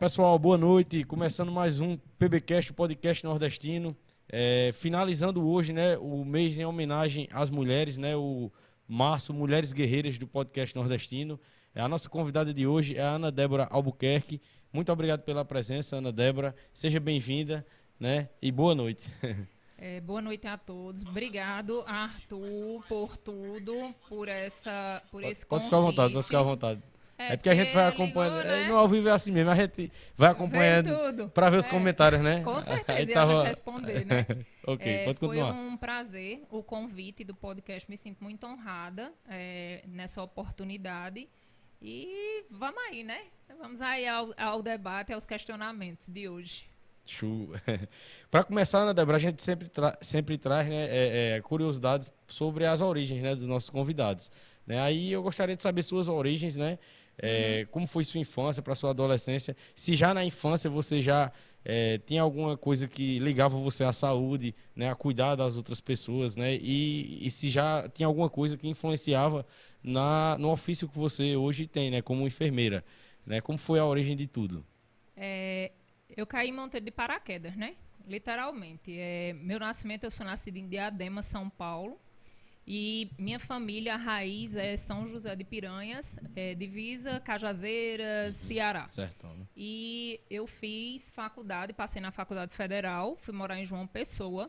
Pessoal, boa noite. Começando mais um PBcast, o podcast nordestino. É, finalizando hoje, né, o mês em homenagem às mulheres, né, o março Mulheres Guerreiras do podcast nordestino. É, a nossa convidada de hoje é a Ana Débora Albuquerque. Muito obrigado pela presença, Ana Débora. Seja bem-vinda, né, e boa noite. É, boa noite a todos. Obrigado, Arthur, por tudo, por essa, por esse pode convite. ficar à vontade, pode ficar à vontade. É, é porque a gente vai acompanhando. Ligou, né? No ao vivo é assim mesmo, a gente vai acompanhando para ver os é, comentários, né? Com certeza, e tava... a gente responder, né? ok, é, pode continuar. Foi um prazer o convite do podcast, me sinto muito honrada é, nessa oportunidade. E vamos aí, né? Vamos aí ao, ao debate, aos questionamentos de hoje. Para começar, Ana Débora, a gente sempre, tra sempre traz né, é, é, curiosidades sobre as origens né, dos nossos convidados. Né? Aí eu gostaria de saber suas origens, né? É, uhum. Como foi sua infância para sua adolescência? Se já na infância você já é, tinha alguma coisa que ligava você à saúde, né, a cuidar das outras pessoas, né? E, e se já tinha alguma coisa que influenciava na, no ofício que você hoje tem, né, como enfermeira, né? Como foi a origem de tudo? É, eu caí em Monteiro de paraquedas, né? Literalmente. É, meu nascimento, eu sou nascida em Diadema, São Paulo. E minha família, a raiz é São José de Piranhas, é, divisa Cajazeiras, uhum. Ceará. Certo. Né? E eu fiz faculdade, passei na Faculdade Federal, fui morar em João Pessoa.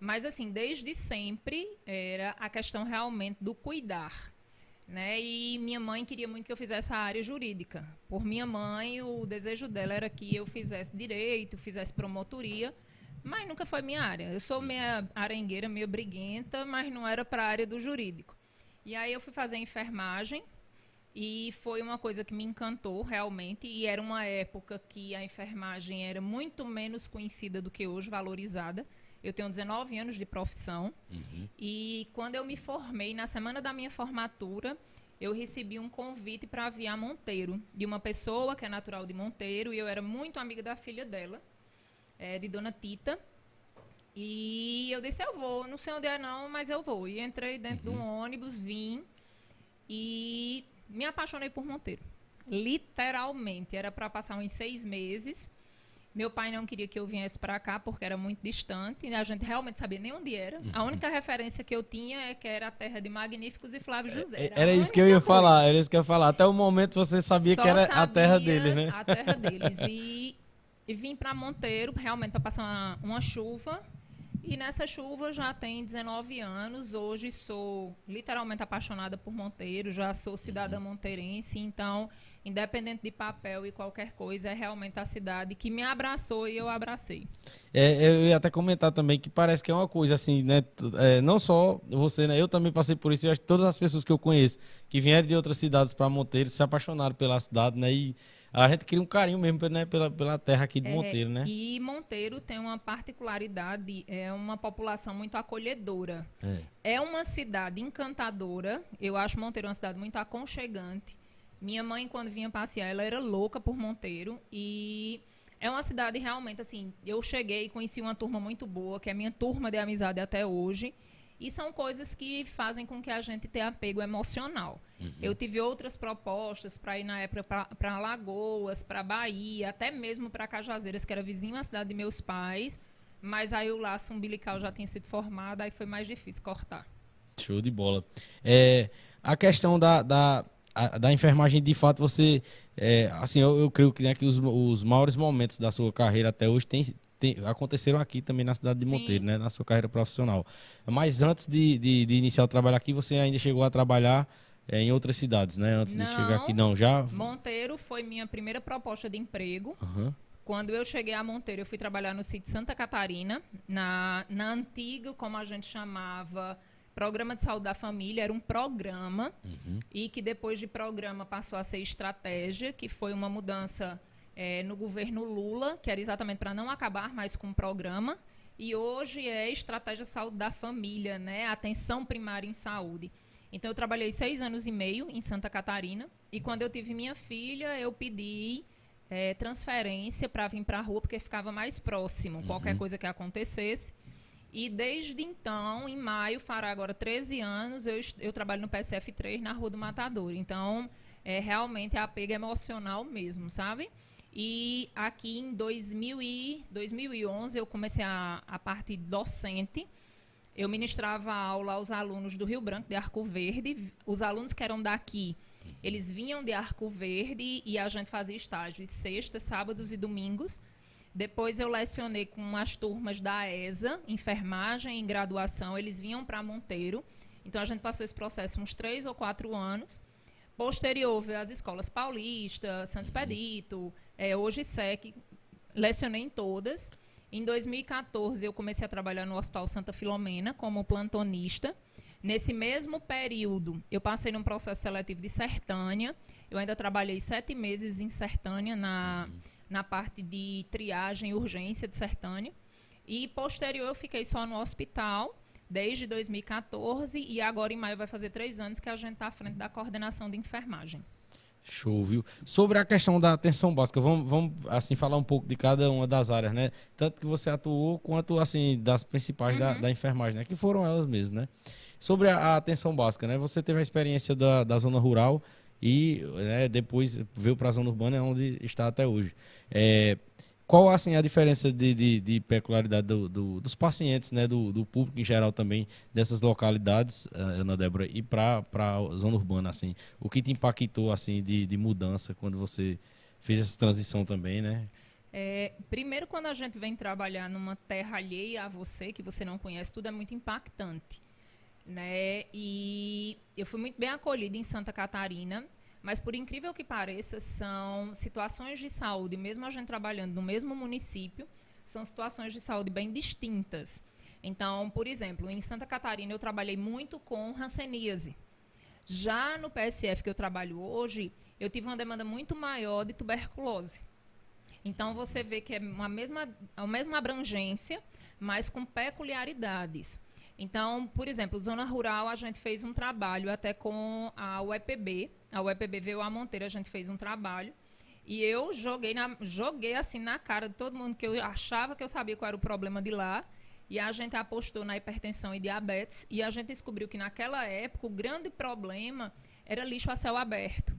Mas, assim, desde sempre era a questão realmente do cuidar. Né? E minha mãe queria muito que eu fizesse a área jurídica. Por minha mãe, o desejo dela era que eu fizesse direito, fizesse promotoria mas nunca foi minha área. Eu sou meia arengueira, meio briguenta, mas não era para a área do jurídico. E aí eu fui fazer enfermagem e foi uma coisa que me encantou realmente. E era uma época que a enfermagem era muito menos conhecida do que hoje, valorizada. Eu tenho 19 anos de profissão uhum. e quando eu me formei, na semana da minha formatura, eu recebi um convite para aviar Monteiro, de uma pessoa que é natural de Monteiro, e eu era muito amiga da filha dela é, de Dona Tita. E eu disse, eu vou, não sei onde é não, mas eu vou. E entrei dentro uhum. de um uhum. ônibus, vim e me apaixonei por Monteiro. Literalmente, era para passar uns seis meses. Meu pai não queria que eu viesse para cá porque era muito distante. E a gente realmente sabia nem onde era. Uhum. A única referência que eu tinha é que era a terra de Magníficos e Flávio é, José. Era, era isso que eu ia coisa. falar, era isso que eu ia falar. Até o momento você sabia Só que era sabia a terra deles, né? A terra deles. E e vim para Monteiro, realmente para passar uma, uma chuva. E nessa chuva já tem 19 anos. Hoje sou literalmente apaixonada por Monteiro, já sou cidadã uhum. monteirense, então, independente de papel e qualquer coisa, é realmente a cidade que me abraçou e eu abracei. É, eu ia até comentar também que parece que é uma coisa assim, né? É, não só você, né? Eu também passei por isso. E acho que todas as pessoas que eu conheço que vieram de outras cidades para Monteiro se apaixonaram pela cidade, né? E a gente cria um carinho mesmo né, pela, pela terra aqui de é, Monteiro, né? E Monteiro tem uma particularidade, é uma população muito acolhedora. É. é uma cidade encantadora. Eu acho Monteiro uma cidade muito aconchegante. Minha mãe, quando vinha passear, ela era louca por Monteiro. E é uma cidade realmente, assim, eu cheguei e conheci uma turma muito boa, que é a minha turma de amizade até hoje. E são coisas que fazem com que a gente tenha apego emocional. Uhum. Eu tive outras propostas para ir na época para Alagoas, para Bahia, até mesmo para Cajazeiras, que era vizinho à cidade de meus pais. Mas aí o laço umbilical já tinha sido formado, aí foi mais difícil cortar. Show de bola. É, a questão da, da, a, da enfermagem, de fato, você. É, assim, eu, eu, creio que, né, que os, os maiores momentos da sua carreira até hoje tem, tem, aconteceram aqui também na cidade de Monteiro, né, na sua carreira profissional. Mas antes de, de, de, iniciar o trabalho aqui, você ainda chegou a trabalhar é, em outras cidades, né? Antes não, de chegar aqui, não, já? Monteiro foi minha primeira proposta de emprego. Uhum. Quando eu cheguei a Monteiro, eu fui trabalhar no sítio Santa Catarina, na, na antiga, como a gente chamava, Programa de Saúde da Família. Era um programa uhum. e que depois de programa passou a ser estratégia, que foi uma mudança é, no governo Lula, que era exatamente para não acabar mais com o programa, e hoje é Estratégia Saúde da Família, né? Atenção primária em saúde. Então, eu trabalhei seis anos e meio em Santa Catarina, e quando eu tive minha filha, eu pedi é, transferência para vir para a rua, porque ficava mais próximo, uhum. qualquer coisa que acontecesse. E desde então, em maio, fará agora 13 anos, eu, eu trabalho no PSF3 na Rua do Matador. Então, é realmente apego emocional mesmo, sabe? E aqui em 2000 e 2011 eu comecei a, a parte docente. Eu ministrava aula aos alunos do Rio Branco, de Arco Verde. Os alunos que eram daqui, eles vinham de Arco Verde e a gente fazia estágios sextas, sábados e domingos. Depois eu lecionei com as turmas da ESA, enfermagem em graduação. Eles vinham para Monteiro. Então a gente passou esse processo uns três ou quatro anos. Posterior veio as escolas Paulista, Santos Pedito, é, hoje SEC, lecionei em todas. Em 2014 eu comecei a trabalhar no Hospital Santa Filomena como plantonista. Nesse mesmo período, eu passei num processo seletivo de Sertânia. Eu ainda trabalhei sete meses em Sertânia, na, na parte de triagem e urgência de Sertânia. E posterior eu fiquei só no hospital desde 2014 e agora em maio vai fazer três anos que a gente está à frente da coordenação de enfermagem. Show, viu? Sobre a questão da atenção básica, vamos, vamos assim falar um pouco de cada uma das áreas, né? Tanto que você atuou quanto assim das principais uhum. da, da, enfermagem, né? Que foram elas mesmas, né? Sobre a, a, atenção básica, né? Você teve a experiência da, da zona rural e né, depois veio para a zona urbana, onde está até hoje. É, qual assim a diferença de, de, de peculiaridade do, do, dos pacientes, né, do, do, público em geral também dessas localidades, uh, Ana Débora, e para a zona urbana assim? O que te impactou assim de, de mudança quando você fez essa transição também, né? É, primeiro, quando a gente vem trabalhar numa terra alheia a você, que você não conhece, tudo é muito impactante. Né? E eu fui muito bem acolhida em Santa Catarina. Mas, por incrível que pareça, são situações de saúde, mesmo a gente trabalhando no mesmo município, são situações de saúde bem distintas. Então, por exemplo, em Santa Catarina eu trabalhei muito com hanseníase. Já no PSF que eu trabalho hoje, eu tive uma demanda muito maior de tuberculose. Então você vê que é uma mesma, a mesma abrangência, mas com peculiaridades. Então, por exemplo, zona rural, a gente fez um trabalho até com a UEPB. A UEPB veio a Monteiro, a gente fez um trabalho. E eu joguei, na, joguei assim na cara de todo mundo que eu achava que eu sabia qual era o problema de lá. E a gente apostou na hipertensão e diabetes. E a gente descobriu que naquela época o grande problema era lixo a céu aberto.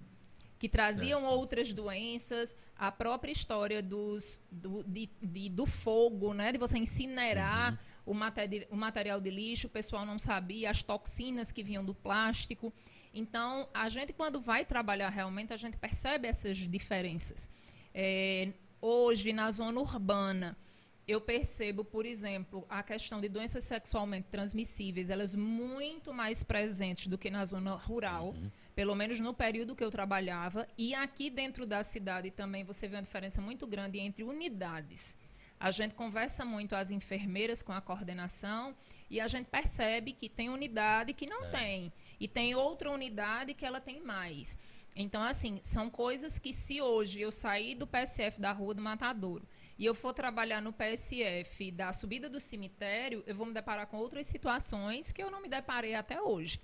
Que traziam outras doenças, a própria história dos, do, de, de, do fogo, né? De você incinerar. Uhum o, materi o material de lixo, o pessoal não sabia, as toxinas que vinham do plástico. Então, a gente, quando vai trabalhar realmente, a gente percebe essas diferenças. É, hoje, na zona urbana, eu percebo, por exemplo, a questão de doenças sexualmente transmissíveis, elas muito mais presentes do que na zona rural, uhum. pelo menos no período que eu trabalhava. E aqui dentro da cidade também você vê uma diferença muito grande entre unidades. A gente conversa muito as enfermeiras com a coordenação e a gente percebe que tem unidade que não é. tem e tem outra unidade que ela tem mais. Então, assim, são coisas que se hoje eu sair do PSF da Rua do Matadouro e eu for trabalhar no PSF da subida do cemitério, eu vou me deparar com outras situações que eu não me deparei até hoje.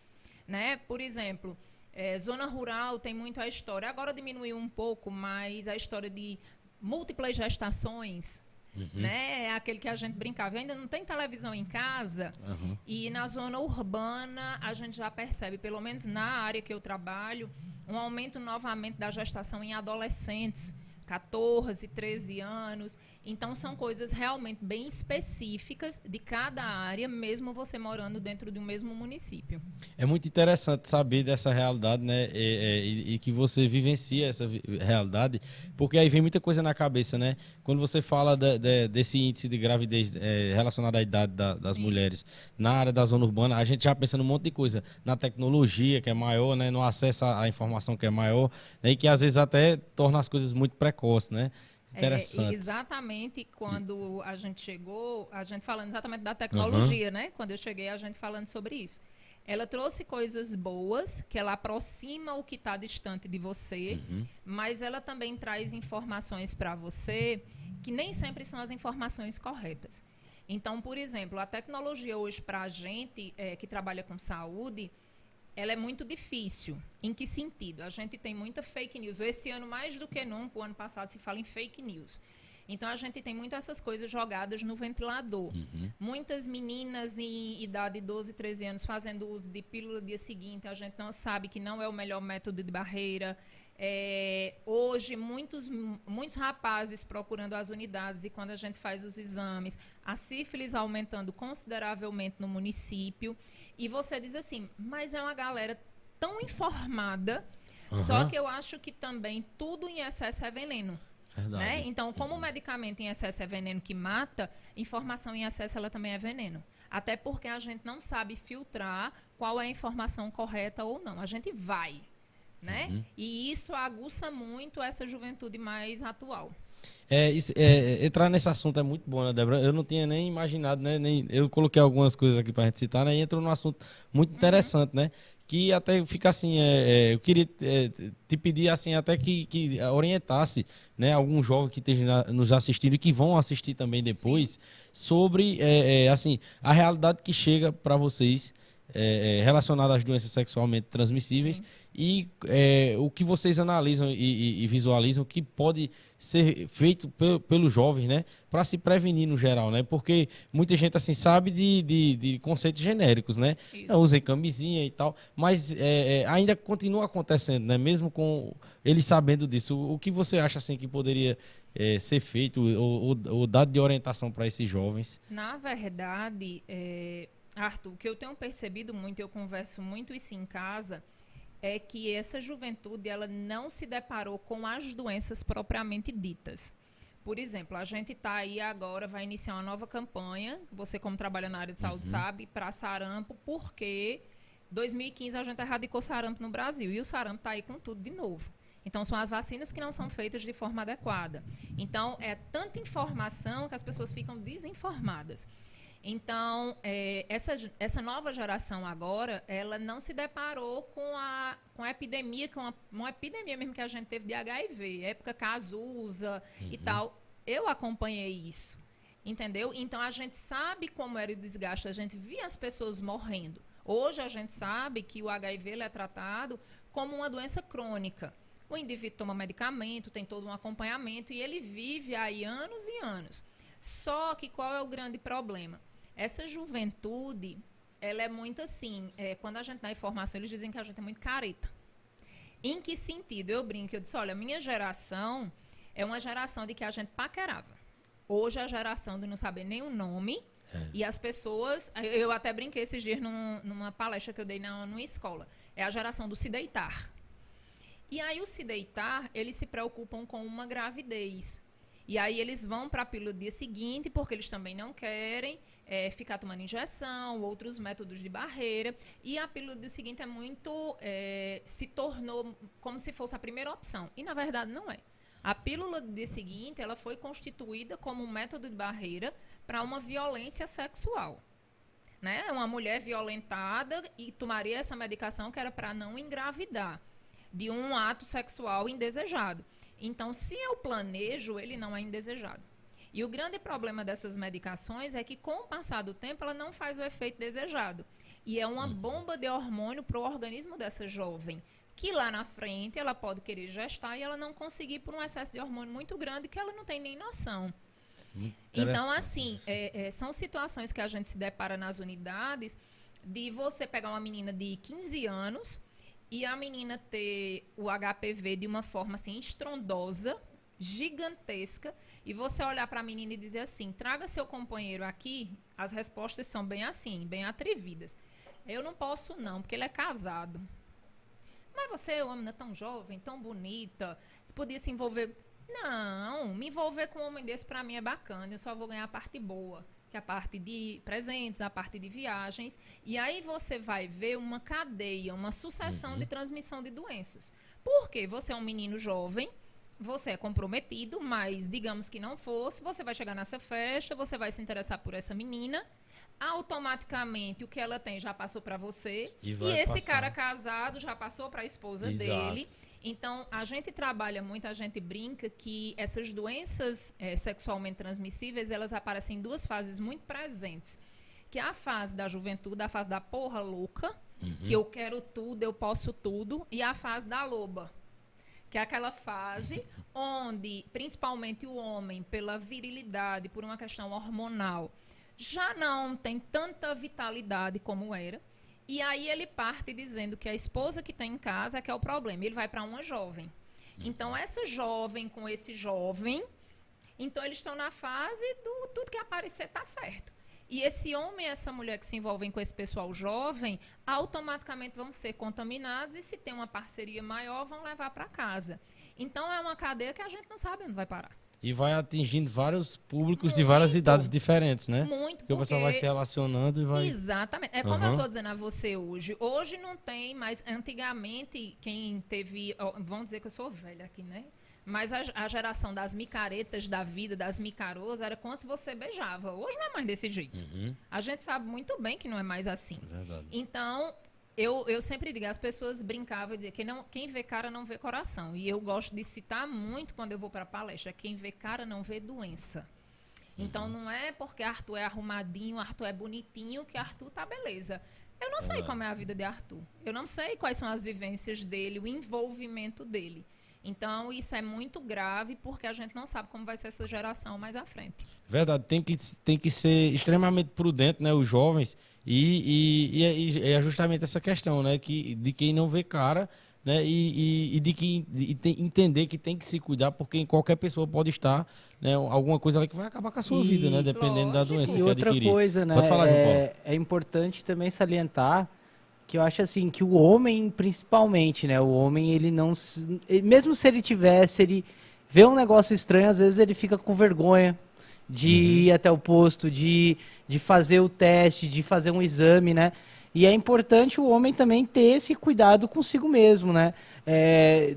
Né? Por exemplo, é, zona rural tem muito a história. Agora diminuiu um pouco, mas a história de múltiplas gestações, Uhum. Né? É aquele que a gente brincava. Ainda não tem televisão em casa. Uhum. E na zona urbana, a gente já percebe, pelo menos na área que eu trabalho, um aumento novamente da gestação em adolescentes. 14, 13 anos. Então, são coisas realmente bem específicas de cada área, mesmo você morando dentro de um mesmo município. É muito interessante saber dessa realidade, né? E, e, e que você vivencia essa realidade, porque aí vem muita coisa na cabeça, né? Quando você fala de, de, desse índice de gravidez é, relacionado à idade da, das Sim. mulheres na área da zona urbana, a gente já pensa num monte de coisa. Na tecnologia, que é maior, né? No acesso à informação, que é maior, né? e que às vezes até torna as coisas muito precoces, né? É, exatamente quando a gente chegou, a gente falando exatamente da tecnologia, uhum. né? Quando eu cheguei, a gente falando sobre isso. Ela trouxe coisas boas, que ela aproxima o que está distante de você, uhum. mas ela também traz informações para você que nem sempre são as informações corretas. Então, por exemplo, a tecnologia hoje para a gente é, que trabalha com saúde, ela é muito difícil. Em que sentido? A gente tem muita fake news. Esse ano, mais do que nunca, o ano passado se fala em fake news. Então, a gente tem muito essas coisas jogadas no ventilador. Uhum. Muitas meninas em idade de 12, 13 anos fazendo uso de pílula dia seguinte, a gente não sabe que não é o melhor método de barreira. É, hoje, muitos, muitos rapazes procurando as unidades e quando a gente faz os exames, a sífilis aumentando consideravelmente no município. E você diz assim, mas é uma galera tão informada, uhum. só que eu acho que também tudo em excesso é veneno. Né? Então, como o medicamento em excesso é veneno que mata, informação em excesso ela também é veneno. Até porque a gente não sabe filtrar qual é a informação correta ou não. A gente vai, né? Uhum. E isso aguça muito essa juventude mais atual. É, isso, é, entrar nesse assunto é muito bom, né, Débora? Eu não tinha nem imaginado, né? Nem, eu coloquei algumas coisas aqui pra gente citar, né? E entrou num assunto muito uhum. interessante, uhum. né? Que até fica assim, é, é, eu queria é, te pedir assim, até que, que orientasse né, algum jovem que esteja nos assistindo e que vão assistir também depois, Sim. sobre é, é, assim, a realidade que chega para vocês é, relacionada às doenças sexualmente transmissíveis Sim. E o que vocês analisam e, e, e visualizam que pode ser feito pelo, pelos jovens, né? Para se prevenir no geral, né? Porque muita gente, assim, sabe de, de, de conceitos genéricos, né? Usem camisinha e tal, mas é, é, ainda continua acontecendo, né? Mesmo com eles sabendo disso. O, o que você acha, assim, que poderia é, ser feito ou, ou, ou dado de orientação para esses jovens? Na verdade, é, Arthur, o que eu tenho percebido muito, eu converso muito isso em casa é que essa juventude ela não se deparou com as doenças propriamente ditas. Por exemplo, a gente está aí agora, vai iniciar uma nova campanha, você como trabalha na área de saúde uhum. sabe, para sarampo, porque 2015 a gente erradicou sarampo no Brasil e o sarampo está aí com tudo de novo. Então, são as vacinas que não são feitas de forma adequada. Então, é tanta informação que as pessoas ficam desinformadas. Então, é, essa, essa nova geração agora, ela não se deparou com a, com a epidemia, com uma, uma epidemia mesmo que a gente teve de HIV, época Cazuza uhum. e tal. Eu acompanhei isso, entendeu? Então, a gente sabe como era o desgaste, a gente via as pessoas morrendo. Hoje, a gente sabe que o HIV é tratado como uma doença crônica. O indivíduo toma medicamento, tem todo um acompanhamento e ele vive aí anos e anos. Só que qual é o grande problema? Essa juventude, ela é muito assim, é, quando a gente dá informação, eles dizem que a gente é muito careta. Em que sentido? Eu brinco, eu disse, olha, a minha geração é uma geração de que a gente paquerava. Hoje é a geração de não saber nem o nome, é. E as pessoas, eu até brinquei esses dias num, numa palestra que eu dei na, numa escola. É a geração do se deitar. E aí o se deitar, eles se preocupam com uma gravidez. E aí eles vão para a pílula do dia seguinte, porque eles também não querem é, ficar tomando injeção, outros métodos de barreira. E a pílula do dia seguinte é muito. É, se tornou como se fosse a primeira opção. E na verdade não é. A pílula do dia seguinte ela foi constituída como um método de barreira para uma violência sexual. Né? Uma mulher violentada e tomaria essa medicação que era para não engravidar de um ato sexual indesejado. Então, se eu planejo, ele não é indesejado. E o grande problema dessas medicações é que, com o passar do tempo, ela não faz o efeito desejado. E é uma uhum. bomba de hormônio para o organismo dessa jovem, que lá na frente ela pode querer gestar e ela não conseguir por um excesso de hormônio muito grande que ela não tem nem noção. Então, assim, é, é, são situações que a gente se depara nas unidades de você pegar uma menina de 15 anos e a menina ter o HPV de uma forma assim estrondosa, gigantesca, e você olhar para a menina e dizer assim: traga seu companheiro aqui, as respostas são bem assim, bem atrevidas. Eu não posso, não, porque ele é casado. Mas você é uma menina tão jovem, tão bonita, você podia se envolver. Não, me envolver com um homem desse para mim é bacana, eu só vou ganhar a parte boa que é a parte de presentes, a parte de viagens. E aí você vai ver uma cadeia, uma sucessão uhum. de transmissão de doenças. Porque você é um menino jovem, você é comprometido, mas digamos que não fosse, você vai chegar nessa festa, você vai se interessar por essa menina, automaticamente o que ela tem já passou para você, e, e esse passar. cara casado já passou para a esposa Exato. dele. Então, a gente trabalha muito, a gente brinca que essas doenças é, sexualmente transmissíveis, elas aparecem em duas fases muito presentes. Que é a fase da juventude, a fase da porra louca, uhum. que eu quero tudo, eu posso tudo, e a fase da loba, que é aquela fase onde, principalmente o homem, pela virilidade, por uma questão hormonal, já não tem tanta vitalidade como era. E aí ele parte dizendo que a esposa que tem em casa é que é o problema. Ele vai para uma jovem. Então, essa jovem com esse jovem, então eles estão na fase do tudo que aparecer tá certo. E esse homem e essa mulher que se envolvem com esse pessoal jovem, automaticamente vão ser contaminados e se tem uma parceria maior, vão levar para casa. Então é uma cadeia que a gente não sabe onde vai parar. E vai atingindo vários públicos muito, de várias idades diferentes, né? Muito, porque... o pessoal vai se relacionando e vai... Exatamente. É como uhum. eu estou dizendo a você hoje. Hoje não tem, mas antigamente quem teve... Vão dizer que eu sou velha aqui, né? Mas a, a, geração das micaretas da vida, das micarosas, era quantos você beijava. Hoje não é mais desse jeito. Uhum. A gente sabe muito bem que não é mais assim. Verdade. Então, eu, eu sempre digo, as pessoas brincavam e diziam que não, quem vê cara não vê coração. E eu gosto de citar muito quando eu vou para palestra, quem vê cara não vê doença. Então uhum. não é porque Arthur é arrumadinho, Arthur é bonitinho, que Arthur tá beleza. Eu não sei como é a vida de Arthur. Eu não sei quais são as vivências dele, o envolvimento dele. Então, isso é muito grave porque a gente não sabe como vai ser essa geração mais à frente. Verdade, tem que, tem que ser extremamente prudente, né, os jovens, e, e, e, é justamente essa questão, né, que, de quem não vê cara, né, e, e de que tem, entender que tem que se cuidar, porque qualquer pessoa pode estar, né, alguma coisa que vai acabar com a sua vida, né, dependendo lógico. da doença e outra adquirir. coisa, né, falar, é, é importante também salientar que eu acho assim que o homem principalmente, né? O homem ele não mesmo se ele tivesse, ele vê um negócio estranho, às vezes ele fica com vergonha de uhum. ir até o posto, de, de fazer o teste, de fazer um exame, né? E é importante o homem também ter esse cuidado consigo mesmo, né? É,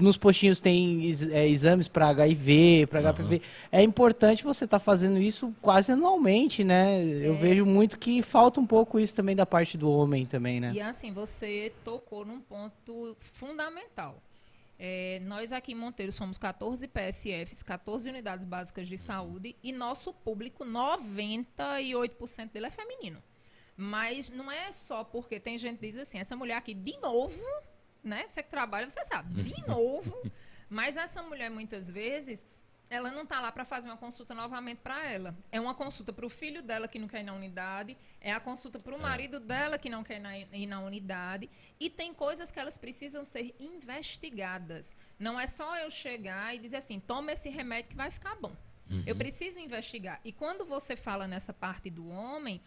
nos postinhos tem é, exames para HIV, para uhum. HPV. É importante você estar tá fazendo isso quase anualmente, né? É. Eu vejo muito que falta um pouco isso também da parte do homem também, né? E assim, você tocou num ponto fundamental. É, nós aqui em Monteiro somos 14 PSFs, 14 unidades básicas de saúde, e nosso público, 98% dele é feminino. Mas não é só porque tem gente que diz assim, essa mulher aqui, de novo, né? Você que trabalha, você sabe. De novo. Mas essa mulher, muitas vezes, ela não está lá para fazer uma consulta novamente para ela. É uma consulta para o filho dela que não quer ir na unidade, é a consulta para o é. marido dela que não quer ir na unidade. E tem coisas que elas precisam ser investigadas. Não é só eu chegar e dizer assim: toma esse remédio que vai ficar bom. Uhum. Eu preciso investigar. E quando você fala nessa parte do homem,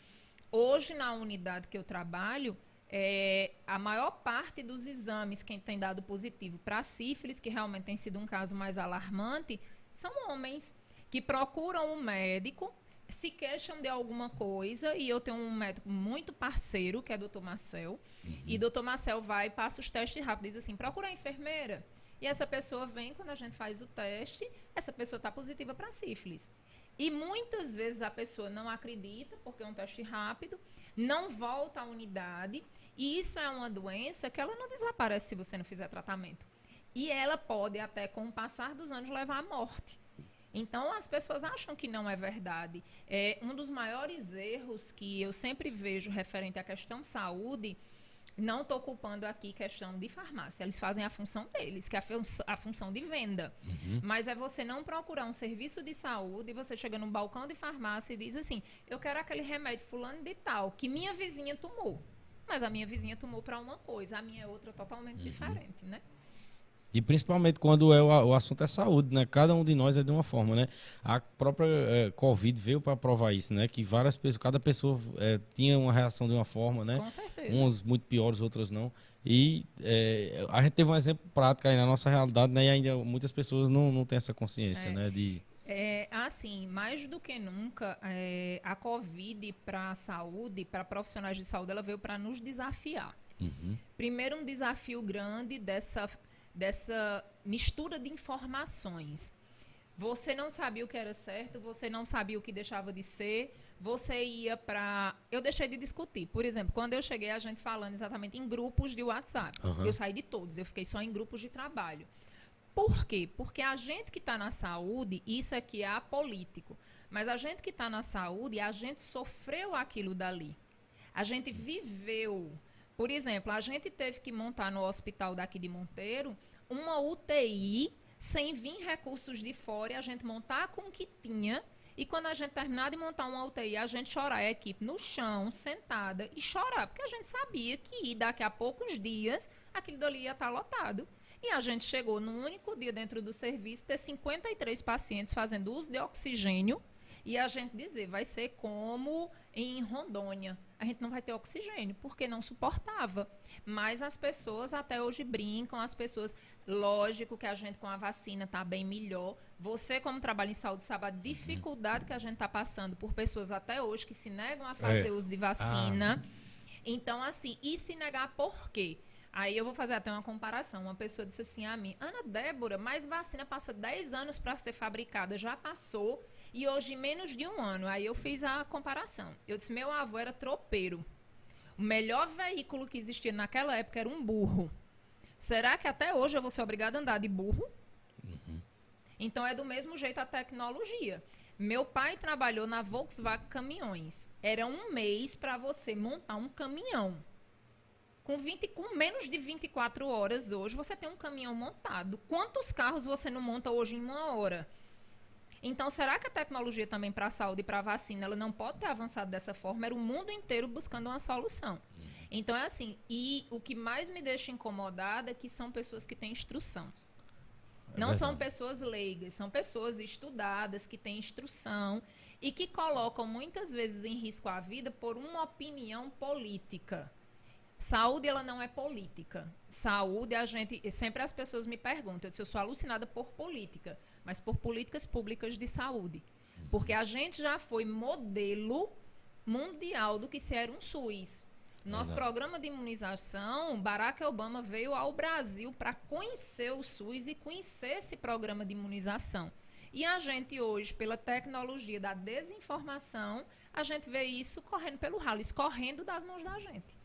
hoje na unidade que eu trabalho, é, a maior parte dos exames, quem tem dado positivo para sífilis, que realmente tem sido um caso mais alarmante, são homens que procuram um médico, se queixam de alguma coisa, e eu tenho um médico muito parceiro, que é o doutor Marcel, uhum. e o doutor Marcel vai, passa os testes rápidos, diz assim, procura a enfermeira. E essa pessoa vem, quando a gente faz o teste, essa pessoa está positiva para sífilis. E muitas vezes a pessoa não acredita, porque é um teste rápido, não volta à unidade, e isso é uma doença que ela não desaparece se você não fizer tratamento. E ela pode até, com o passar dos anos, levar à morte. Então, as pessoas acham que não é verdade. É, um dos maiores erros que eu sempre vejo referente à questão saúde não estou culpando aqui questão de farmácia. Eles fazem a função deles, que é a, fun a função de venda. Uhum. Mas é você não procurar um serviço de saúde e você chega num balcão de farmácia e diz assim: eu quero aquele remédio fulano de tal, que minha vizinha tomou. Mas a minha vizinha tomou para uma coisa, a minha é outra totalmente uhum. diferente, né? E principalmente quando é o, o, assunto é saúde, né? Cada um de nós é de uma forma, né? A própria é, Covid veio para provar isso, né? Que várias pessoas, cada pessoa é, tinha uma reação de uma forma, né? Com certeza. Uns muito piores, outras não. E é, a gente teve um exemplo prático aí na nossa realidade, né? E ainda muitas pessoas não, não têm essa consciência, é. né? De... É, assim, mais do que nunca, a Covid para a saúde, para profissionais de saúde, ela veio para nos desafiar. Uhum. Primeiro, um desafio grande dessa dessa mistura de informações. Você não sabia o que era certo, você não sabia o que deixava de ser, você ia para. Eu deixei de discutir. Por exemplo, quando eu cheguei, a gente falando exatamente em grupos de WhatsApp. Uhum. Eu saí de todos, eu fiquei só em grupos de trabalho. Por quê? Porque a gente que está na saúde, isso aqui é apolítico, mas a gente que está na saúde, a gente sofreu aquilo dali. A gente viveu por exemplo, a gente teve que montar no hospital daqui de Monteiro uma UTI sem vir recursos de fora e a gente montar com o que tinha. E quando a gente terminar de montar uma UTI, a gente chorar, a equipe no chão, sentada, e chorar, porque a gente sabia que daqui a poucos dias aquilo dali ia estar lotado. E a gente chegou num único dia dentro do serviço ter 53 pacientes fazendo uso de oxigênio e a gente dizer, vai ser como em Rondônia. A gente não vai ter oxigênio, porque não suportava. Mas as pessoas até hoje brincam, as pessoas, lógico que a gente com a vacina está bem melhor. Você, como trabalha em saúde, sabe a dificuldade que a gente está passando por pessoas até hoje que se negam a fazer É. uso de vacina. Então, assim, e se negar por quê? Aí eu vou fazer até uma comparação. Uma pessoa disse assim a mim, Ana Débora, mas vacina passa 10 anos para ser fabricada, já passou, e hoje menos de um ano. Aí eu fiz a comparação. Eu disse, meu avô era tropeiro. O melhor veículo que existia naquela época era um burro. Será que até hoje eu vou ser obrigada a andar de burro? Então é do mesmo jeito a tecnologia. Meu pai trabalhou na Volkswagen Caminhões. Era um mês para você montar um caminhão. Com, 20, com menos de 24 horas hoje, você tem um caminhão montado. Quantos carros você não monta hoje em uma hora? Então, será que a tecnologia também para a saúde e para a vacina, ela não pode ter avançado dessa forma? Era o mundo inteiro buscando uma solução. Então, é assim. E o que mais me deixa incomodada é que são pessoas que têm instrução. Não são pessoas leigas, são pessoas estudadas, que têm instrução e que colocam muitas vezes em risco a vida por uma opinião política. Saúde, ela não é política. Saúde, a gente. Sempre as pessoas me perguntam, eu, disse, eu sou alucinada por política, mas por políticas públicas de saúde. Porque a gente já foi modelo mundial do que se era um SUS. Nosso Verdade. programa de imunização, Barack Obama veio ao Brasil para conhecer o SUS e conhecer esse programa de imunização. E a gente hoje, pela tecnologia da desinformação, a gente vê isso correndo pelo ralo, escorrendo das mãos da gente.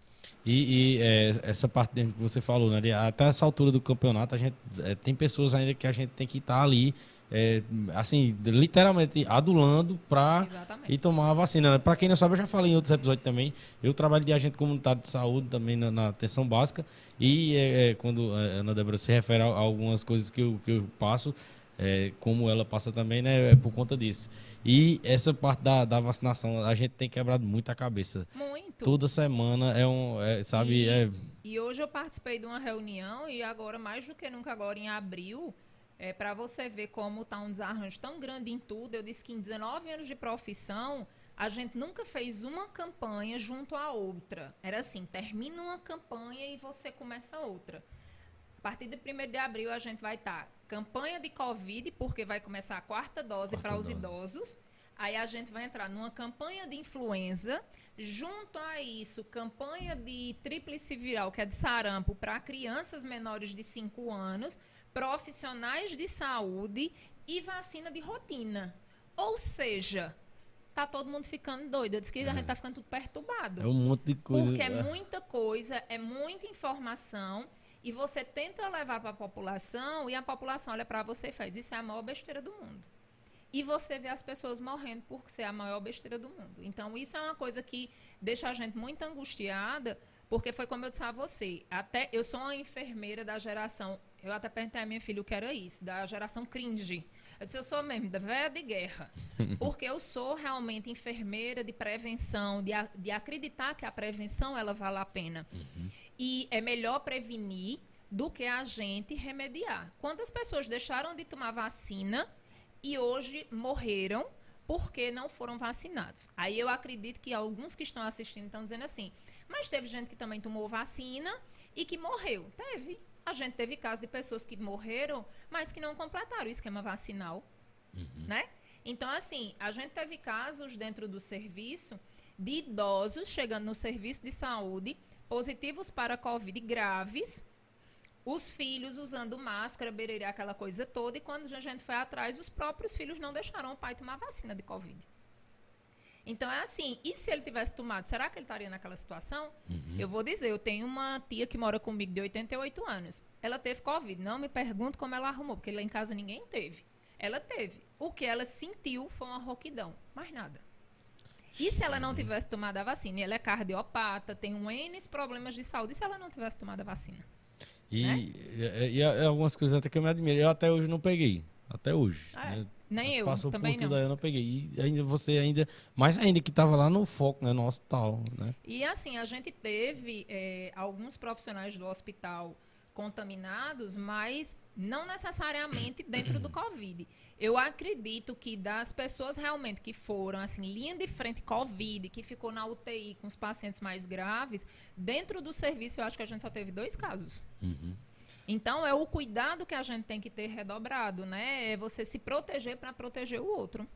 E, e, é, essa parte que você falou, né? Até essa altura do campeonato, a gente é, tem pessoas ainda que a gente tem que estar ali, é, assim, literalmente adulando para e tomar a vacina. né? Para quem não sabe, eu já falei em outros episódios também. Eu trabalho de agente comunitário de saúde também na, na atenção básica. E é, é, quando a Ana Débora se refere a, a algumas coisas que eu, que eu passo, é, como ela passa também, né? É por conta disso. E essa parte da, da vacinação, a gente tem quebrado muito a cabeça. Muito. Toda semana é um, é, sabe, E- é, E hoje eu participei de uma reunião e agora, mais do que nunca agora em abril, é, para você ver como está um desarranjo tão grande em tudo, eu disse que em 19 anos de profissão, a gente nunca fez uma campanha junto à outra. Era assim, termina uma campanha e você começa outra. A partir de 1 de abril, a gente vai estar campanha de Covid, porque vai começar a quarta dose para os idosos. Aí a gente vai entrar numa campanha de influenza. Junto a isso, campanha de tríplice viral, que é de sarampo, para crianças menores de 5 anos, profissionais de saúde e vacina de rotina. Ou seja, tá todo mundo ficando doido. Eu disse que a gente tá ficando tudo perturbado. é um monte de coisa. Porque é é. muita coisa, é muita informação e você tenta levar para a população e a população olha para você e faz isso é a maior besteira do mundo. E você vê as pessoas morrendo por ser a maior besteira do mundo. Então isso é uma coisa que deixa a gente muito angustiada, porque foi como eu disse a você, até eu sou uma enfermeira da geração, eu até perguntei à minha filha o que era isso, da geração cringe. Eu disse, eu sou mesmo, da velha de guerra. Porque eu sou realmente enfermeira de prevenção, de, a- de acreditar que a prevenção ela vale a pena. E é melhor prevenir do que a gente remediar. Quantas pessoas deixaram de tomar vacina e hoje morreram porque não foram vacinados? Aí eu acredito que alguns que estão assistindo estão dizendo assim, mas teve gente que também tomou vacina e que morreu. Teve. A gente teve casos de pessoas que morreram, mas que não completaram o esquema vacinal né? Então, assim, a gente teve casos dentro do serviço de idosos chegando no serviço de saúde positivos para Covid graves, os filhos usando máscara, bererê, aquela coisa toda, e quando a gente foi atrás, os próprios filhos não deixaram o pai tomar vacina de Covid. Então é assim, e se ele tivesse tomado, será que ele estaria naquela situação? Eu vou dizer, eu tenho uma tia que mora comigo de 88 anos. Ela teve Covid. Não me pergunto como ela arrumou, porque lá em casa ninguém teve. Ela teve. O que ela sentiu foi uma rouquidão, mais nada. E se ela não tivesse tomado a vacina? E ela é cardiopata, tem um N problemas de saúde. E se ela não tivesse tomado a vacina? E, né? e, e- e algumas coisas até que eu me admiro. Eu até hoje não peguei. Até hoje. É, né? Nem eu, Passou também por tudo não. aí, eu não peguei. E ainda você ainda, mais ainda que tava lá no foco, né, no hospital, né? E assim, a gente teve eh, alguns profissionais do hospital contaminados, mas não necessariamente dentro do Covid. Eu acredito que das pessoas realmente que foram, assim, linha de frente Covid, que ficou na UTI com os pacientes mais graves, dentro do serviço eu acho que a gente só teve dois casos. Uhum. Então, é o cuidado que a gente tem que ter redobrado, né? É você se proteger para proteger o outro.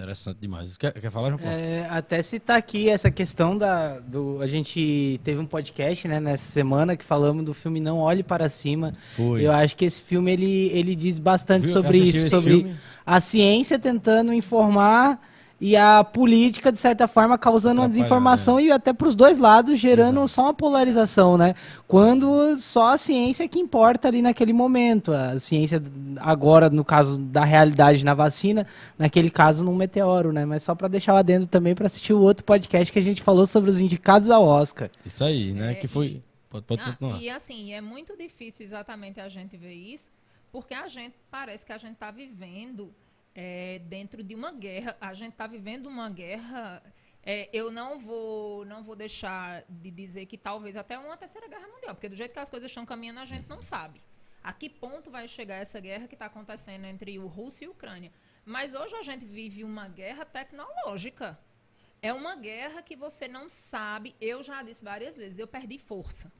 Interessante demais. Quer, quer falar, João Paulo? É, até citar aqui essa questão da. Do, a gente teve um podcast né, nessa semana que falamos do filme Não Olhe Para Cima. Foi. Eu acho que esse filme ele, ele diz bastante Viu? sobre isso, sobre a ciência tentando informar e a política, de certa forma, causando uma desinformação e até para os dois lados, gerando só uma polarização, né? Quando só a ciência é que importa ali naquele momento. A ciência, agora, no caso da realidade na vacina, naquele caso, num meteoro, né? Mas só para deixar lá dentro também para assistir o outro podcast que a gente falou sobre os indicados ao Oscar. Isso aí, né? É, que foi. e- Pode, pode Ah, continuar. e assim, é muito difícil exatamente a gente ver isso, porque a gente parece que a gente está vivendo é, dentro de uma guerra. A gente está vivendo uma guerra. é, eu não vou, não vou deixar de dizer que talvez até uma terceira guerra mundial, porque do jeito que as coisas estão caminhando, a gente não sabe. A que ponto vai chegar essa guerra que está acontecendo entre o Rússia e a Ucrânia? Mas hoje a gente vive uma guerra tecnológica. É uma guerra que você não sabe. Eu já disse várias vezes, eu perdi força.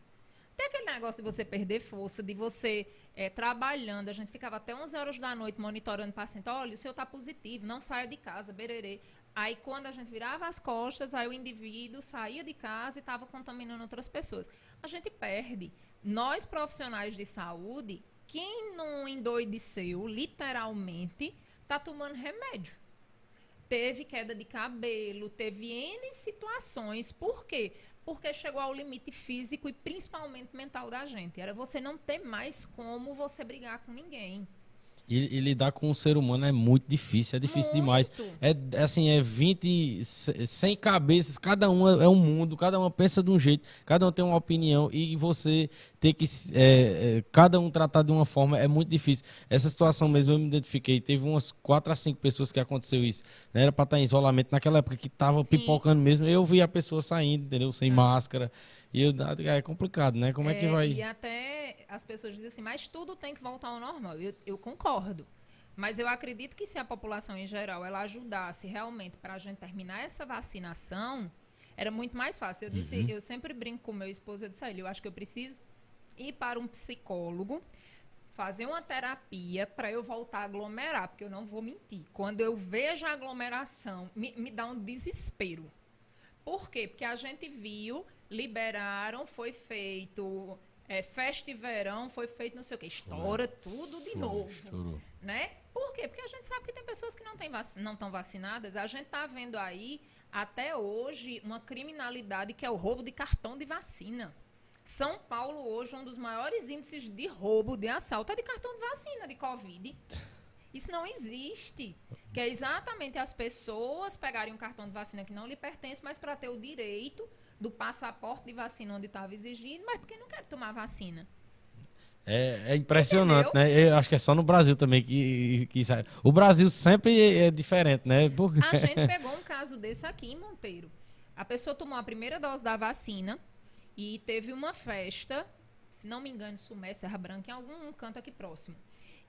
Tem aquele negócio de você perder força, de você eh, trabalhando. A gente ficava até 11 horas da noite monitorando o paciente. Olha, o seu está positivo, não saia de casa, bererê. Aí, quando a gente virava as costas, aí o indivíduo saía de casa e estava contaminando outras pessoas. A gente perde. Nós, profissionais de saúde, quem não endoideceu, literalmente, está tomando remédio teve queda de cabelo, teve N situações. Por quê? Porque chegou ao limite físico e principalmente mental da gente. Era você não ter mais como você brigar com ninguém. E, e lidar com o ser humano é muito difícil, é difícil demais. Muito. É é assim, é 20, c- 100 cabeças, cada uma é um mundo, cada uma pensa de um jeito, cada um tem uma opinião e você ter que, é, é, cada um tratar de uma forma é muito difícil. Essa situação mesmo eu me identifiquei, teve umas 4 a 5 pessoas que aconteceu isso, né? Era pra estar em isolamento naquela época que tava Sim. pipocando mesmo, eu vi a pessoa saindo, entendeu? Sem máscara, e eu, é complicado, né? Como é, que É, vai... E até as pessoas dizem assim, mas tudo tem que voltar ao normal. Eu, eu concordo. Mas eu acredito que se a população em geral ela ajudasse realmente para a gente terminar essa vacinação, era muito mais fácil. Eu disse, eu sempre brinco com meu esposo, eu disse a ele, eu acho que eu preciso ir para um psicólogo, fazer uma terapia para eu voltar a aglomerar, porque eu não vou mentir. Quando eu vejo a aglomeração, me, me dá um desespero. Por quê? Porque a gente viu, liberaram, foi feito é, festa e verão, foi feito não sei o quê. Estoura tudo de novo. Estourou. Né? Por quê? Porque a gente sabe que tem pessoas que não têm vac- não estão vacinadas. A gente está vendo aí, até hoje, uma criminalidade que é o roubo de cartão de vacina. São Paulo, hoje, um dos maiores índices de roubo, de assalto, é de cartão de vacina, de Covid. Isso não existe. Que é exatamente as pessoas pegarem um cartão de vacina que não lhe pertence, mas para ter o direito do passaporte de vacina onde estava exigido, mas porque não quer tomar vacina. É, é impressionante, Entendeu? né? Eu acho que é só no Brasil também que, que sai. O Brasil sempre é diferente, né? Por... A gente pegou um caso desse aqui em Monteiro. A pessoa tomou a primeira dose da vacina e teve uma festa, se não me engano, Sumé, Serra Branca, em algum canto aqui próximo.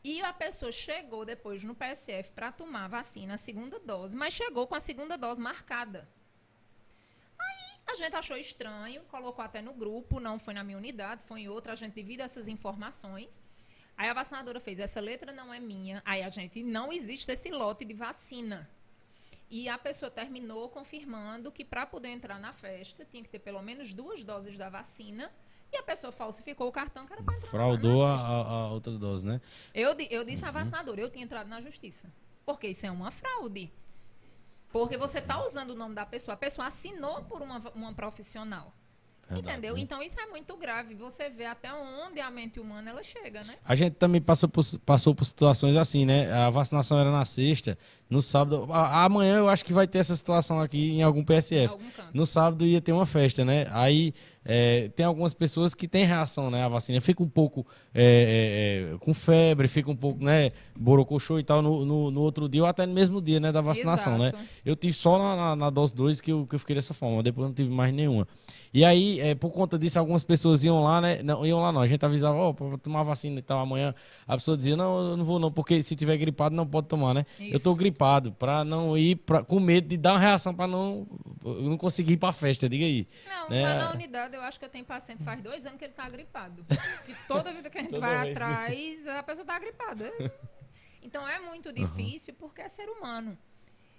E a pessoa chegou depois no PSF para tomar a vacina, a segunda dose, mas chegou com a segunda dose marcada. Aí a gente achou estranho, colocou até no grupo, não foi na minha unidade, foi em outra, a gente divide essas informações. Aí a vacinadora fez, essa letra não é minha. Aí a gente, não existe esse lote de vacina. E a pessoa terminou confirmando que para poder entrar na festa tinha que ter pelo menos duas doses da vacina. E a pessoa falsificou o cartão que era para entrar Fraudou na a, a- a outra dose, né? Eu, eu disse à vacinadora, eu tinha entrado na justiça. Porque isso é uma fraude. Porque você está usando o nome da pessoa. A pessoa assinou por uma, uma profissional. Verdade, entendeu? né? Então isso é muito grave. Você vê até onde a mente humana ela chega, né? A gente também passou por, passou por situações assim, né? A vacinação era na sexta No sábado. a- Amanhã eu acho que vai ter essa situação aqui em algum Em PSF. algum canto. No sábado ia ter uma festa, né? Aí é, tem algumas pessoas que têm reação, né? à vacina. Fica um pouco é, é, é, com febre, fica um pouco, né? Borocochô e tal no, no, no outro dia ou até no mesmo dia, né? Da vacinação, né? Exato. Eu tive só na, na, na dose 2 que eu, que eu fiquei dessa forma, depois não tive mais nenhuma. E aí, é, por conta disso, algumas pessoas iam lá, né? Não, iam lá não. A gente avisava, ó, pra tomar vacina e tal amanhã. A pessoa dizia, não, eu não vou não, porque se tiver gripado não pode tomar, né? Eu tô Isso. Gripado, pra não ir, pra, com medo de dar uma reação pra não, não conseguir ir pra festa, diga aí. Não, né? lá na unidade eu acho que eu tenho paciente que faz dois anos que ele tá gripado. E toda vida que a gente vai vez, né? atrás, a pessoa tá gripada. Então é muito difícil porque é ser humano.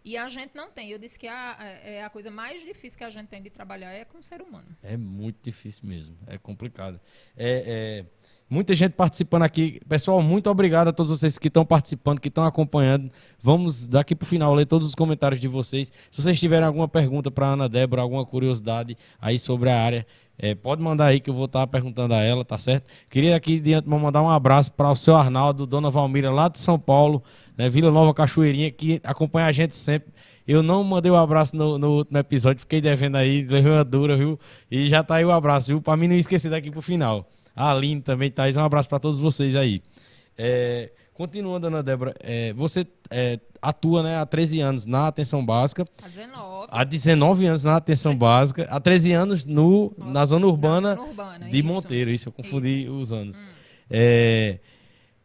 E a gente não tem. Eu disse que a, é a coisa mais difícil que a gente tem de trabalhar é com o ser humano. É muito difícil mesmo, é complicado. É, é, muita gente participando aqui. Pessoal, muito obrigado a todos vocês que estão participando, que estão acompanhando. Vamos daqui para o final ler todos os comentários de vocês. Se vocês tiverem alguma pergunta para Ana Débora, alguma curiosidade aí sobre a área, é, pode mandar aí que eu vou estar perguntando a ela, tá certo? Queria aqui de antemão mandar um abraço para o seu Arnaldo, Dona Valmira, lá de São Paulo, né, Vila Nova Cachoeirinha, que acompanha a gente sempre. Eu não mandei o abraço no, no último episódio, fiquei devendo aí, levei uma dura, viu? E já tá aí o abraço, viu? Pra mim não esquecer daqui pro final. A Aline também, Thaís, um abraço para todos vocês aí. É, continuando, Ana Débora, é, você é, atua né, há 13 anos na atenção básica, A 19. há 19 anos na atenção básica, há 13 anos no, Nossa, na zona urbana, zona urbana, de isso. Monteiro, isso, eu confundi os anos. É,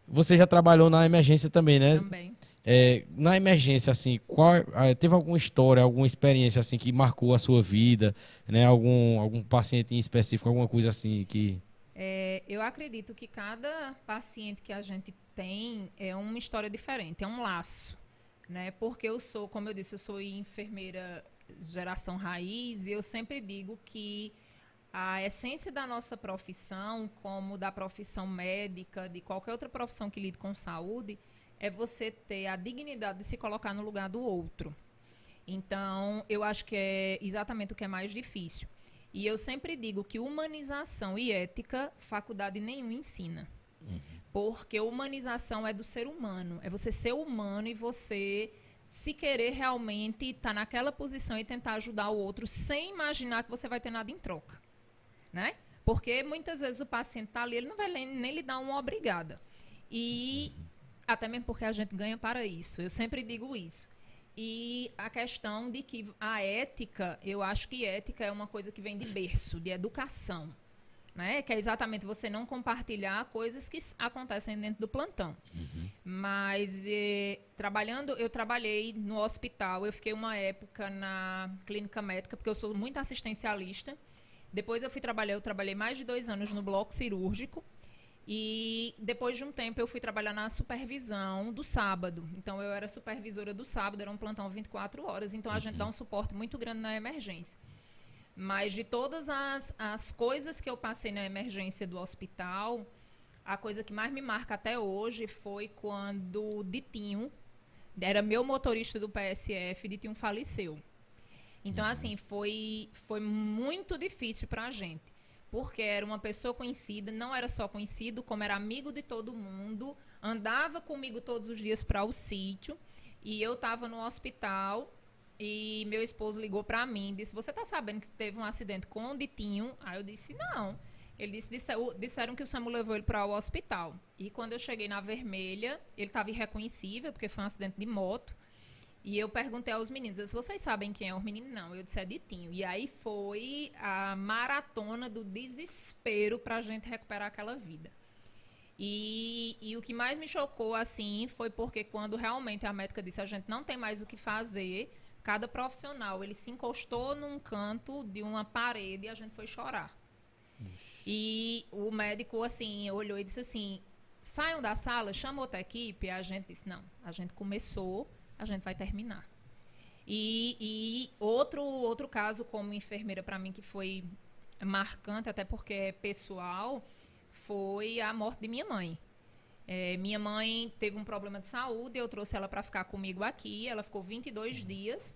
você já trabalhou na emergência também, né? Também. É, na emergência, assim, qual, ah, teve alguma história, alguma experiência assim que marcou a sua vida, né? Algum, algum paciente em específico, alguma coisa assim que. É, eu acredito que cada paciente que a gente tem é uma história diferente, é um laço, né? Porque eu sou, como eu disse, eu sou enfermeira geração raiz e eu sempre digo que a essência da nossa profissão, como da profissão médica, de qualquer outra profissão que lide com saúde, é você ter a dignidade de se colocar no lugar do outro. Então, eu acho que é exatamente o que é mais difícil. E eu sempre digo que humanização e ética, faculdade nenhuma ensina. Porque humanização é do ser humano. É você ser humano e você se querer realmente estar naquela posição e tentar ajudar o outro sem imaginar que você vai ter nada em troca. Né? Porque muitas vezes o paciente está ali, ele não vai nem, lhe dar uma obrigada. E até mesmo porque a gente ganha para isso. Eu sempre digo isso. E a questão de que a ética, eu acho que ética é uma coisa que vem de berço, de educação. Né? Que é exatamente você não compartilhar coisas que acontecem dentro do plantão. Mas eh, trabalhando, eu trabalhei no hospital, eu fiquei uma época na clínica médica, porque eu sou muito assistencialista. Depois eu fui trabalhar, eu trabalhei mais de dois anos no bloco cirúrgico. E depois de um tempo eu fui trabalhar na supervisão do sábado. Então eu era supervisora do sábado, era um plantão 24 horas. Então a gente dá um suporte muito grande na emergência. Mas de todas as, as coisas que eu passei na emergência do hospital, a coisa que mais me marca até hoje foi quando o Ditinho, era meu motorista do PSF, Ditinho faleceu. Então, assim, foi, foi muito difícil pra gente. Porque era uma pessoa conhecida, não era só conhecido, como era amigo de todo mundo, andava comigo todos os dias para o sítio. E eu estava no hospital e meu esposo ligou para mim disse: Você tá sabendo que teve um acidente com o Ditinho? Aí eu disse: Não. Ele disse: "Disse- o- Disseram que o SAMU levou ele para o hospital. E quando eu cheguei na vermelha, ele estava irreconhecível, porque foi um acidente de moto. E eu perguntei aos meninos, disse, vocês sabem quem é o menino? Não, eu disse, é Ditinho. E aí foi a maratona do desespero para a gente recuperar aquela vida. E, e o que mais me chocou, assim, foi porque quando realmente a médica disse, a gente não tem mais o que fazer, cada profissional, ele se encostou num canto de uma parede e a gente foi chorar. E o médico, assim, olhou e disse assim, saiam da sala, chama outra equipe. E a gente disse, não, a gente começou, a gente vai terminar. E, e outro, outro caso como enfermeira para mim que foi marcante, até porque é pessoal, foi a morte de minha mãe. É, minha mãe teve um problema de saúde, eu trouxe ela para ficar comigo aqui, ela ficou 22 dias.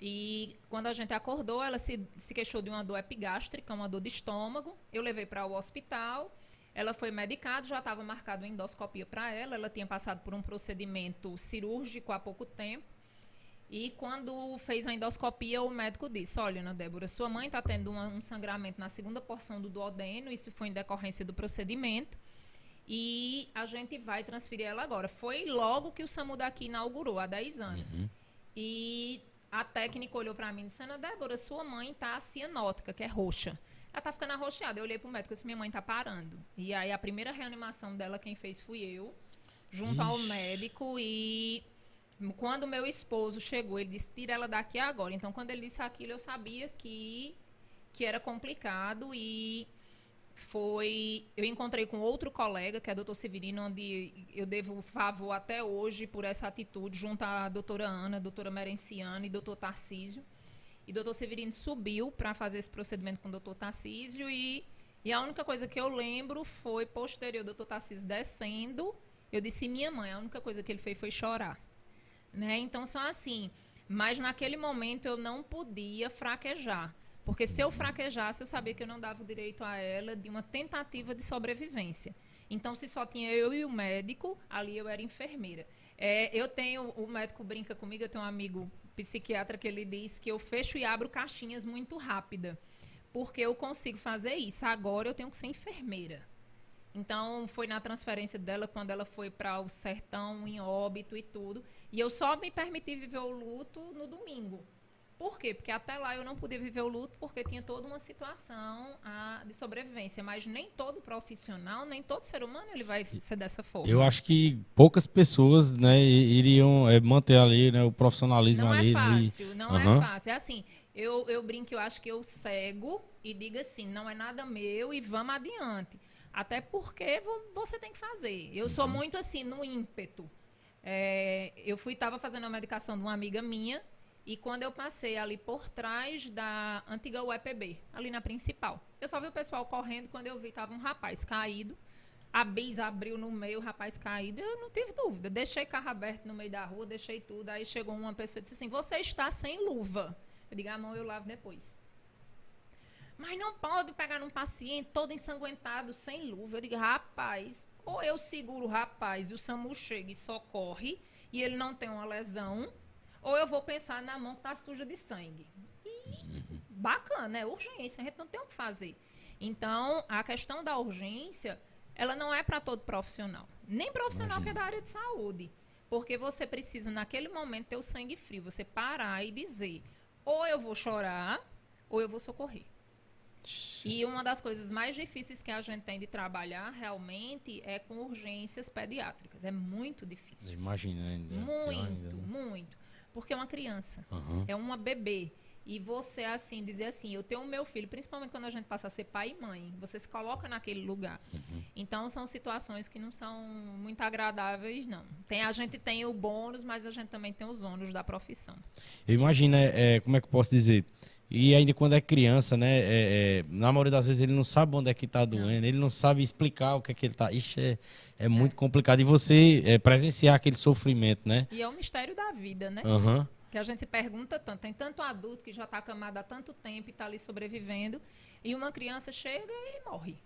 E quando a gente acordou, ela se, se queixou de uma dor epigástrica, uma dor de estômago. Eu levei para o hospital. Ela foi medicada, já estava marcado uma endoscopia para ela. Ela tinha passado por um procedimento cirúrgico há pouco tempo. E quando fez a endoscopia, o médico disse: Olha, Ana Débora, sua mãe está tendo uma, um sangramento na segunda porção do duodeno, isso foi em decorrência do procedimento. E a gente vai transferir ela agora. Foi logo que o SAMU daqui inaugurou, há 10 anos. Uhum. E a técnica olhou para mim e disse: Ana Débora, sua mãe tá cianótica, que é roxa. Ela tá ficando arroxeada. Eu olhei pro médico e disse: Minha mãe tá parando. E aí a primeira reanimação dela, quem fez fui eu, junto ao Ixi. médico. E quando meu esposo chegou, ele disse: Tira ela daqui agora. Então, quando ele disse aquilo, eu sabia que, que era complicado. E foi. Eu encontrei com outro colega, que é o doutor Severino, onde eu devo favor até hoje por essa atitude, junto à doutora Ana, doutora Merenciana e doutor Tarcísio. E doutor Severino subiu para fazer esse procedimento com o doutor Tarcísio e, e a única coisa que eu lembro foi posterior, o doutor Tarcísio descendo, eu disse minha mãe, a única coisa que ele fez foi chorar. Né? Então são assim, mas naquele momento eu não podia fraquejar. Porque se eu fraquejasse, eu sabia que eu não dava o direito a ela de uma tentativa de sobrevivência. Então, se só tinha eu e o médico, ali eu era enfermeira. É, eu tenho, o médico brinca comigo, eu tenho um amigo psiquiatra que ele diz que eu fecho e abro caixinhas muito rápida. Porque eu consigo fazer isso. Agora eu tenho que ser enfermeira. Então, foi na transferência dela, quando ela foi para o sertão, em óbito e tudo. E eu só me permiti viver o luto no domingo. Por quê? Porque até lá eu não podia viver o luto porque tinha toda uma situação ah, de sobrevivência. Mas nem todo profissional, nem todo ser humano ele vai ser dessa forma. Eu acho que poucas pessoas, né, iriam é, manter ali, né, o profissionalismo Não ali. é né, e- fácil, não Aham. é fácil. É assim, eu, eu brinco, eu acho que eu cego e digo assim, não é nada meu e vamos adiante. Até porque vo- você tem que fazer. Eu Uhum. sou muito assim, no ímpeto. É, eu fui, estava fazendo a medicação de uma amiga minha e quando eu passei ali por trás da antiga UEPB, ali na principal, eu só vi o pessoal correndo quando eu vi, tava um rapaz caído. A bis abriu no meio, o rapaz caído. Eu não tive dúvida. Deixei carro aberto no meio da rua, deixei tudo. Aí chegou uma pessoa e disse assim: Você está sem luva. Eu digo: A mão eu lavo depois. Mas não pode pegar num paciente todo ensanguentado, sem luva. Eu digo: Rapaz, ou eu seguro o rapaz e o SAMU chega e socorre e ele não tem uma lesão, ou eu vou pensar na mão que está suja de sangue. E bacana, é urgência, a gente não tem o que fazer. Então, a questão da urgência, ela não é para todo profissional. Nem profissional que é da área de saúde. Porque você precisa, naquele momento, ter o sangue frio. Você parar e dizer, ou eu vou chorar, ou eu vou socorrer. E uma das coisas mais difíceis que a gente tem de trabalhar, realmente, é com urgências pediátricas. É muito difícil. Imagina ainda. ainda, Muito, né? muito. Porque é uma criança. Aham. É uma bebê. E você, assim, dizer assim, eu tenho o meu filho, principalmente quando a gente passa a ser pai e mãe, você se coloca naquele lugar. Então, são situações que não são muito agradáveis, não. Tem, a gente tem o bônus, mas a gente também tem os ônus da profissão. Eu imagino, é, é, como é que eu posso dizer? E ainda quando é criança, né? é, é, na maioria das vezes ele não sabe onde é que tá doendo, ele não sabe explicar o que é que ele tá. Ixi, é, é muito complicado. E você é, presenciar aquele sofrimento, né? E é o mistério da vida, né? Aham. Que a gente se pergunta tanto. Tem tanto adulto que já está acamado há tanto tempo e está ali sobrevivendo. E uma criança chega e morre.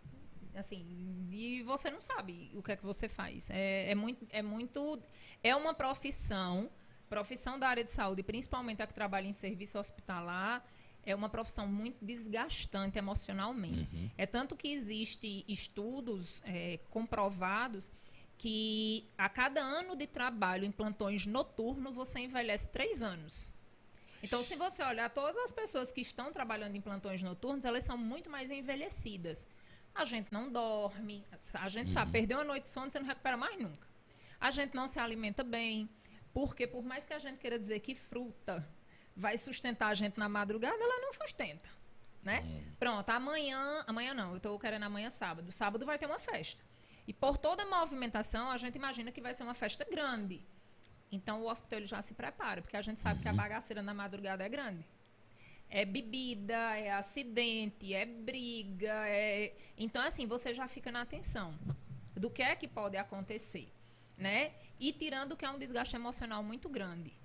Assim, e você não sabe o que é que você faz. É, é muito, é muito. É uma profissão, profissão da área de saúde, principalmente a que trabalha em serviço hospitalar, é uma profissão muito desgastante emocionalmente. É tanto que existe estudos é, comprovados que a cada ano de trabalho em plantões noturnos você envelhece três anos. Então, se você olhar todas as pessoas que estão trabalhando em plantões noturnos, elas são muito mais envelhecidas. A gente não dorme, a gente sabe, perdeu uma noite de sono, você não recupera mais nunca. A gente não se alimenta bem, porque por mais que a gente queira dizer que fruta vai sustentar a gente na madrugada, ela não sustenta, né? Pronto, amanhã, amanhã não, eu estou querendo amanhã sábado. Sábado vai ter uma festa. E por toda a movimentação, a gente imagina que vai ser uma festa grande. Então o hospital já se prepara, porque a gente sabe que a bagaceira na madrugada é grande. É bebida, é acidente, é briga, é... Então, assim, você já fica na atenção do que é que pode acontecer, né? E tirando que é um desgaste emocional muito grande.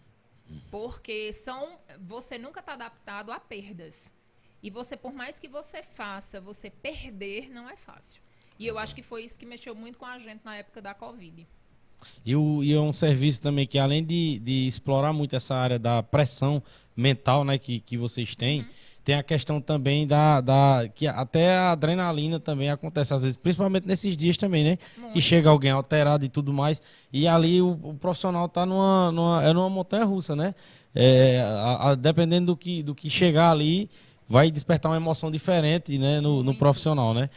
Porque são... Você nunca está adaptado a perdas. E você, por mais que você faça, você perder não é fácil. E eu acho que foi isso que mexeu muito com a gente na época da Covid. E, o, e é um serviço também que, além de, de explorar muito essa área da pressão mental né, que, que vocês têm, Uhum. Tem a questão também da, da. que até a adrenalina também acontece às vezes, principalmente nesses dias também, né? Que Muito. chega alguém alterado e tudo mais. E ali o, o profissional tá numa, numa, é numa montanha russa, né? É, a- a- dependendo do que, do que chegar ali, vai despertar uma emoção diferente, né? No, no profissional, né?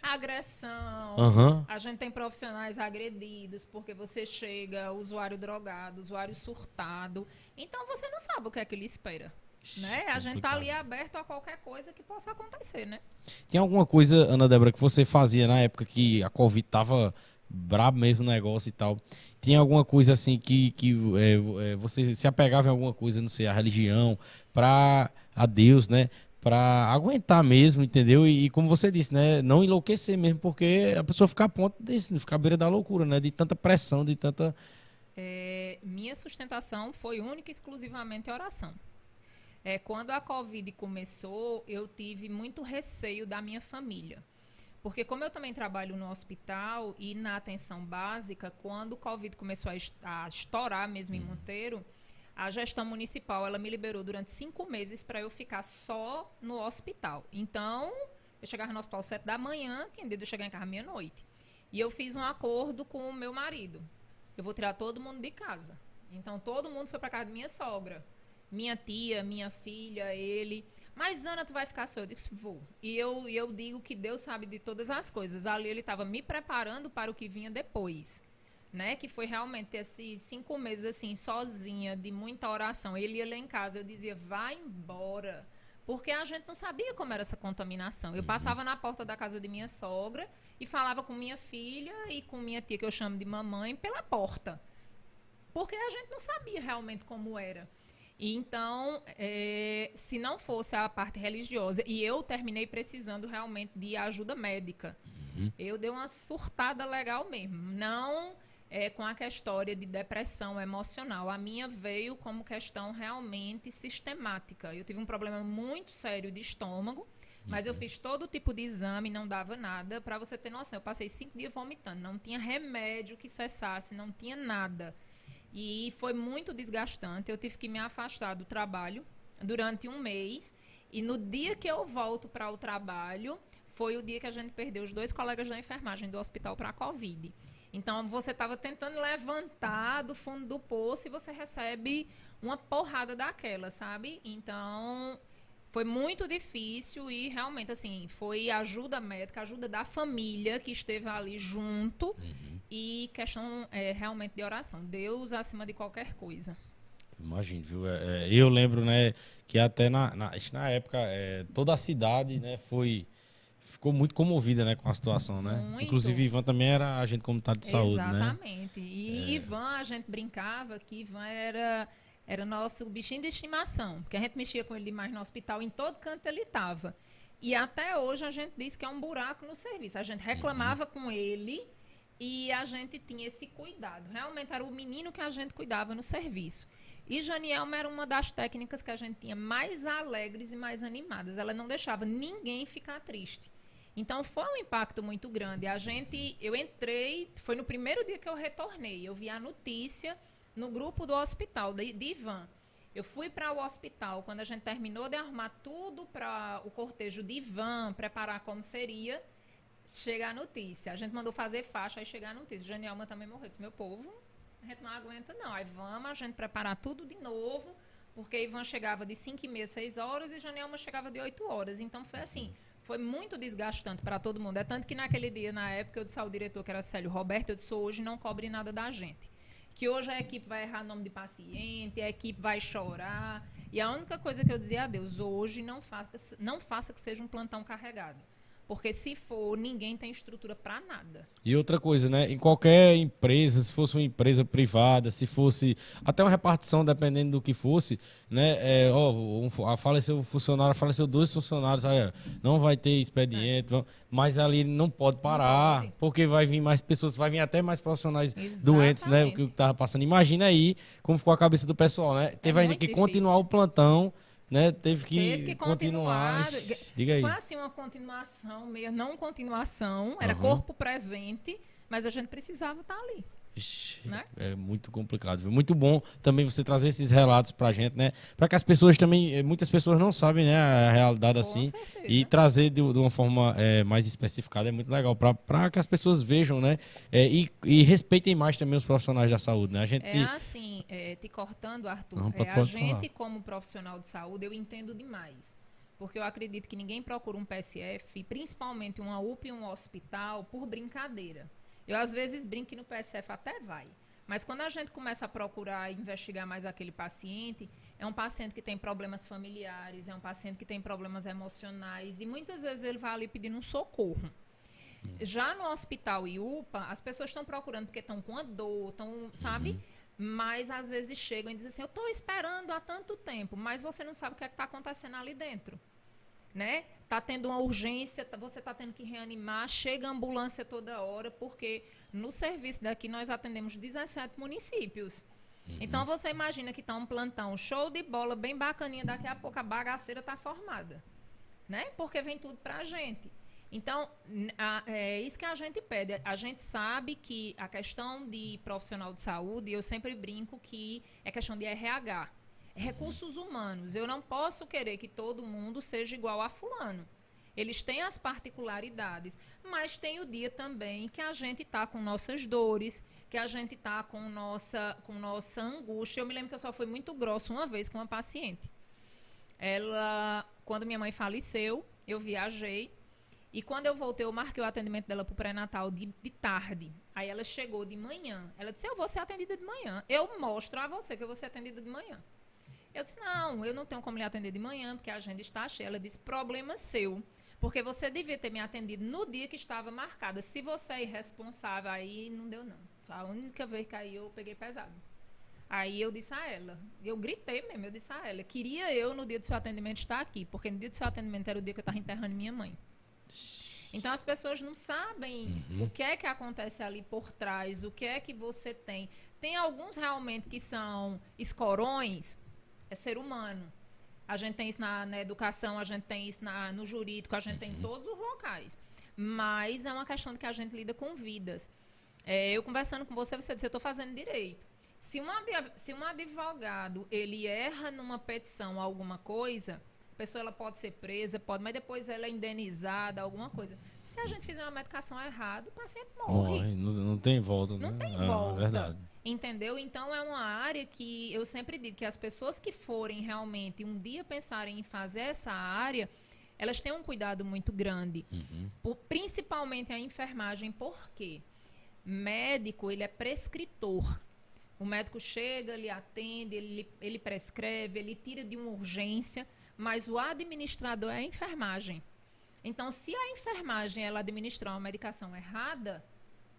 Agressão. Aham. A gente tem profissionais agredidos porque você chega, usuário drogado, usuário surtado. Então você não sabe o que é que ele espera. Né? A gente tá ali aberto a qualquer coisa que possa acontecer, né? Tem alguma coisa, Ana Débora, que você fazia na época que a Covid tava brabo mesmo o negócio e tal? Tinha alguma coisa assim que, que é, é, você se apegava em alguma coisa, não sei, a religião, pra a Deus, né? Pra aguentar mesmo, entendeu? E, e como você disse, né? Não enlouquecer mesmo, porque a pessoa fica a ponto de de ficar à beira da loucura, né? De tanta pressão, de tanta. É, minha sustentação foi única e exclusivamente oração. É, quando a Covid começou, eu tive muito receio da minha família. Porque como eu também trabalho no hospital e na atenção básica, quando o Covid começou a, est- a estourar mesmo em Monteiro, a gestão municipal ela me liberou durante cinco meses para eu ficar só no hospital. Então, eu chegava no hospital sete da manhã, tinha eu chegar em casa meia-noite. E eu fiz um acordo com o meu marido. Eu vou tirar todo mundo de casa. Então, todo mundo foi para casa de minha sogra. Minha tia, minha filha, ele. Mas, Ana, tu vai ficar só? Eu disse, vou. E eu, eu digo que Deus sabe de todas as coisas. Ali ele estava me preparando para o que vinha depois. Né? Que foi realmente esses cinco meses, assim, sozinha, de muita oração. Ele ia lá em casa, eu dizia, vai embora. Porque a gente não sabia como era essa contaminação. Eu passava na porta da casa de minha sogra e falava com minha filha e com minha tia, que eu chamo de mamãe, pela porta. Porque a gente não sabia realmente como era. Então, é, se não fosse a parte religiosa, e eu terminei precisando realmente de ajuda médica, eu dei uma surtada legal mesmo. Não é, com a história de depressão emocional. A minha veio como questão realmente sistemática. Eu tive um problema muito sério de estômago, mas eu fiz todo tipo de exame, não dava nada. Para você ter noção, eu passei cinco dias vomitando. Não tinha remédio que cessasse, não tinha nada. E foi muito desgastante. Eu tive que me afastar do trabalho durante um mês. E no dia que eu volto para o trabalho, foi o dia que a gente perdeu os dois colegas da enfermagem do hospital para a Covid. Então, você estava tentando levantar do fundo do poço e você recebe uma porrada daquela, sabe? Então, foi muito difícil e realmente, assim, foi ajuda médica, ajuda da família que esteve ali junto e questão é, realmente de oração. Deus acima de qualquer coisa. Imagino, viu? É, é, eu lembro, né, que até na, na, na época é, toda a cidade, né, foi ficou muito comovida, né, com a situação, né? Muito. Inclusive Ivan também era agente comunitário de saúde, né? Exatamente. E Ivan, a gente brincava que Ivan era era nosso bichinho de estimação, porque a gente mexia com ele demais no hospital, em todo canto ele estava. E até hoje a gente diz que é um buraco no serviço. A gente reclamava com ele e a gente tinha esse cuidado. Realmente era o menino que a gente cuidava no serviço. E Janielma era uma das técnicas que a gente tinha mais alegres e mais animadas. Ela não deixava ninguém ficar triste. Então foi um impacto muito grande. A gente, eu entrei, foi no primeiro dia que eu retornei. Eu vi a notícia no grupo do hospital de, de Ivan. Eu fui para o hospital quando a gente terminou de arrumar tudo para o cortejo de Ivan, preparar como seria. Chega a notícia. A gente mandou fazer faixa, aí chegar a notícia. Janielma também morreu. Eu Disse, meu povo, a gente não aguenta, não. Aí vamos a gente preparar tudo de novo, porque Ivan chegava de 5 e meia, 6 horas e Janielma chegava de 8 horas. Então foi assim, foi muito desgastante para todo mundo. É tanto que naquele dia, na época, eu disse ao diretor, que era Célio Roberto, eu disse, hoje não cobre nada da gente. Que hoje a equipe vai errar nome de paciente, a equipe vai chorar. E a única coisa que eu dizia a Deus, hoje não faça, não faça que seja um plantão carregado. Porque se for, ninguém tem estrutura para nada. E outra coisa, né? Em qualquer empresa, se fosse uma empresa privada, se fosse até uma repartição, dependendo do que fosse, né? É, ó, um, a faleceu um funcionário, faleceu dois funcionários, aí, não vai ter expediente, vão- mas ali não pode parar, pode. porque vai vir mais pessoas, vai vir até mais profissionais doentes, né? O que Exatamente. tava passando. Imagina aí como ficou a cabeça do pessoal, né? Teve ainda muito que difícil. continuar o plantão, né? Teve que, Teve que continuar. Diga aí. Foi assim uma continuação, meio não continuação, era Aham. corpo presente, mas a gente precisava estar ali. Ixi, Né? É muito complicado. viu? Muito bom também você trazer esses relatos pra gente, né? Pra que as pessoas também, eh, muitas pessoas não sabem, né, a realidade Com assim. certeza. E trazer de, de uma forma eh, mais especificada é muito legal, pra, pra que as pessoas vejam, né? eh, e, e respeitem mais também os profissionais da saúde, né? A gente. É assim, é, te cortando, Arthur, Não, é, a gente falar. como profissional de saúde, eu entendo demais. Porque eu acredito que ninguém procura um PSF, principalmente uma UPA e um hospital, por brincadeira. Eu às vezes brinco que no PSF até vai. Mas quando a gente começa a procurar e investigar mais aquele paciente, é um paciente que tem problemas familiares, é um paciente que tem problemas emocionais e muitas vezes ele vai ali pedindo um socorro. Já no hospital e UPA, as pessoas estão procurando porque estão com a dor, estão, sabe? Mas às vezes chegam e dizem assim: Eu estou esperando há tanto tempo, mas você não sabe o que é está acontecendo ali dentro. Né? Tá tendo uma urgência, tá- você está tendo que reanimar, chega a ambulância toda hora, porque no serviço daqui nós atendemos 17 municípios. Então você imagina que está um plantão show de bola, bem bacaninha, daqui a pouco a bagaceira está formada né? Porque vem tudo para a gente. Então, a- é isso que a gente pede. A gente sabe que a questão de profissional de saúde, eu sempre brinco que é questão de RH. Recursos humanos. Eu não posso querer que todo mundo seja igual a fulano. Eles têm as particularidades, mas tem o dia também que a gente está com nossas dores, que a gente está com nossa, com nossa angústia. Eu me lembro que eu só fui muito grossa uma vez com uma paciente. Ela, quando minha mãe faleceu, eu viajei. E quando eu voltei, eu marquei o atendimento dela para o pré-natal de, de tarde. Aí ela chegou de manhã. Ela disse: Eu vou ser atendida de manhã. Eu mostro a você que eu vou ser atendida de manhã. Eu disse: Não, eu não tenho como lhe atender de manhã, porque a agenda está cheia. Ela disse: Problema seu. Porque você devia ter me atendido no dia que estava marcada. Se você é irresponsável, aí não deu, não. A única vez que aí eu peguei pesado. Aí eu disse a ela, eu gritei mesmo, eu disse a ela, queria eu no dia do seu atendimento estar aqui, porque no dia do seu atendimento era o dia que eu estava enterrando minha mãe. Então as pessoas não sabem o que é que acontece ali por trás, o que é que você tem. Tem alguns realmente que são escorões, é ser humano. A gente tem isso na, na educação, a gente tem isso na- no jurídico, a gente tem em todos os locais. Mas é uma questão de que a gente lida com vidas. É, eu conversando com você, você disse, eu estou fazendo direito. Se um, adi- se um advogado ele erra numa petição alguma coisa, a pessoa ela pode ser presa, pode, mas depois ela é indenizada, alguma coisa. Se a gente fizer uma medicação errada, o paciente morre. Morre, não, não tem volta. Não né? tem É, volta. verdade. Entendeu? Então é uma área que eu sempre digo que as pessoas que forem realmente um dia pensarem em fazer essa área, elas têm um cuidado muito grande. Por- principalmente a enfermagem, por quê? Médico, ele é prescritor. O médico chega, ele atende, ele, ele prescreve, ele tira de uma urgência, mas o administrador é a enfermagem. Então, se a enfermagem ela administrar uma medicação errada,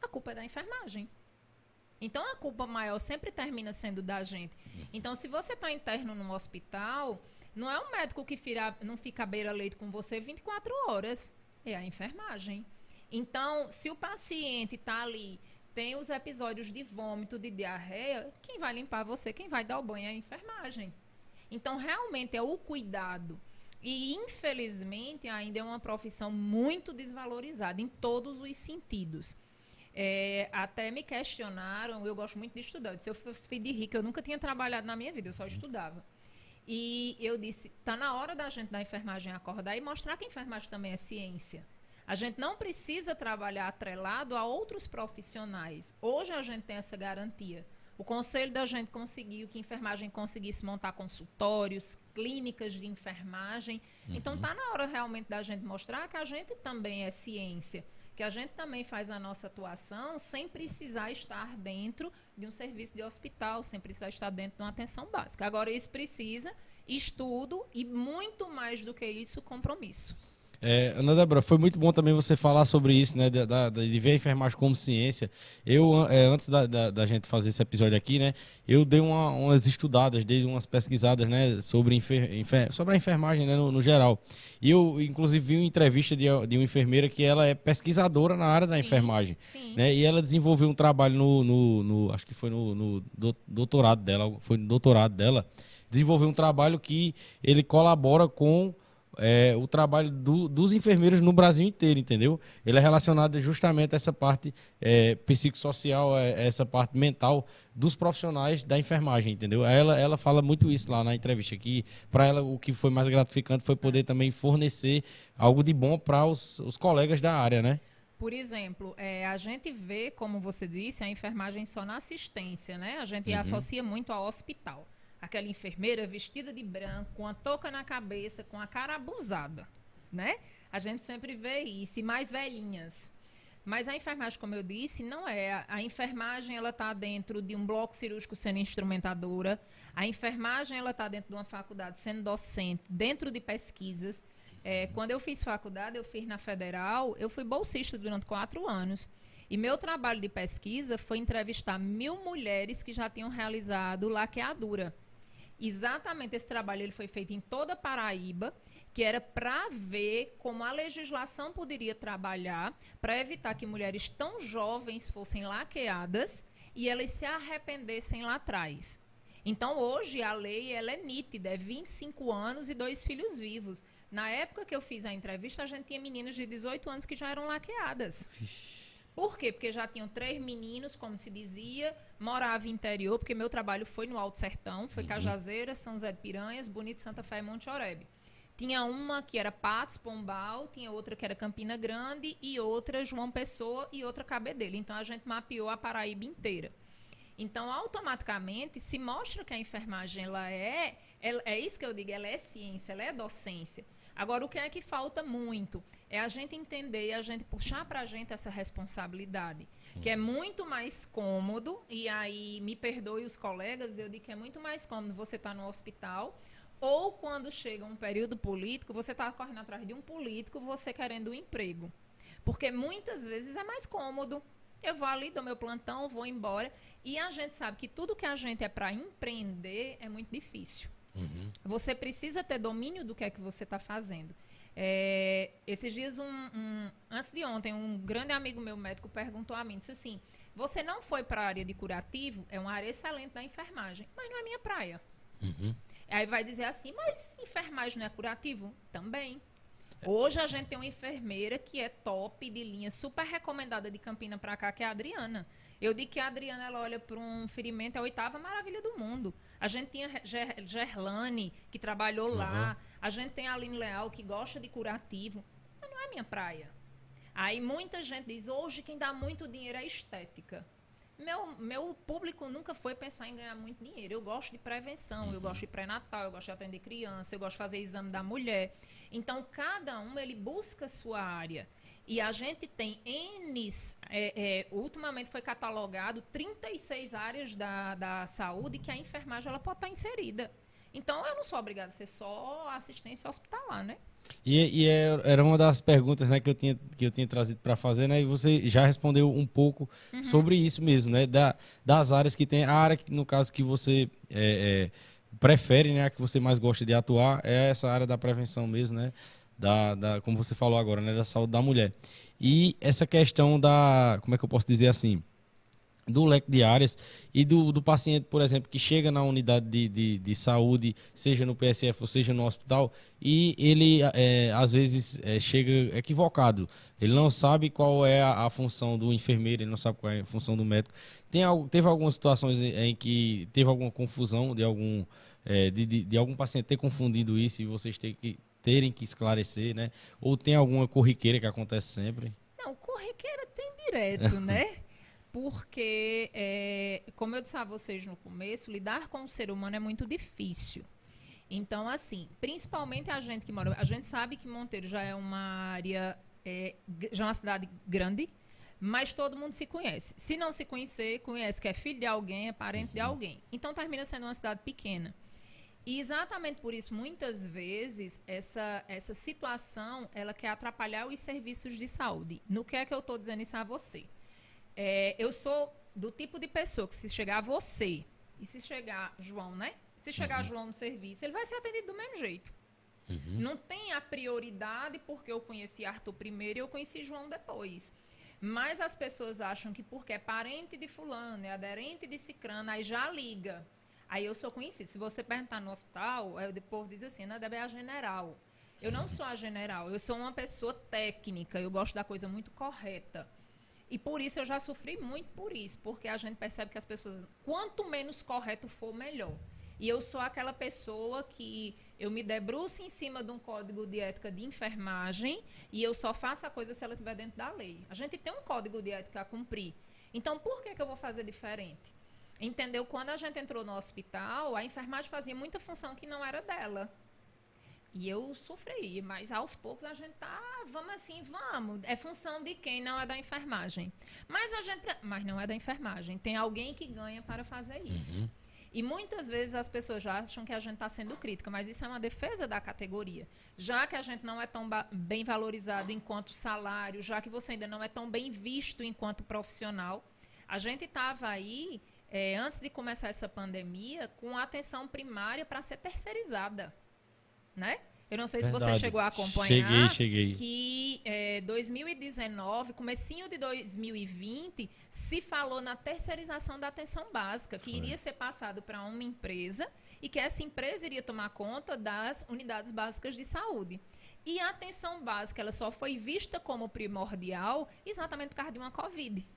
a culpa é da enfermagem. Então a culpa maior sempre termina sendo da gente. Então, se você está interno num hospital, não é o médico que fira- não fica à beira-leito com você 24 horas, é a enfermagem. Então, se o paciente está ali, tem os episódios de vômito, de diarreia, quem vai limpar você, quem vai dar o banho é a enfermagem. Então, realmente é o cuidado. E, infelizmente, ainda é uma profissão muito desvalorizada em todos os sentidos. É, até me questionaram, eu gosto muito de estudar. Eu disse, eu fosse filho de rica, eu nunca tinha trabalhado na minha vida, eu só estudava. E eu disse, tá na hora da gente da enfermagem acordar e mostrar que a enfermagem também é ciência. A gente não precisa trabalhar atrelado a outros profissionais. Hoje a gente tem essa garantia. O conselho da gente conseguiu que a enfermagem conseguisse montar consultórios, clínicas de enfermagem. Então tá na hora realmente da gente mostrar que a gente também é ciência, que a gente também faz a nossa atuação sem precisar estar dentro de um serviço de hospital, sem precisar estar dentro de uma atenção básica. Agora isso precisa estudo e muito mais do que isso, compromisso. É, Ana Débora, foi muito bom também você falar sobre isso, né? Da, da- de ver a enfermagem como ciência. Eu, é, antes da, da, da gente fazer esse episódio aqui, né? Eu dei uma- umas estudadas, dei umas pesquisadas, né? Sobre, enfer, enfer- sobre a enfermagem, né? No, no geral. E eu, inclusive, vi uma entrevista de, de uma enfermeira que ela é pesquisadora na área da Sim, enfermagem. Sim. Né? E ela desenvolveu um trabalho no, no- no- acho que foi no, no do- doutorado dela, foi no doutorado dela, desenvolveu um trabalho que ele colabora com é, o trabalho do, dos enfermeiros no Brasil inteiro, entendeu? Ele é relacionado justamente a essa parte é, psicossocial, a essa parte mental dos profissionais da enfermagem, entendeu? Ela, ela fala muito isso lá na entrevista, que para ela o que foi mais gratificante foi poder também fornecer algo de bom para os, os colegas da área, né? Por exemplo, é, a gente vê, como você disse, a enfermagem só na assistência, né? A gente uhum. associa muito ao hospital aquela enfermeira vestida de branco, com a touca na cabeça, com a cara abusada, né? A gente sempre vê isso, e mais velhinhas. Mas a enfermagem, como eu disse, não é. A enfermagem ela está dentro de um bloco cirúrgico sendo instrumentadora. A enfermagem ela está dentro de uma faculdade sendo docente, dentro de pesquisas. É, quando eu fiz faculdade, eu fiz na federal. Eu fui bolsista durante quatro anos. E meu trabalho de pesquisa foi entrevistar mil mulheres que já tinham realizado laqueadura. Exatamente esse trabalho ele foi feito em toda Paraíba, que era para ver como a legislação poderia trabalhar para evitar que mulheres tão jovens fossem laqueadas e elas se arrependessem lá atrás. Então, hoje, a lei ela é nítida, é 25 anos e dois filhos vivos. Na época que eu fiz a entrevista, a gente tinha meninas de 18 anos que já eram laqueadas. Por quê? Porque já tinham três meninos, como se dizia, morava interior, porque meu trabalho foi no Alto Sertão, foi uhum. Cajazeira, São José de Piranhas, Bonito, Santa Fé e Monte Oreb. Tinha uma que era Patos, Pombal, tinha outra que era Campina Grande e outra João Pessoa e outra Cabedelo. Então a gente mapeou a Paraíba inteira. Então, automaticamente, se mostra que a enfermagem ela é, é, é isso que eu digo, ela é ciência, ela é docência. Agora, o que é que falta muito? É a gente entender e a gente puxar para a gente essa responsabilidade. Que é muito mais cômodo, e aí me perdoe os colegas, eu digo que é muito mais cômodo você estar tá no hospital ou quando chega um período político, você está correndo atrás de um político, você querendo um emprego. Porque muitas vezes é mais cômodo. Eu vou ali, dou meu plantão, vou embora. E a gente sabe que tudo que a gente é para empreender é muito difícil. Uhum. Você precisa ter domínio do que é que você está fazendo. É, esses dias, um, um, antes de ontem, um grande amigo meu médico perguntou a mim, disse assim, você não foi para a área de curativo? É uma área excelente da enfermagem, mas não é minha praia. Uhum. Aí vai dizer assim, mas enfermagem não é curativo? Também. Hoje a gente tem uma enfermeira que é top de linha, super recomendada de Campina para cá, que é a Adriana. Eu digo que a Adriana ela olha para um ferimento, é a oitava maravilha do mundo. A gente tinha Ger Gerlane, que trabalhou uhum. lá. A gente tem a Aline Leal, que gosta de curativo. Mas não é minha praia. Aí muita gente diz, hoje quem dá muito dinheiro é estética. Meu, meu público nunca foi pensar em ganhar muito dinheiro. Eu gosto de prevenção, uhum. eu gosto de pré-natal, eu gosto de atender criança, eu gosto de fazer exame da mulher. Então, cada um, ele busca a sua área. E a gente tem N, é, é, ultimamente foi catalogado 36 áreas da, da saúde que a enfermagem ela pode estar inserida. Então, eu não sou obrigada a ser só assistência hospitalar, né? E, e, é, era uma das perguntas né, que, eu tinha, que eu tinha trazido para fazer, né? E você já respondeu um pouco uhum. sobre isso mesmo, né? Da, das áreas que tem. A área, que, no caso, que você é, é, prefere, né? A que você mais gosta de atuar é essa área da prevenção mesmo, né? Da, da, como você falou agora, né? Da saúde da mulher. E essa questão da. Como é que eu posso dizer assim? do leque de áreas e do, do paciente, por exemplo, que chega na unidade de, de, de saúde, seja no PSF ou seja no hospital, e ele é, às vezes é, chega equivocado. Ele não sabe qual é a, a, função do enfermeiro, ele não sabe qual é a função do médico. Tem, teve algumas situações em que teve alguma confusão de algum, é, de, de, de algum paciente ter confundido isso e vocês ter que, terem que esclarecer, né? Ou tem alguma corriqueira que acontece sempre? Não, corriqueira tem direto, né? porque, é, como eu disse a vocês no começo, lidar com o ser humano é muito difícil. Então, assim, principalmente a gente que mora. A gente sabe que Monteiro já é uma área, é, já é uma cidade grande, mas todo mundo se conhece. Se não se conhecer, conhece que é filho de alguém, é parente de uhum. alguém. Então termina sendo uma cidade pequena. E exatamente por isso, muitas vezes, essa, essa situação ela quer atrapalhar os serviços de saúde. No que é que eu estou dizendo isso a você? É, eu sou do tipo de pessoa que se chegar você e se chegar João, né? Se chegar uhum. João no serviço, ele vai ser atendido do mesmo jeito. Uhum. Não tem a prioridade porque eu conheci Arthur primeiro e eu conheci João depois. Mas as pessoas acham que porque é parente de fulano, é aderente de cicrano, aí já liga. Aí eu sou conhecido. Se você perguntar no hospital, o povo diz assim, né, deve é a general. Eu não sou a general, eu sou uma pessoa técnica, eu gosto da coisa muito correta. E por isso eu já sofri muito por isso, porque a gente percebe que as pessoas, quanto menos correto for, melhor. E eu sou aquela pessoa que eu me debruço em cima de um código de ética de enfermagem e eu só faço a coisa se ela estiver dentro da lei. A gente tem um código de ética a cumprir. Então, por que, que eu vou fazer diferente? Entendeu? Quando a gente entrou no hospital, a enfermagem fazia muita função que não era dela. E eu sofri, mas aos poucos a gente tá, vamos assim, vamos. É função de quem não é da enfermagem. Mas a gente, mas não é da enfermagem. Tem alguém que ganha para fazer isso. Uhum. E muitas vezes as pessoas já acham que a gente está sendo crítica, mas isso é uma defesa da categoria. Já que a gente não é tão bem valorizado enquanto salário, já que você ainda não é tão bem visto enquanto profissional, a gente estava aí, é, antes de começar essa pandemia, com atenção primária para ser terceirizada né? Eu não sei se Verdade. você chegou a acompanhar. Cheguei, cheguei. Que é, 2019, comecinho de 2020, se falou na terceirização da atenção básica, que Foi. iria ser passado para uma empresa e que essa empresa iria tomar conta das unidades básicas de saúde. E a atenção básica ela só foi vista como primordial exatamente por causa de uma Covid.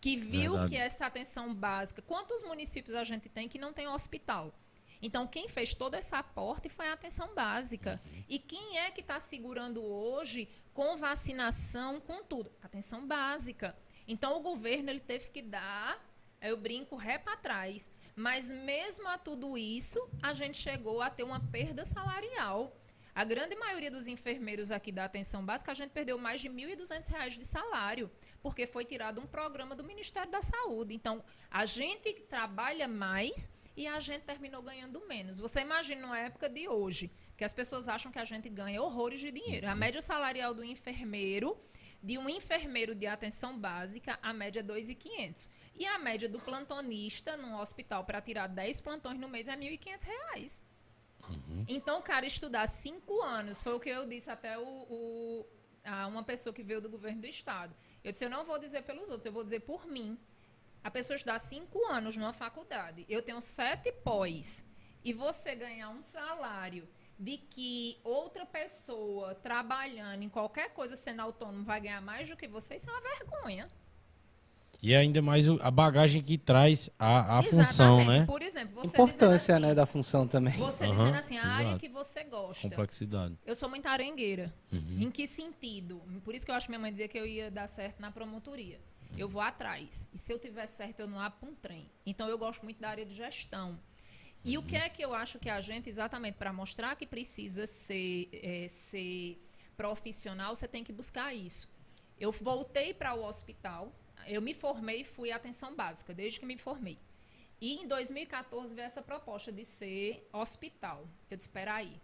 Que viu Verdade. que essa atenção básica. Quantos municípios a gente tem que não tem hospital? Então, quem fez todo esse aporte foi a atenção básica. Uhum. E quem é que está segurando hoje com vacinação, com tudo? Atenção básica. Então, o governo ele teve que dar, eu brinco, ré para trás. Mas, mesmo a tudo isso, a gente chegou a ter uma perda salarial. A grande maioria dos enfermeiros aqui da atenção básica, a gente perdeu mais de R$ 1.200 de salário, porque foi tirado um programa do Ministério da Saúde. Então, a gente trabalha mais e a gente terminou ganhando menos. Você imagina uma época de hoje, que as pessoas acham que a gente ganha horrores de dinheiro. A uhum. média salarial do enfermeiro, de um enfermeiro de atenção básica, a média é 2.500. E a média do plantonista num hospital para tirar 10 plantões no mês é R$ 1.500. Uhum. Então, cara estudar cinco anos, foi o que eu disse até o, o, a uma pessoa que veio do governo do estado. Eu disse, eu não vou dizer pelos outros, eu vou dizer por mim. A pessoa estudar cinco anos numa faculdade, eu tenho sete pós, e você ganhar um salário de que outra pessoa trabalhando em qualquer coisa sendo autônomo vai ganhar mais do que você, isso é uma vergonha. E ainda mais a bagagem que traz a, a função, né? Por exemplo, você Importância, assim, né, da função também. Você uhum, dizendo assim, a exato. área que você gosta. Complexidade. Eu sou muito arengueira. Uhum. Em que sentido? Por isso que eu acho que minha mãe dizia que eu ia dar certo na promotoria eu vou atrás. E se eu tiver certo, eu não abro um trem. Então, eu gosto muito da área de gestão. E uhum. o que é que eu acho que a gente, exatamente para mostrar que precisa ser, é, ser profissional, você tem que buscar isso. Eu voltei para o hospital, eu me formei e fui atenção básica, desde que me formei. E em 2014 veio essa proposta de ser hospital. Eu disse, espera aí,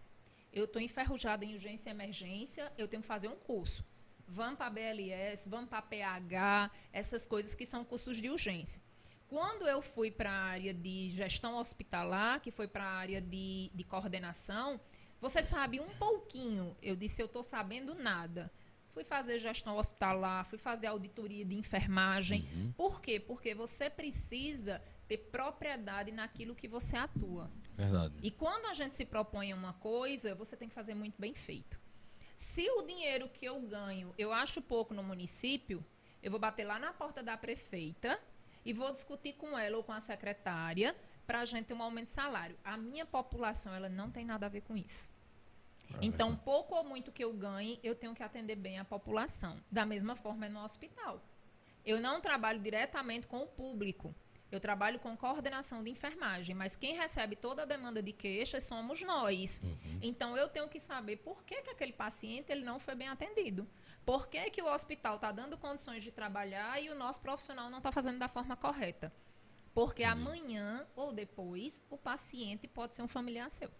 eu estou enferrujada em urgência e emergência, eu tenho que fazer um curso vamos para BLS, vamos para PH, essas coisas que são cursos de urgência. Quando eu fui para a área de gestão hospitalar, que foi para a área de, de coordenação, você sabe um pouquinho. Eu disse, eu estou sabendo nada. Fui fazer gestão hospitalar, fui fazer auditoria de enfermagem. Uhum. Por quê? Porque você precisa ter propriedade naquilo que você atua. Verdade. E quando a gente se propõe uma coisa, você tem que fazer muito bem feito. Se o dinheiro que eu ganho eu acho pouco no município, eu vou bater lá na porta da prefeita e vou discutir com ela ou com a secretária para a gente ter um aumento de salário. A minha população ela não tem nada a ver com isso. Então, pouco ou muito que eu ganhe, eu tenho que atender bem a população. Da mesma forma é no hospital. Eu não trabalho diretamente com o público. Eu trabalho com coordenação de enfermagem, mas quem recebe toda a demanda de queixas somos nós. Uhum. Então eu tenho que saber por que, que aquele paciente ele não foi bem atendido. Por que, que o hospital está dando condições de trabalhar e o nosso profissional não está fazendo da forma correta? Porque uhum. amanhã ou depois o paciente pode ser um familiar seu.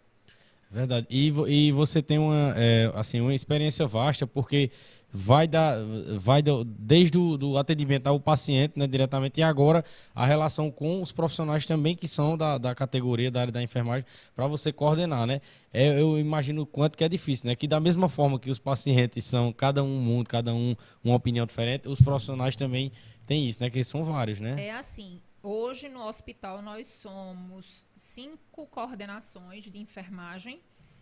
Verdade. E, e você tem uma, é, assim, uma experiência vasta, porque vai da, vai do, desde o do atendimento ao paciente, né, diretamente, e agora a relação com os profissionais também que são da, da categoria da área da enfermagem, para você coordenar, né? É, eu imagino o quanto que é difícil, né? Que da mesma forma que os pacientes são cada um mundo, cada um uma opinião diferente, os profissionais também têm isso, né? Que são vários, né? É assim. Hoje no hospital nós somos cinco coordenações de enfermagem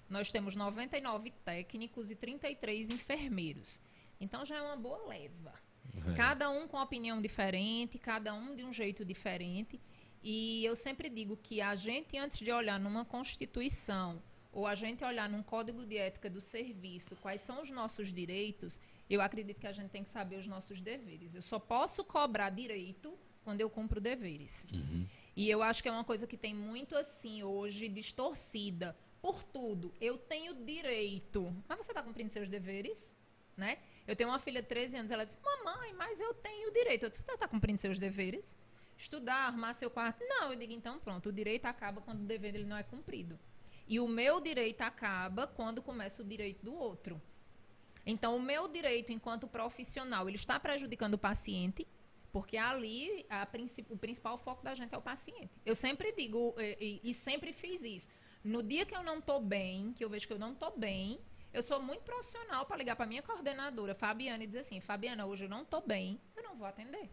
nós temos 99 técnicos e 33 enfermeiros. Então já é uma boa leva. É. Cada um com opinião diferente, cada um de um jeito diferente. E eu sempre digo que a gente, antes de olhar numa Constituição ou a gente olhar num código de ética do serviço quais são os nossos direitos, eu acredito que a gente tem que saber os nossos deveres. Eu só posso cobrar direito quando eu cumpro deveres. Uhum. E eu acho que é uma coisa que tem muito assim hoje distorcida. Por tudo, eu tenho direito. Mas você está cumprindo seus deveres? Né? Eu tenho uma filha de 13 anos, ela disse: Mamãe, mas eu tenho direito. Eu disse: Você está cumprindo seus deveres? Estudar, arrumar seu quarto? Não, eu digo: Então pronto, o direito acaba quando o dever ele não é cumprido. E o meu direito acaba quando começa o direito do outro. Então, o meu direito enquanto profissional, ele está prejudicando o paciente, porque ali a, o principal foco da gente é o paciente. Eu sempre digo, e, e, e sempre fiz isso. No dia que eu não estou bem, que eu vejo que eu não estou bem, eu sou muito profissional para ligar para minha coordenadora, Fabiana, e dizer assim: Fabiana, hoje eu não estou bem, eu não vou atender.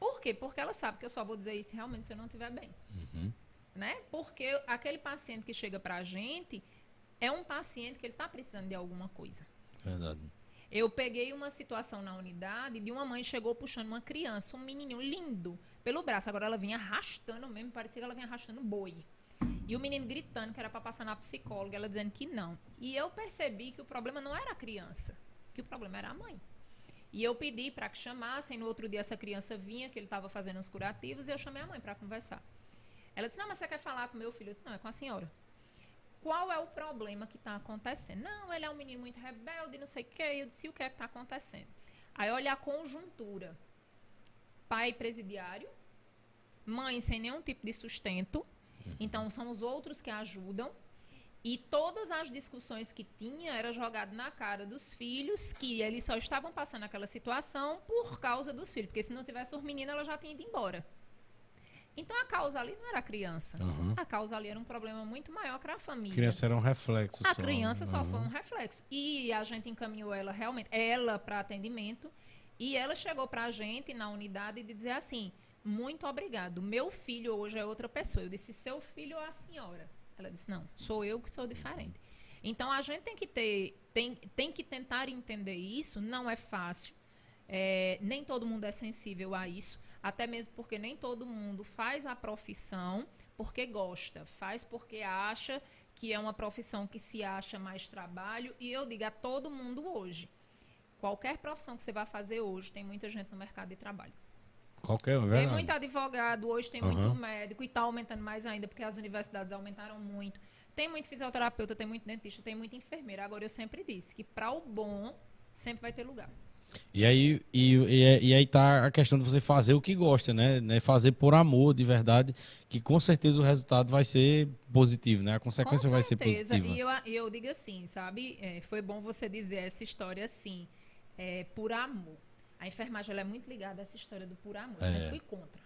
Por quê? Porque ela sabe que eu só vou dizer isso realmente se eu não estiver bem. Uhum né? Porque aquele paciente que chega para a gente é um paciente que ele está precisando de alguma coisa. Verdade. Eu peguei uma situação na unidade de uma mãe chegou puxando uma criança, um menininho lindo, pelo braço. Agora ela vinha arrastando mesmo, parecia que ela vinha arrastando boi. E o menino gritando que era para passar na psicóloga, ela dizendo que não. E eu percebi que o problema não era a criança, que o problema era a mãe. E eu pedi para que chamassem. No outro dia essa criança vinha, que ele estava fazendo os curativos, e eu chamei a mãe para conversar. Ela disse: Não, mas você quer falar com meu filho? Eu disse: Não, é com a senhora. Qual é o problema que está acontecendo? Não, ele é um menino muito rebelde, não sei o quê. Eu disse: O que é que está acontecendo? Aí olha a conjuntura: pai presidiário, mãe sem nenhum tipo de sustento. Uhum. Então, são os outros que ajudam. E todas as discussões que tinha era jogado na cara dos filhos, que eles só estavam passando aquela situação por causa dos filhos. Porque se não tivesse os meninos, ela já tinha ido embora. Então a causa ali não era a criança. Uhum. A causa ali era um problema muito maior que a família. A criança era um reflexo. A só. criança só uhum. foi um reflexo. E a gente encaminhou ela realmente, ela para atendimento. E ela chegou para a gente na unidade de dizer assim: muito obrigado. Meu filho hoje é outra pessoa. Eu disse: seu filho ou a senhora? Ela disse: não, sou eu que sou diferente. Então a gente tem que ter, tem, tem que tentar entender isso. Não é fácil. É, nem todo mundo é sensível a isso, até mesmo porque nem todo mundo faz a profissão porque gosta, faz porque acha que é uma profissão que se acha mais trabalho. E eu digo a todo mundo hoje: qualquer profissão que você vai fazer hoje, tem muita gente no mercado de trabalho. Qualquer, é Tem muito advogado, hoje tem uhum. muito médico e está aumentando mais ainda, porque as universidades aumentaram muito. Tem muito fisioterapeuta, tem muito dentista, tem muita enfermeira. Agora, eu sempre disse que para o bom, sempre vai ter lugar. E aí, e, e, e, aí tá a questão de você fazer o que gosta, né? né? Fazer por amor, de verdade, que com certeza o resultado vai ser positivo, né? A consequência vai ser positiva. E eu, eu digo assim, sabe? É, foi bom você dizer essa história assim, é, por amor. A enfermagem é muito ligada a essa história do por amor. Eu é. fui contra.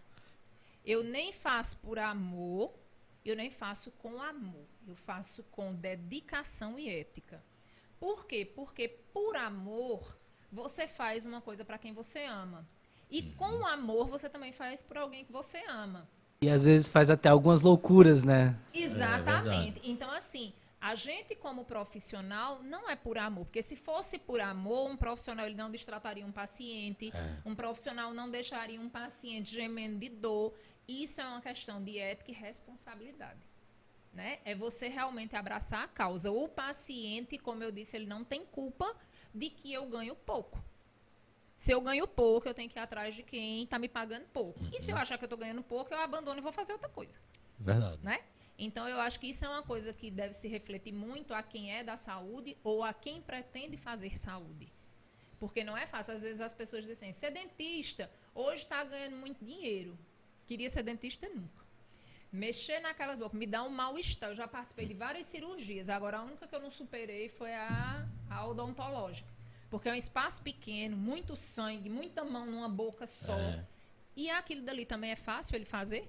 Eu nem faço por amor, eu nem faço com amor. Eu faço com dedicação e ética. Por quê? Porque por amor você faz uma coisa para quem você ama. E uhum. com amor, você também faz por alguém que você ama. E às vezes faz até algumas loucuras, né? Exatamente. É então, assim, a gente como profissional não é por amor, porque se fosse por amor, um profissional ele não destrataria um paciente, é. um profissional não deixaria um paciente gemendo de dor. Isso é uma questão de ética e responsabilidade. Né? É você realmente abraçar a causa. O paciente, como eu disse, ele não tem culpa de que eu ganho pouco. Se eu ganho pouco, eu tenho que ir atrás de quem está me pagando pouco. Uhum. E se eu achar que eu estou ganhando pouco, eu abandono e vou fazer outra coisa. Verdade. Né? Então, eu acho que isso é uma coisa que deve se refletir muito a quem é da saúde ou a quem pretende fazer saúde. Porque não é fácil. Às vezes as pessoas dizem assim, ser dentista, hoje está ganhando muito dinheiro. Queria ser dentista nunca. Mexer naquelas bocas me dá um mal-estar. Eu já participei de várias cirurgias. Agora, a única que eu não superei foi a, a odontológica. Porque é um espaço pequeno, muito sangue, muita mão numa boca só. É. E aquilo dali também é fácil ele fazer?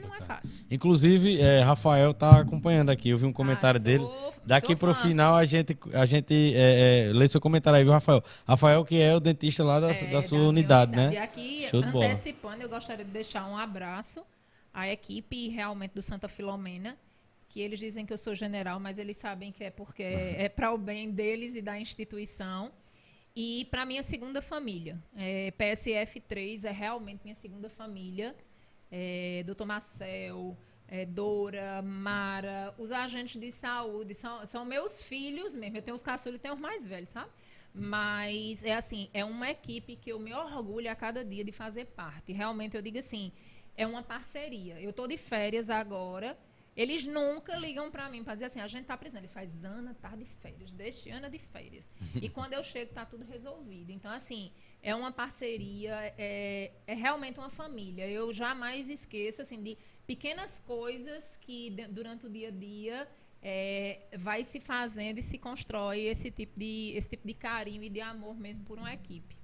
Não é fácil. Inclusive, é, Rafael tá acompanhando aqui. Eu vi um comentário ah, sou, dele. Daqui para o final a gente, a gente é, é, lê seu comentário aí, viu, Rafael? Rafael, que é o dentista lá da, é, da sua da unidade, unidade, né? E aqui, Show antecipando, eu gostaria de deixar um abraço à equipe realmente do Santa Filomena que eles dizem que eu sou general, mas eles sabem que é porque é, para o bem deles e da instituição. E para minha segunda família, é, PSF 3 é realmente minha segunda família. É, Doutor Marcel, é, Dora, Mara, os agentes de saúde são, são meus filhos mesmo. Eu tenho os caçulos e tenho os mais velhos, sabe? Mas é assim, é uma equipe que eu me orgulho a cada dia de fazer parte. Realmente eu digo assim, é uma parceria. Eu estou de férias agora. Eles nunca ligam para mim para dizer assim, a gente está precisando. Ele faz, Ana, tá de férias, deste ano é de férias. e quando eu chego, tá tudo resolvido. Então, assim, é uma parceria, é, é realmente uma família. Eu jamais esqueço, assim, de pequenas coisas que durante o dia a dia é, vai se fazendo e se constrói esse tipo, de, esse tipo de carinho e de amor mesmo por uma equipe.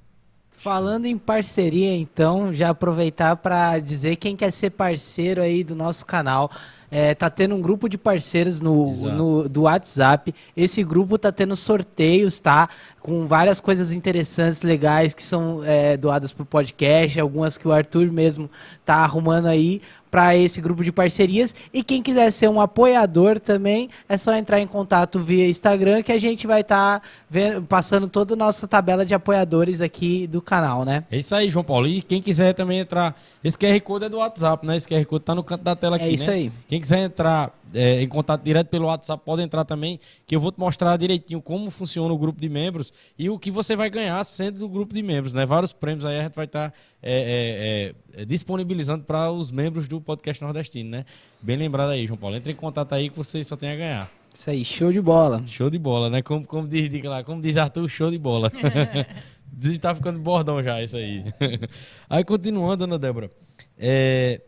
Falando em parceria, então, já aproveitar para dizer quem quer ser parceiro aí do nosso canal. É, tá tendo um grupo de parceiros no, no, do WhatsApp. Esse grupo tá tendo sorteios, tá? Com várias coisas interessantes, legais, que são é, doadas pro podcast, algumas que o Arthur mesmo tá arrumando aí para esse grupo de parcerias. E quem quiser ser um apoiador também, é só entrar em contato via Instagram que a gente vai estar tá passando toda a nossa tabela de apoiadores aqui do canal, né? É isso aí, João Paulo. E quem quiser também entrar, esse QR Code é do WhatsApp, né? Esse QR Code tá no canto da tela é aqui, É isso né? aí. Quem quiser entrar é, em contato direto pelo WhatsApp, pode entrar também, que eu vou te mostrar direitinho como funciona o grupo de membros e o que você vai ganhar sendo do grupo de membros, né? Vários prêmios aí a gente vai estar tá, é, é, é, disponibilizando para os membros do podcast nordestino, né? Bem lembrado aí, João Paulo. Entre em contato aí que você só tem a ganhar. Isso aí, show de bola. Show de bola, né? Como, como, diz, diga lá, como diz Arthur, show de bola. tá ficando bordão já isso aí. aí continuando, Ana Débora. É,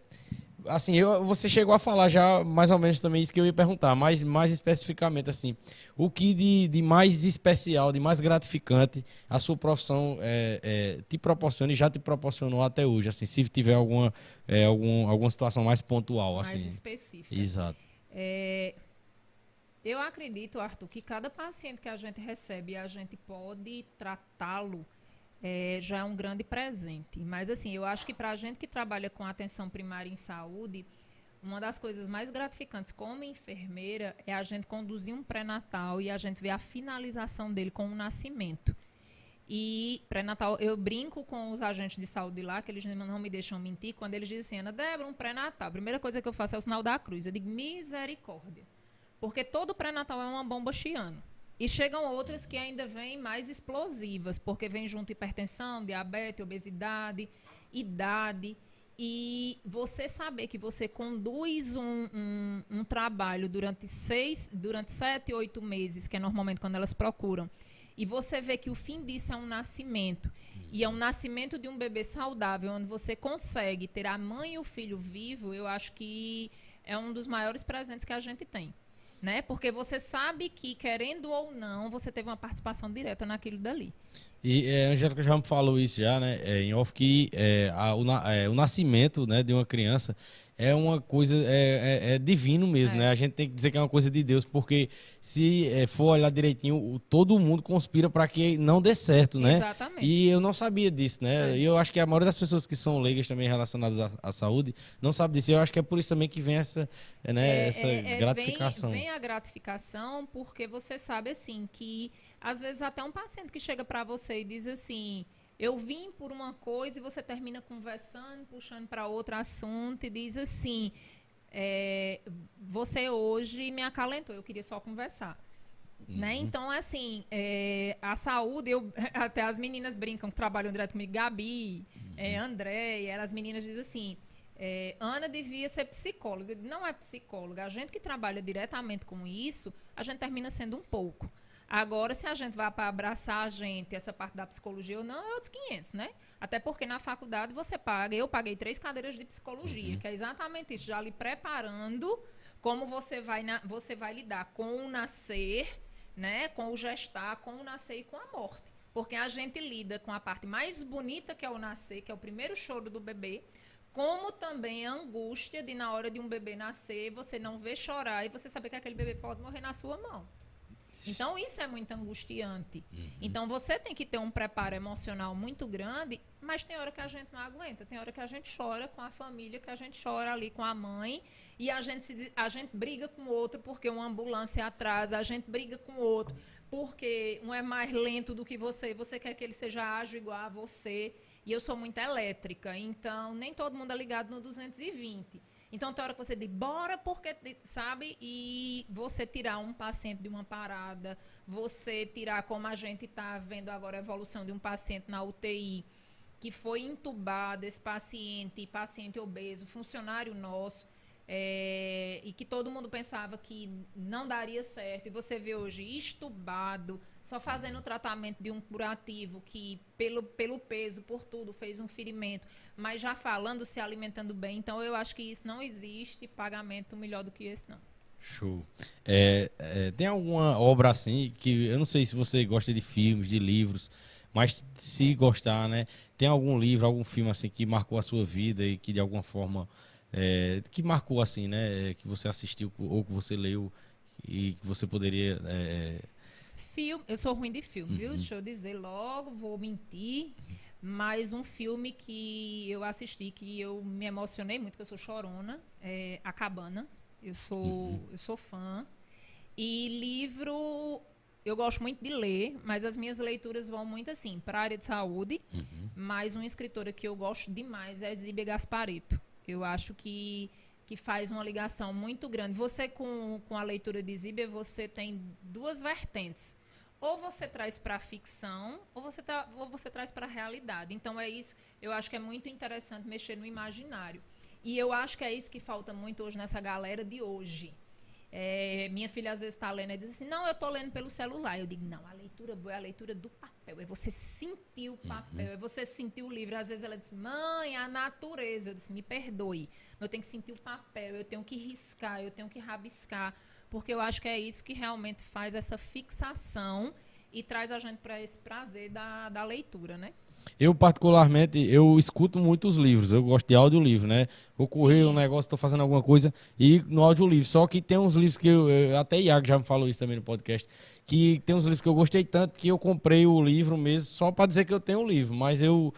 assim, eu, você chegou a falar já mais ou menos também isso que eu ia perguntar, mas mais especificamente, assim, o que de, de mais especial, de mais gratificante a sua profissão é, é, te proporciona e já te proporcionou até hoje, assim, se tiver alguma, é, algum, alguma situação mais pontual, mais assim. Mais específica. Exato. É, eu acredito, Arthur, que cada paciente que a gente recebe, a gente pode tratá-lo é, já é um grande presente. Mas, assim, eu acho que para a gente que trabalha com atenção primária em saúde, uma das coisas mais gratificantes como enfermeira é a gente conduzir um pré-natal e a gente ver a finalização dele com o nascimento. E pré-natal, eu brinco com os agentes de saúde lá, que eles não me deixam mentir, quando eles dizem assim, Ana Débora, um pré-natal. A primeira coisa que eu faço é o sinal da cruz. Eu digo misericórdia. Porque todo pré-natal é uma bomba chiano. E chegam outras que ainda vêm mais explosivas, porque vem junto hipertensão, diabetes, obesidade, idade. E você saber que você conduz um, um, um, trabalho durante seis, durante sete, oito meses, que é normalmente quando elas procuram, e você vê que o fim disso é um nascimento, e é um nascimento de um bebê saudável, onde você consegue ter a mãe e o filho vivo, eu acho que é um dos maiores presentes que a gente tem né? Porque você sabe que, querendo ou não, você teve uma participação direta naquilo dali. E é, a Angélica já me falou isso já, né? É, em off que é, a, o, é, o, nascimento né, de uma criança é uma coisa é, é, é divino mesmo, é. né? A gente tem que dizer que é uma coisa de Deus, porque se é, for olhar direitinho, todo mundo conspira para que não dê certo, né? Exatamente. E eu não sabia disso, né? É. E eu acho que a maioria das pessoas que são leigas também relacionadas à, à saúde não sabe disso. Eu acho que é por isso também que vem essa, né, essa gratificação. Vem, vem a gratificação porque você sabe assim que às vezes até um paciente que chega para você e diz assim eu vim por uma coisa e você termina conversando, puxando para outro assunto e diz assim: é, você hoje me acalentou, eu queria só conversar. Né? Uhum. Né? Então, assim, é, a saúde, eu, até as meninas brincam que trabalham direto comigo, Gabi, uhum. é, André, e as meninas dizem assim: é, Ana devia ser psicóloga. Não é psicóloga. A gente que trabalha diretamente com isso, a gente termina sendo um pouco. Agora, se a gente vai para abraçar a gente, essa parte da psicologia ou não, é outros 500, né? Até porque na faculdade você paga, eu paguei três cadeiras de psicologia, uhum. que é exatamente isso, já lhe preparando como você vai, na, você vai lidar com o nascer, né? Com o gestar, com o nascer e com a morte. Porque a gente lida com a parte mais bonita que é o nascer, que é o primeiro choro do bebê, como também a angústia de na hora de um bebê nascer, você não ver chorar e você saber que aquele bebê pode morrer na sua mão. Então, isso é muito angustiante. Uhum. Então, você tem que ter um preparo emocional muito grande, mas tem hora que a gente não aguenta. Tem hora que a gente chora com a família, que a gente chora ali com a mãe, e a gente, se, a gente briga com o outro porque uma ambulância atrasa, a gente briga com o outro porque um é mais lento do que você, você quer que ele seja ágil igual a você. E eu sou muito elétrica, então nem todo mundo é ligado no 220. Então, tem hora que você diz, bora, porque, sabe? E você tirar um paciente de uma parada, você tirar, como a gente está vendo agora a evolução de um paciente na UTI, que foi entubado, esse paciente, paciente obeso, funcionário nosso, é, e que todo mundo pensava que não daria certo, e você vê hoje estubado, só fazendo o tratamento de um curativo que, pelo, pelo peso, por tudo, fez um ferimento, mas já falando, se alimentando bem. Então, eu acho que isso não existe pagamento melhor do que esse, não. Show. É, é, tem alguma obra assim que eu não sei se você gosta de filmes, de livros, mas se gostar, né? Tem algum livro, algum filme assim que marcou a sua vida e que de alguma forma é, que marcou assim, né? Que você assistiu ou que você leu e que você poderia. Filme, eu sou ruim de filme, uhum. viu? Deixa eu dizer logo, vou mentir. Mas um filme que eu assisti, que eu me emocionei muito, que eu sou chorona, é A Cabana. Eu sou, uhum. eu sou fã. E livro, eu gosto muito de ler, mas as minhas leituras vão muito assim, para a área de saúde. Uhum. Mas uma escritora que eu gosto demais é Zíbia Gaspareto. Eu acho que, que faz uma ligação muito grande. Você, com, com a leitura de Zíbia, você tem duas vertentes. Ou você traz para a ficção, ou você, tá, ou você traz para a realidade. Então, é isso. Eu acho que é muito interessante mexer no imaginário. E eu acho que é isso que falta muito hoje nessa galera de hoje. É, minha filha às vezes está lendo e diz assim: Não, eu estou lendo pelo celular. Eu digo: Não, a leitura boa é a leitura do papel. É você sentir o papel, uhum. é você sentir o livro. Às vezes ela diz: Mãe, a natureza. Eu disse: Me perdoe. Eu tenho que sentir o papel, eu tenho que riscar, eu tenho que rabiscar. Porque eu acho que é isso que realmente faz essa fixação e traz a gente para esse prazer da, da leitura, né? Eu, particularmente, eu escuto muitos livros. Eu gosto de audiolivro, né? Vou correr Sim. um negócio, estou fazendo alguma coisa e no audiolivro. Só que tem uns livros que eu, até Iago já me falou isso também no podcast, que tem uns livros que eu gostei tanto que eu comprei o livro mesmo só para dizer que eu tenho o livro, mas eu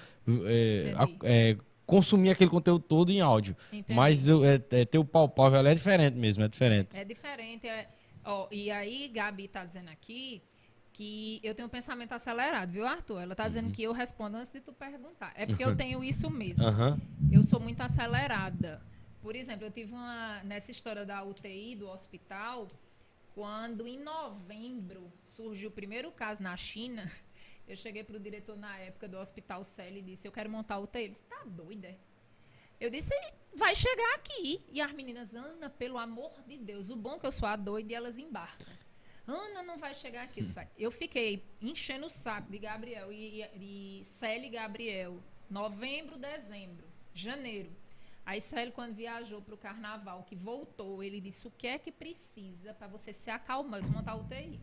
é, é, consumi aquele conteúdo todo em áudio. Entendi. Mas eu, é, é, ter o palpável é diferente mesmo, é diferente. É diferente. É, ó, e aí, Gabi está dizendo aqui que eu tenho um pensamento acelerado, viu, Arthur? Ela está uhum. dizendo que eu respondo antes de tu perguntar. É porque eu tenho isso mesmo. Uhum. Eu sou muito acelerada. Por exemplo, eu tive uma nessa história da UTI do hospital, quando em novembro surgiu o primeiro caso na China, eu cheguei para o diretor na época do Hospital Celi e disse: "Eu quero montar a UTI". Ele disse: "Tá doida?" Eu disse: "Vai chegar aqui". E as meninas: "Ana, pelo amor de Deus, o bom é que eu sou a doida e elas embarcam". Ana não vai chegar aqui. Hum. Eu fiquei enchendo o saco de Gabriel e de Célia Gabriel. Novembro, dezembro, janeiro. Aí Célio, quando viajou para o carnaval, que voltou, ele disse: o que é que precisa para você se acalmar? Eu montar UTI.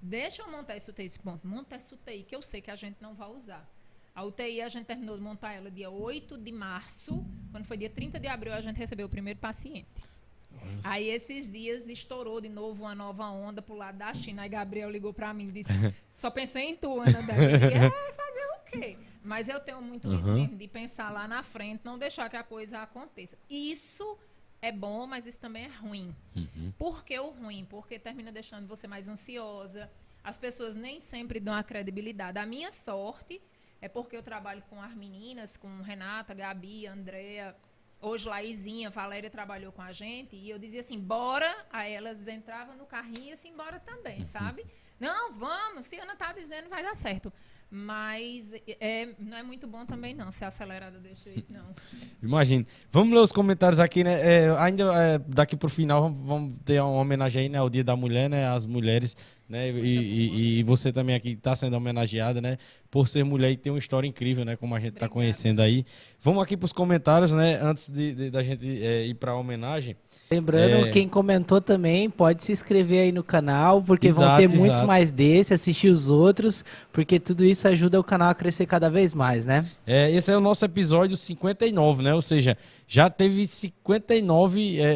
Deixa eu montar esse UTI, esse ponto. Monta essa UTI, que eu sei que a gente não vai usar. A UTI, a gente terminou de montar ela dia 8 de março. Quando foi dia 30 de abril, a gente recebeu o primeiro paciente. Nossa. Aí esses dias estourou de novo uma nova onda pro lado da China. Aí Gabriel ligou para mim e disse: só pensei em tu, Ana Débora. é, fazer o quê? Mas eu tenho muito uhum. isso mesmo, de pensar lá na frente, não deixar que a coisa aconteça. Isso é bom, mas isso também é ruim. Uhum. Por que o ruim? Porque termina deixando você mais ansiosa. As pessoas nem sempre dão a credibilidade. A minha sorte é porque eu trabalho com as meninas, com Renata, Gabi, Andrea Hoje, Laizinha, Valéria trabalhou com a gente e eu dizia assim, bora. Aí elas entravam no carrinho e assim, bora também, sabe? Não, vamos, se Ana tá dizendo, vai dar certo. Mas é, não é muito bom também, não, ser acelerada desse jeito, não. Imagina. Vamos ler os comentários aqui, né? É, ainda é, daqui pro final vamos ter uma homenagem aí, né? Ao Dia da Mulher, né? As mulheres né? E, e, e, você também aqui está sendo homenageada, né? Por ser mulher e ter uma história incrível, né? Como a gente está conhecendo aí. Vamos aqui para os comentários, né? Antes de, de da gente é, ir para a homenagem. Lembrando, é... quem comentou também pode se inscrever aí no canal, porque exato, vão ter exato. muitos mais desse, assistir os outros, porque tudo isso ajuda o canal a crescer cada vez mais, né? É, esse é o nosso episódio 59, né? Ou seja, já teve 59 é, é,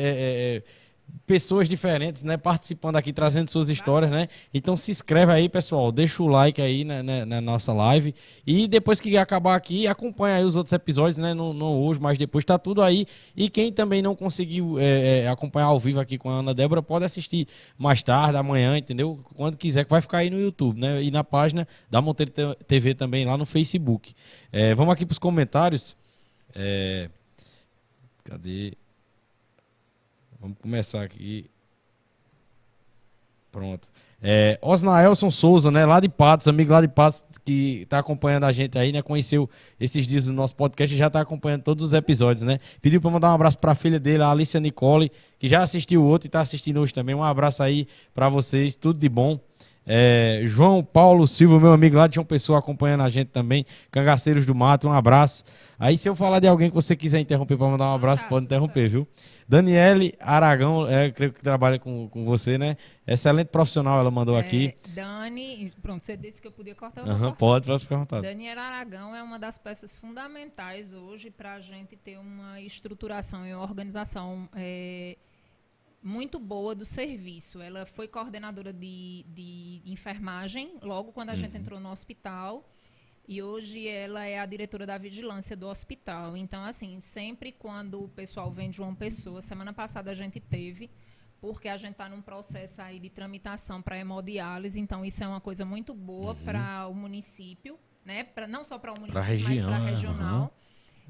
é pessoas diferentes, né, participando aqui, trazendo suas histórias, né? Então se inscreve aí, pessoal, deixa o like aí na, na, na nossa live e depois que acabar aqui, acompanha aí os outros episódios, né? Não, não hoje, mas depois tá tudo aí. E quem também não conseguiu é, é, acompanhar ao vivo aqui com a Ana Débora, pode assistir mais tarde, amanhã, entendeu? Quando quiser, que vai ficar aí no YouTube, né? E na página da Monteiro TV também, lá no Facebook. É, vamos aqui para os comentários. É... Cadê? Vamos começar aqui. Pronto. É, Osnaelson Souza, né, lá de Patos, amigo lá de Patos, que está acompanhando a gente aí, né, conheceu esses dias do nosso podcast e já está acompanhando todos os episódios, né. Pediu para mandar um abraço para a filha dele, a Alicia Nicole, que já assistiu o outro e está assistindo hoje também. Um abraço aí para vocês, tudo de bom. É, João Paulo Silva, meu amigo lá de João Pessoa, acompanhando a gente também. Cangaceiros do Mato, um abraço. Aí, se eu falar de alguém que você quiser interromper para mandar um abraço, pode interromper, viu? Daniele Aragão, é, creio que trabalha com, com você, né? Excelente profissional, ela mandou é, aqui. Dani, pronto, você disse que eu podia cortar. Uhum, pode, pode ficar à vontade. Daniela Aragão é uma das peças fundamentais hoje para a gente ter uma estruturação e uma organização. É, muito boa do serviço. Ela foi coordenadora de, de enfermagem logo quando a uhum. gente entrou no hospital. E hoje ela é a diretora da vigilância do hospital. Então, assim, sempre quando o pessoal vem de uma pessoa, semana passada a gente teve, porque a gente está num processo aí de tramitação para hemodiálise, então isso é uma coisa muito boa uhum. para o município, né? Pra, não só para o município, região, mas para a regional. Uhum.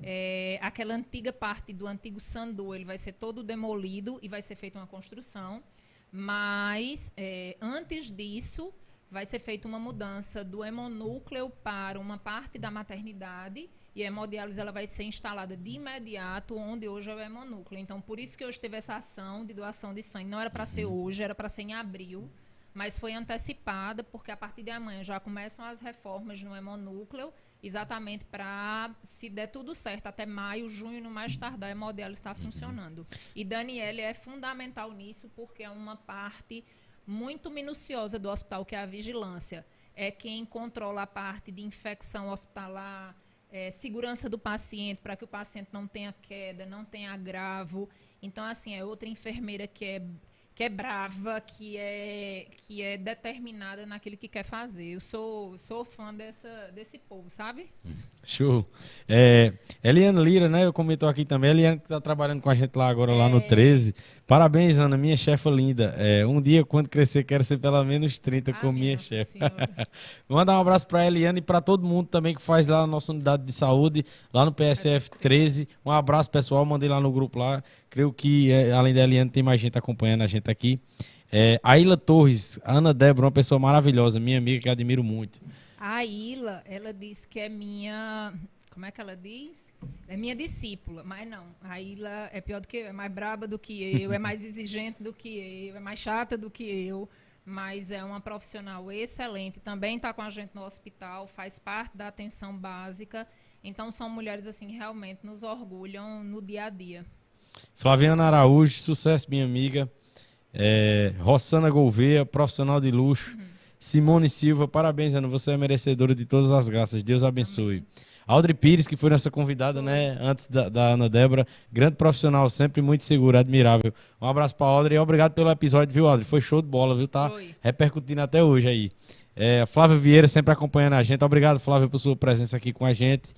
É, aquela antiga parte do antigo Sandu, ele vai ser todo demolido e vai ser feita uma construção. Mas, é, antes disso, vai ser feita uma mudança do hemonúcleo para uma parte da maternidade e a hemodiálise ela vai ser instalada de imediato onde hoje é o hemonúcleo. Então, por isso que hoje teve essa ação de doação de sangue. Não era para ser uhum. hoje, era para ser em abril mas foi antecipada porque a partir de amanhã já começam as reformas no hemonúcleo, exatamente para, se der tudo certo, até maio, junho, no mais tardar, a hemodiálise está funcionando. E Daniele é fundamental nisso porque é uma parte muito minuciosa do hospital, que é a vigilância. É quem controla a parte de infecção hospitalar, é, segurança do paciente, para que o paciente não tenha queda, não tenha agravo. Então, assim, é outra enfermeira que é que é brava, que é, que é determinada naquilo que quer fazer. Eu sou, sou fã dessa, desse povo, sabe? Show. É, Eliane Lira, né? Eu comentou aqui também. Eliane que está trabalhando com a gente lá agora, é. lá no 13. Parabéns, Ana, minha chefa linda. É, um dia, quando crescer, quero ser pelo menos 30 ah, com minha chefe. Mandar um abraço para a Eliane e para todo mundo também que faz lá na nossa unidade de saúde, lá no PSF 13. Um abraço, pessoal. Mandei lá no grupo lá. Creio que, é, além da Eliane, tem mais gente acompanhando a gente aqui. É, a Ilha Torres, Ana Débora, uma pessoa maravilhosa, minha amiga que admiro muito. A Ilha, ela disse que é minha. Como é que ela diz? É minha discípula, mas não. A Ilha é pior do que eu, é mais braba do que eu, é mais exigente do que eu, é mais chata do que eu, mas é uma profissional excelente. Também está com a gente no hospital, faz parte da atenção básica. Então são mulheres assim realmente nos orgulham no dia a dia. Flaviana Araújo, sucesso, minha amiga. É, Rossana Gouveia, profissional de luxo. Uhum. Simone Silva, parabéns, Ana. Você é merecedora de todas as graças. Deus abençoe. Amém. Audrey Pires, que foi nossa convidada, né, antes da, da, Ana Débora. Grande profissional, sempre muito segura, admirável. Um abraço pra Audrey e obrigado pelo episódio, viu, Audrey? Foi show de bola, viu? Tá foi. repercutindo até hoje aí. É, Flávia Vieira sempre acompanhando a gente. Obrigado, Flávia, por sua presença aqui com a gente.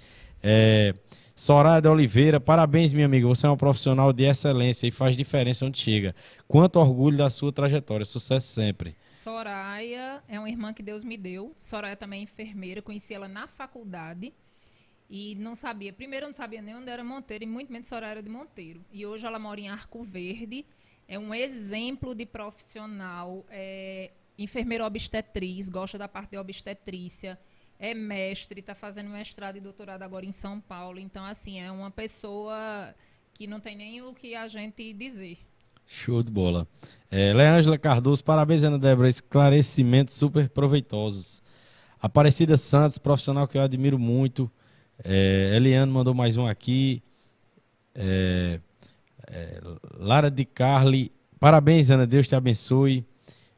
É, Soraya de Oliveira, parabéns, minha amiga. Você é um profissional de excelência e faz diferença onde chega. Quanto orgulho da sua trajetória. Sucesso sempre. Soraya é uma irmã que Deus me deu. Soraya também é enfermeira, conheci ela na faculdade e não sabia. Primeiro, eu não sabia nem onde era Monteiro e muito menos era de Monteiro. E hoje ela mora em Arco Verde. É um exemplo de profissional, é, enfermeira obstetriz, gosta da parte de obstetrícia, é mestre, está fazendo mestrado e doutorado agora em São Paulo. Então, assim, é uma pessoa que não tem nem o que a gente dizer. Show de bola. É, Leângela Cardoso, parabéns, Ana Débora. Esclarecimentos super proveitosos. Aparecida Santos, profissional que eu admiro muito. É, Eliane mandou mais um aqui. É, é, Lara de Carli, parabéns, Ana. Deus te abençoe.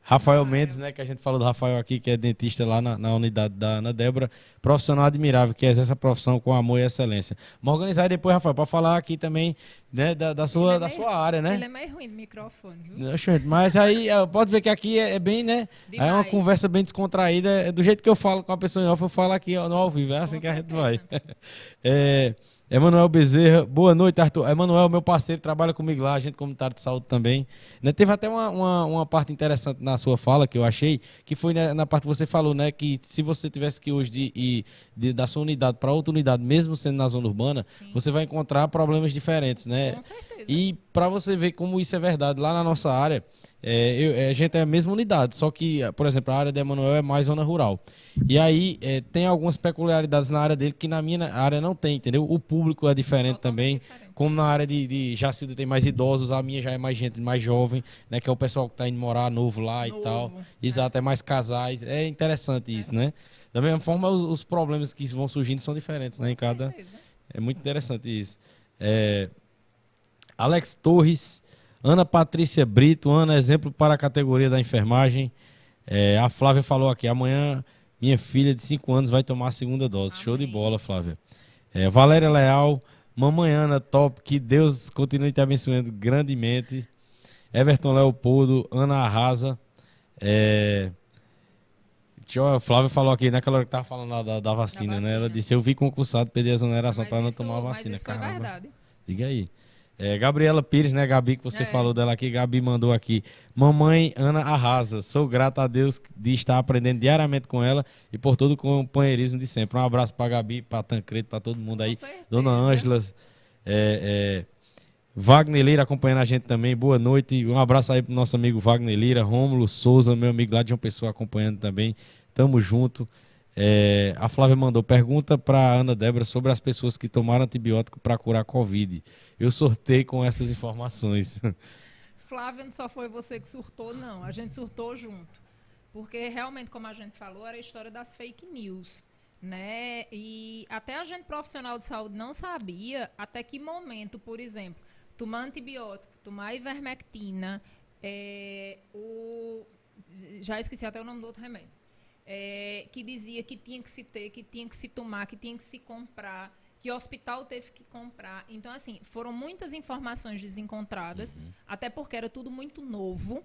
Rafael. Mendes, né, que a gente falou do Rafael aqui, que é dentista lá na, na unidade da Ana Débora, profissional admirável, que exerce a profissão com amor e excelência. Vamos organizar depois, Rafael, para falar aqui também, né, da, da sua, é da meio- sua área, né? Ele é meio ruim do microfone, viu? Mas aí, pode ver que aqui é, é bem, né? Aí é uma Demais. conversa bem descontraída. É do jeito que eu falo com a pessoa em off, eu falo aqui no ao vivo. É assim Com que a gente certeza. vai. É, Emanuel Bezerra, boa noite, Arthur. Emanuel, meu parceiro, trabalha comigo lá, agente comunitário de saúde também. Né, teve até uma, uma, uma parte interessante na sua fala que eu achei, que foi na, na parte que você falou, né? Que se você tivesse que hoje de, ir de- da sua unidade para outra unidade, mesmo sendo na zona urbana, Sim. você vai encontrar problemas diferentes, né? Com certeza. E para você ver como isso é verdade, lá na nossa área, é, eu- é, a gente é a mesma unidade, só que, por exemplo, a área de Emanuel é mais zona rural. E aí é, tem algumas peculiaridades na área dele que na minha área não tem, entendeu? O público é diferente também. diferente. Como na área de, de Jacilda tem mais idosos, a minha já é mais gente mais jovem, né? Que é o pessoal que tá indo morar novo lá e tal. Novo, Exato, é mais casais. É interessante isso, né? Da mesma forma, os, os problemas que vão surgindo são diferentes, né? Em cada, é muito interessante isso. É, Alex Torres, Ana Patrícia Brito, Ana, exemplo para a categoria da enfermagem. É, a Flávia falou aqui, amanhã minha filha de 5 anos vai tomar a segunda dose. Show de Amém. bola, Flávia. É, Valéria Leal, mamãe Ana, top, que Deus continue te abençoando grandemente. Everton Leopoldo, Ana Arrasa. É, a Flávia falou aqui, naquela hora que tava falando lá da, da vacina, né? Ela vacina. disse, eu vi concursado perder a exoneração Mas para não isso- tomar a mas vacina. isso foi Caramba. verdade. Diga aí. É, Gabriela Pires, né, Gabi, que você É. falou dela aqui, Gabi mandou aqui. Mamãe Ana arrasa. Sou grata a Deus de estar aprendendo diariamente com ela e por todo o companheirismo de sempre. Um abraço pra Gabi, pra Tancredo, pra todo mundo aí. Dona Ângela, é, é, Wagner Lira acompanhando a gente também. Boa noite. Um abraço aí pro nosso amigo Wagner Lira, Rômulo Souza, meu amigo lá de uma pessoa acompanhando também. Tamo junto. É, a Flávia mandou pergunta para Ana Débora sobre as pessoas que tomaram antibiótico para curar Covid. Eu sorteio com essas informações. Flávia, não só foi você que surtou, não. A gente surtou junto. Porque realmente, como a gente falou, era a história das fake news. Né? E até a gente profissional de saúde não sabia até que momento, por exemplo, tomar antibiótico, tomar ivermectina, é, o, já esqueci até o nome do outro remédio, é, que dizia que tinha que se ter, que tinha que se tomar, que tinha que se comprar, que o hospital teve que comprar. Então, assim, foram muitas informações desencontradas, até porque era tudo muito novo.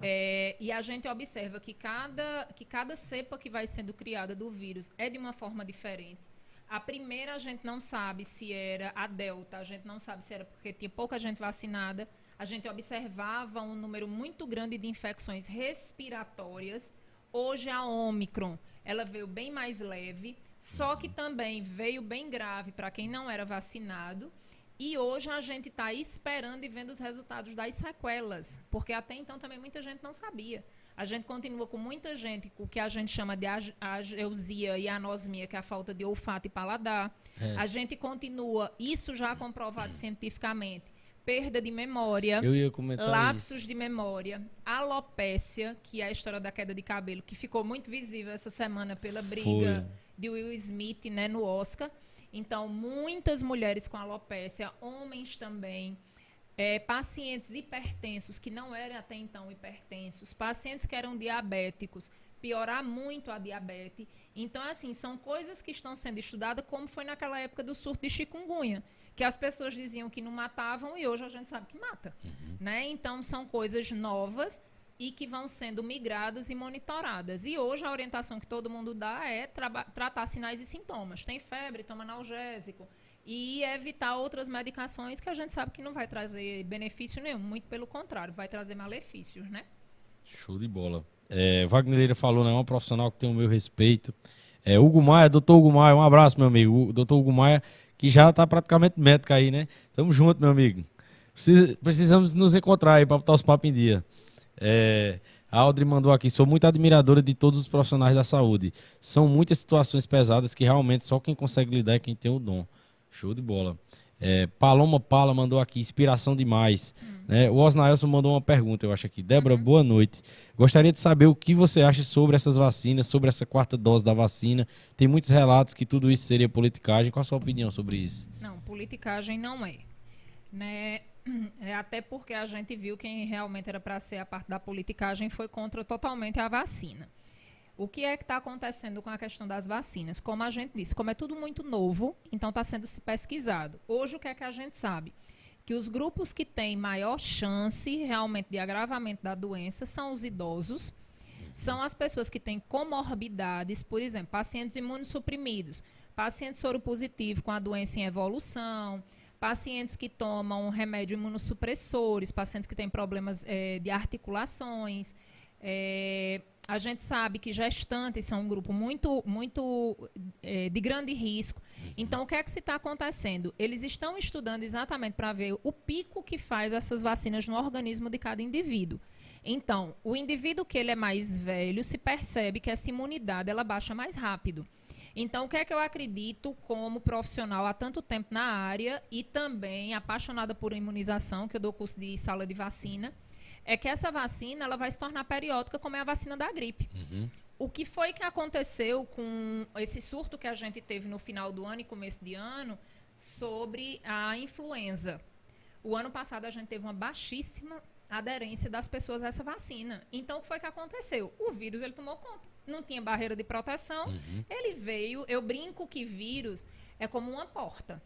É, e a gente observa que cada, que cada cepa que vai sendo criada do vírus é de uma forma diferente. A primeira a gente não sabe se era a Delta, a gente não sabe se era porque tinha pouca gente vacinada. A gente observava um número muito grande de infecções respiratórias. Hoje a Omicron, ela veio bem mais leve, só que também veio bem grave para quem não era vacinado. E hoje a gente está esperando e vendo os resultados das sequelas, porque até então também muita gente não sabia. A gente continua com muita gente com o que a gente chama de age- ageusia e anosmia, que é a falta de olfato e paladar. A gente continua, isso já comprovado cientificamente, perda de memória. Lapsos isso. de memória, alopécia, que é a história da queda de cabelo, que ficou muito visível essa semana pela briga de Will Smith né, no Oscar. Então, muitas mulheres com alopécia, homens também, é, pacientes hipertensos que não eram até então hipertensos, pacientes que eram diabéticos, piorar muito a diabetes. Então, assim, são coisas que estão sendo estudadas, como foi naquela época do surto de chikungunya, que as pessoas diziam que não matavam e hoje a gente sabe que mata. Né? Então, são coisas novas e que vão sendo migradas e monitoradas. E hoje a orientação que todo mundo dá é tratar sinais e sintomas. Tem febre, toma analgésico. E evitar outras medicações que a gente sabe que não vai trazer benefício nenhum. Muito pelo contrário, vai trazer malefícios, né? Show de bola. É, Wagner Lira falou, né? É um profissional que tem o meu respeito. É, Hugo Maia, doutor Hugo Maia, um abraço, meu amigo. O doutor Hugo Maia, que já está praticamente médico aí, né? Tamo junto, meu amigo. Precisa- precisamos nos encontrar aí para botar os papos em dia. É, a Audrey mandou aqui, sou muito admiradora de todos os profissionais da saúde. São muitas situações pesadas que realmente só quem consegue lidar é quem tem o dom. Show de bola. É, Paloma Pala mandou aqui, inspiração demais. Né? O Osnaelson mandou uma pergunta, eu acho aqui. Débora, boa noite. Gostaria de saber o que você acha sobre essas vacinas, sobre essa quarta dose da vacina. Tem muitos relatos que tudo isso seria politicagem. Qual a sua opinião sobre isso? Não, politicagem não é. Né? É, até porque a gente viu quem realmente era para ser a parte da politicagem foi contra totalmente a vacina. O que é que está acontecendo com a questão das vacinas? Como a gente disse, como é tudo muito novo, então está sendo se pesquisado. Hoje, o que é que a gente sabe? Que os grupos que têm maior chance realmente de agravamento da doença são os idosos, são as pessoas que têm comorbidades, por exemplo, pacientes imunossuprimidos, pacientes soropositivos com a doença em evolução, pacientes que tomam remédio imunossupressores, pacientes que têm problemas é, de articulações. É, a gente sabe que gestantes são um grupo muito, muito é, de grande risco. Uhum. Então, o que é que se está acontecendo? Eles estão estudando exatamente para ver o pico que faz essas vacinas no organismo de cada indivíduo. Então, o indivíduo que ele é mais velho se percebe que essa imunidade ela baixa mais rápido. Então, o que é que eu acredito como profissional há tanto tempo na área e também apaixonada por imunização, que eu dou curso de sala de vacina, é que essa vacina ela vai se tornar periódica como é a vacina da gripe. Uhum. O que foi que aconteceu com esse surto que a gente teve no final do ano e começo de ano sobre a influenza? O ano passado a gente teve uma baixíssima aderência das pessoas a essa vacina. Então, o que foi que aconteceu? O vírus ele tomou conta não tinha barreira de proteção. Uhum. Ele veio, eu brinco que vírus é como uma porta.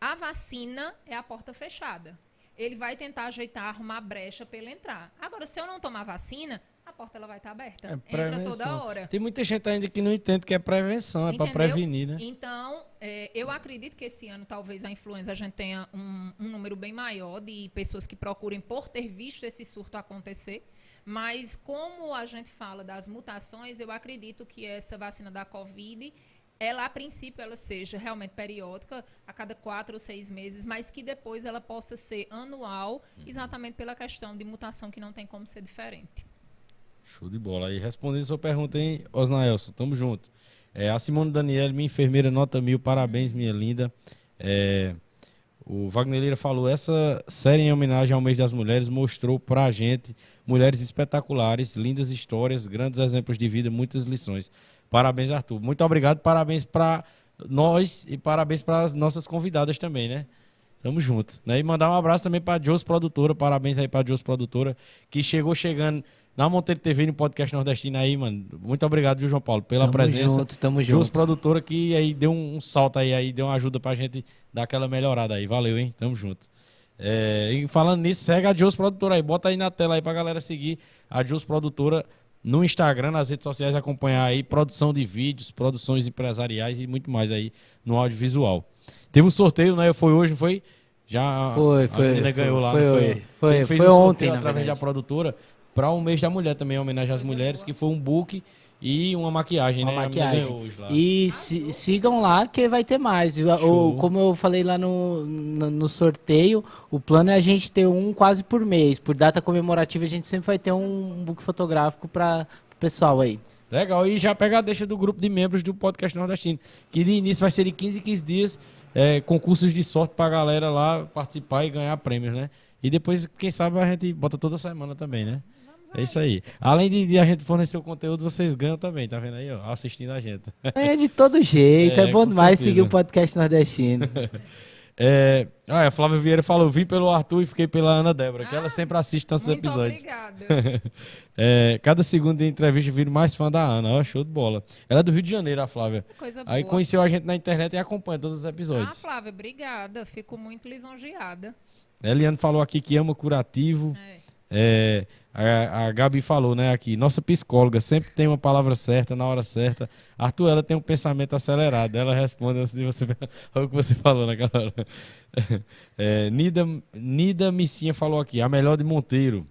A vacina é a porta fechada. Ele vai tentar ajeitar, arrumar brecha para ele entrar. Agora, se eu não tomar vacina, a porta ela vai estar tá aberta. É Entra toda hora. Tem muita gente ainda que não entende que é prevenção, é para prevenir, né? Então, é, eu acredito que esse ano talvez a influenza a gente tenha um, um número bem maior de pessoas que procurem por ter visto esse surto acontecer. Mas como a gente fala das mutações, eu acredito que essa vacina da Covid ela a princípio ela seja realmente periódica a cada quatro ou seis meses, mas que depois ela possa ser anual, uhum. exatamente pela questão de mutação que não tem como ser diferente. Show de bola. E respondendo a sua pergunta, hein, Osnaelson, tamo junto. É, a Simone Daniela, minha enfermeira, nota mil, parabéns, minha linda. É, o Wagner Lira falou, essa série em homenagem ao mês das mulheres mostrou pra gente mulheres espetaculares, lindas histórias, grandes exemplos de vida, muitas lições. Parabéns, Arthur. Muito obrigado, parabéns para nós e parabéns para as nossas convidadas também, né? Tamo junto. Né? E mandar um abraço também para a Jos Produtora, parabéns aí para a Jos Produtora, que chegou chegando na Monteiro TV no podcast nordestino aí, mano. Muito obrigado, viu, João Paulo, pela tamo presença. Tamo junto, tamo junto. Jos Produtora que aí deu um, um, salto aí, aí deu uma ajuda pra gente dar aquela melhorada aí. Valeu, hein? Tamo junto. É, e falando nisso, segue a Jos Produtora aí. Bota aí na tela aí pra galera seguir a Jos Produtora no Instagram, nas redes sociais, acompanhar aí produção de vídeos, produções empresariais e muito mais aí no audiovisual. Teve um sorteio, né? Foi hoje, foi? Já foi, foi, a menina foi, ganhou lá, foi, foi? Foi, foi, foi um ontem, através da produtora para o um mês da mulher também, homenagem às mulheres, que foi um book e uma maquiagem, uma né? maquiagem. E si, sigam lá que vai ter mais. O, como eu falei lá no, no, no, sorteio, o plano é a gente ter um quase por mês. Por data comemorativa, a gente sempre vai ter um, um book fotográfico para o pessoal aí. Legal, e já pega a deixa do grupo de membros do podcast nordestino, que de início vai ser de 15 em 15 dias, é, concursos de sorte para a galera lá participar e ganhar prêmios, né? E depois, quem sabe, a gente bota toda semana também, né? É isso aí. Além de, de, a gente fornecer o conteúdo, vocês ganham também, tá vendo aí, ó? Assistindo a gente. É de todo jeito, é, é bom demais certeza. seguir o podcast nordestino. É, ah, a Flávia Vieira falou: vim pelo Arthur e fiquei pela Ana Débora, ah, que ela ah, sempre assiste nossos muito episódios. Obrigada. é, cada segundo de entrevista viro mais fã da Ana, ó, show de bola. Ela é do Rio de Janeiro, a Flávia. Coisa boa. Aí conheceu a gente na internet e acompanha todos os episódios. Ah, Flávia, obrigada. Fico muito lisonjeada. Eliane falou aqui que ama curativo. É. É, a, a, Gabi falou, né, aqui, nossa psicóloga sempre tem uma palavra certa na hora certa. Arthur, ela tem um pensamento acelerado. Ela responde antes de você o que você falou naquela hora. É, Nida, Nida Missinha falou aqui, a melhor de Monteiro.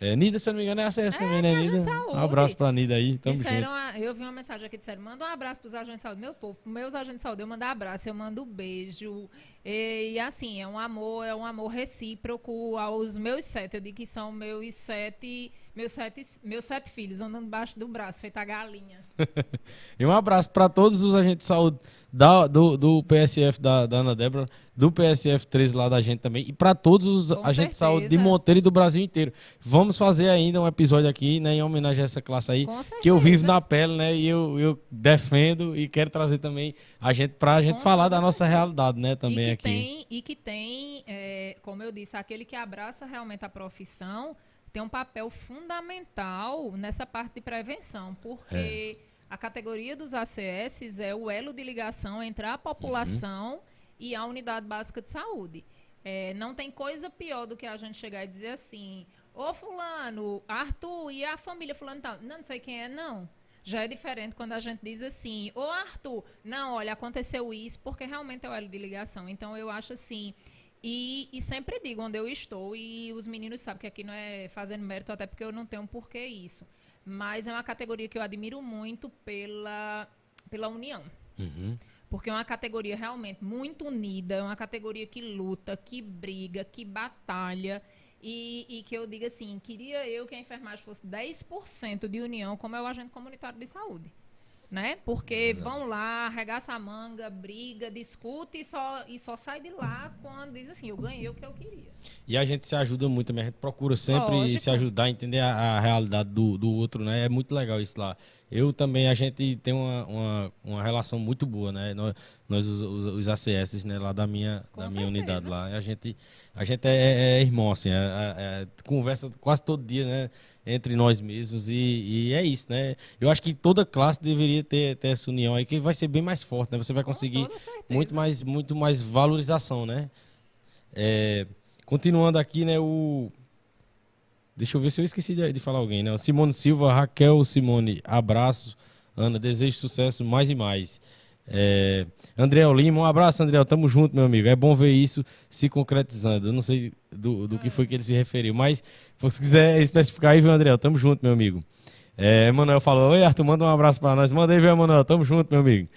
É, Nida, se eu não me engano, é acesso é, também, né, Nida? Um abraço pra Nida aí. Tamo disseram, junto. eu vi uma mensagem aqui, disseram, manda um abraço pros agentes de saúde. Meu povo, meus agentes de saúde, eu mando abraço, eu mando beijo. E, e, assim, é um amor, é um amor recíproco aos meus sete. Eu digo que são meus sete, meus sete, meus sete filhos andando debaixo do braço, feita a galinha. e um abraço para todos os agentes de saúde da, do, do PSF da, da Ana Débora, do PSF 13 lá da gente também, e para todos os Com agentes de saúde de Monteiro e do Brasil inteiro. Vamos fazer ainda um episódio aqui, né, em homenagem a essa classe aí, que eu vivo na pele, né, e eu, eu defendo e quero trazer também a gente pra gente Com falar da nossa certeza. realidade, né, também e aqui. Tem, e que tem, é, como eu disse, aquele que abraça realmente a profissão tem um papel fundamental nessa parte de prevenção, porque a categoria dos ACS é o elo de ligação entre a população e a unidade básica de saúde. É, não tem coisa pior do que a gente chegar e dizer assim, ô fulano, Arthur e a família fulano tal. Não, não sei quem é, não. Já é diferente quando a gente diz assim, ô Arthur, não, olha, aconteceu isso, porque realmente é o elo de ligação. Então eu acho assim, e, e sempre digo onde eu estou, e os meninos sabem que aqui não é fazendo mérito, até porque eu não tenho um porquê isso. Mas é uma categoria que eu admiro muito pela, pela união. Uhum. Porque é uma categoria realmente muito unida, é uma categoria que luta, que briga, que batalha. E, e que eu diga assim, queria eu que a enfermagem fosse 10% de união, como é o agente comunitário de saúde. Né? Porque vão lá, arregaça a manga, briga, discute e só, e só sai de lá quando diz assim, eu ganhei o que eu queria. E a gente se ajuda muito também, a gente procura sempre Lógico. se ajudar a entender a, a realidade do, do outro, né? É muito legal isso lá. Eu também, a gente tem uma, uma, uma relação muito boa, né? Nós, nós os, os, os ACS, né, lá da minha, Com da minha unidade lá. A gente, a gente é, é irmão, assim, é- é- é- conversa quase todo dia, né? Entre nós mesmos e, e é isso, né? Eu acho que toda classe deveria ter, ter essa união aí, que vai ser bem mais forte, né? Você vai conseguir muito mais, muito mais valorização, né? É, continuando aqui, né, o... Deixa eu ver se eu esqueci de, de falar alguém, né? O Simone Silva, Raquel Simone, abraço. Ana, desejo sucesso mais e mais. É, André Lima, um abraço, André. Tamo junto, meu amigo. É bom ver isso se concretizando. Eu não sei do, do que foi que ele se referiu, mas se quiser especificar aí, viu, André? Tamo junto, meu amigo. É, Emanuel falou: Oi, Arthur, manda um abraço pra nós. Manda aí, viu, Emanuel? Tamo junto, meu amigo.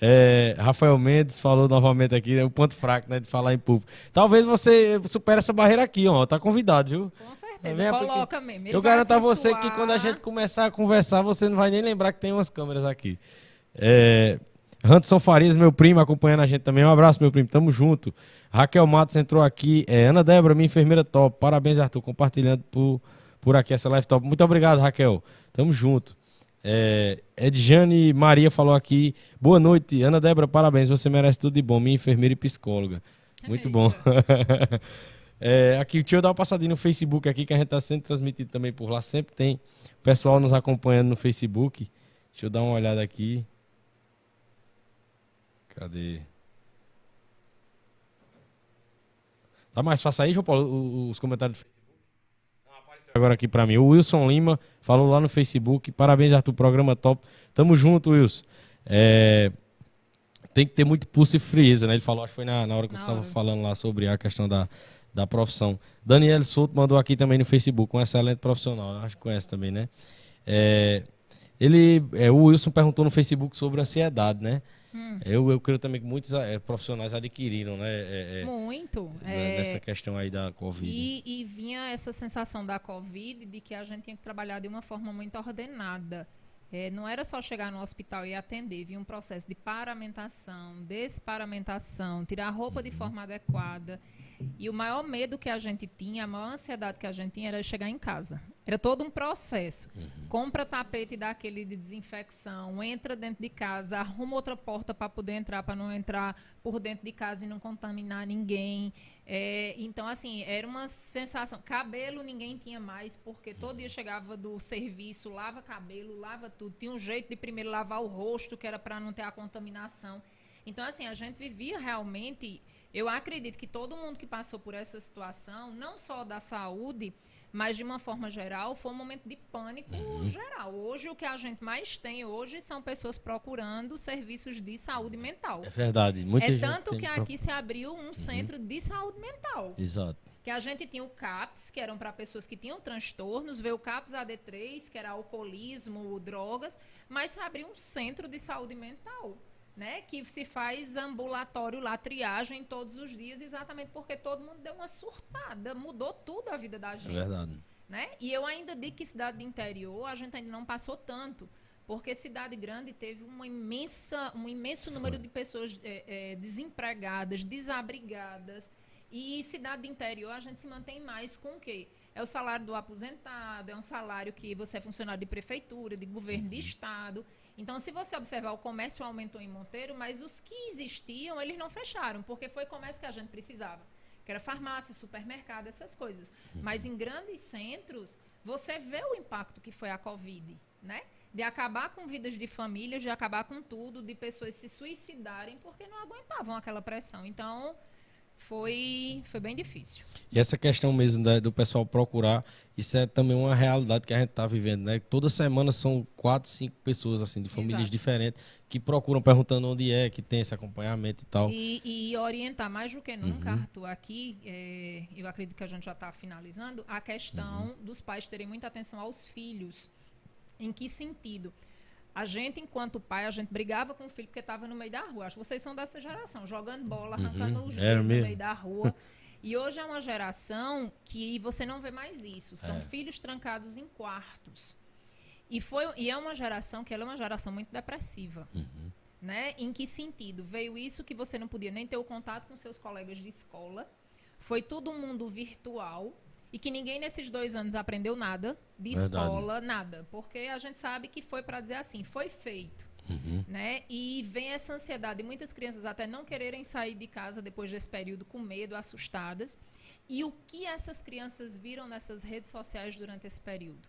É, Rafael Mendes falou novamente aqui, né, o ponto fraco, né, de falar em público. Talvez você supere essa barreira aqui, ó. Tá convidado, viu? Com certeza? Porque coloca mesmo. Ele Eu garanto a você que quando a gente começar a conversar, você não vai nem lembrar que tem umas câmeras aqui. É, Hanson Farias, meu primo, acompanhando a gente também. Um abraço, meu primo. Tamo junto. Raquel Matos entrou aqui. É, Ana Débora, minha enfermeira top. Parabéns, Arthur, compartilhando por, por aqui essa live top. Muito obrigado, Raquel. Tamo junto. É, Edjane Maria falou aqui. Boa noite, Ana Débora, parabéns. Você merece tudo de bom, minha enfermeira e psicóloga. Muito bom. É, aqui, deixa eu dar uma passadinha no Facebook aqui, que a gente está sendo transmitido também por lá. Sempre tem pessoal nos acompanhando no Facebook. Deixa eu dar uma olhada aqui. Cadê? Tá mais fácil aí, João Paulo, os comentários do Facebook? Agora aqui pra mim. O Wilson Lima falou lá no Facebook. Parabéns, Arthur, programa top. Tamo junto, Wilson. É, tem que ter muito pulso e frieza, né? Ele falou, acho que foi na, na hora que Na você estava falando lá sobre a questão da, da profissão. Daniel Souto mandou aqui também no Facebook, um excelente profissional. Acho que conhece também, né? É, ele, é, o Wilson perguntou no Facebook sobre ansiedade, né? Hum. Eu, eu creio também que muitos é, profissionais adquiriram, né? é, Muito. né, é, Nessa questão aí da Covid. E, e vinha essa sensação da Covid de que a gente tinha que trabalhar de uma forma muito ordenada. É, não era só chegar no hospital e atender, vinha um processo de paramentação, desparamentação, tirar a roupa de forma adequada. E o maior medo que a gente tinha, a maior ansiedade que a gente tinha era chegar em casa. Era todo um processo. Compra tapete daquele de desinfecção, entra dentro de casa, arruma outra porta para poder entrar, para não entrar por dentro de casa e não contaminar ninguém. É, então, assim, era uma sensação. Cabelo ninguém tinha mais, porque todo dia chegava do serviço, lava cabelo, lava tudo. Tinha um jeito de primeiro lavar o rosto, que era para não ter a contaminação. Então, assim, a gente vivia realmente. Eu acredito que todo mundo que passou por essa situação, não só da saúde, mas de uma forma geral, foi um momento de pânico geral. Hoje, o que a gente mais tem hoje são pessoas procurando serviços de saúde mental. É verdade. Muita é tanto que pro- aqui se abriu um centro de saúde mental. Exato. Que a gente tinha o CAPS, que eram para pessoas que tinham transtornos, veio o CAPS AD3, que era alcoolismo, drogas, mas se abriu um centro de saúde mental, né? Que se faz ambulatório lá, triagem todos os dias, exatamente porque todo mundo deu uma surtada, mudou tudo a vida da É gente verdade. né? E eu ainda digo que cidade de interior a gente ainda não passou tanto, Porque cidade grande teve uma imensa, um imenso número de pessoas é, é, desempregadas, desabrigadas. E cidade de interior a gente se mantém mais com o quê? É o salário do aposentado, é um salário que você é funcionário de prefeitura, de governo de estado. Então, se você observar, o comércio aumentou em Monteiro, mas os que existiam, eles não fecharam, porque foi comércio que a gente precisava. Que era farmácia, supermercado, essas coisas. Mas em grandes centros, você vê o impacto que foi a Covid, né? De acabar com vidas de famílias, de acabar com tudo, de pessoas se suicidarem porque não aguentavam aquela pressão. Então, foi, foi bem difícil. E essa questão mesmo do pessoal procurar, isso é também uma realidade que a gente está vivendo, né? Toda semana são quatro, cinco pessoas, assim, de famílias Exato. diferentes, que procuram perguntando onde é, que tem esse acompanhamento e tal. E, e orientar mais do que nunca, uhum. Arthur, aqui, é, eu acredito que a gente já está finalizando, a questão uhum. dos pais terem muita atenção aos filhos. Em que sentido? A gente, enquanto pai, a gente brigava com o filho porque estava no meio da rua. Acho que vocês são dessa geração, jogando bola, arrancando uhum, os dedos no meio da rua. E hoje é uma geração que você não vê mais isso. São é. filhos trancados em quartos. E, foi, e é uma geração que ela é uma geração muito depressiva. Uhum. Né? Em que sentido? Veio isso que você não podia nem ter o contato com seus colegas de escola. Foi todo mundo virtual e que ninguém nesses dois anos aprendeu nada de Verdade. escola, nada. Porque a gente sabe que foi para dizer assim, foi feito. Uhum. Né? E vem essa ansiedade, muitas crianças até não quererem sair de casa depois desse período com medo, assustadas. E o que essas crianças viram nessas redes sociais durante esse período?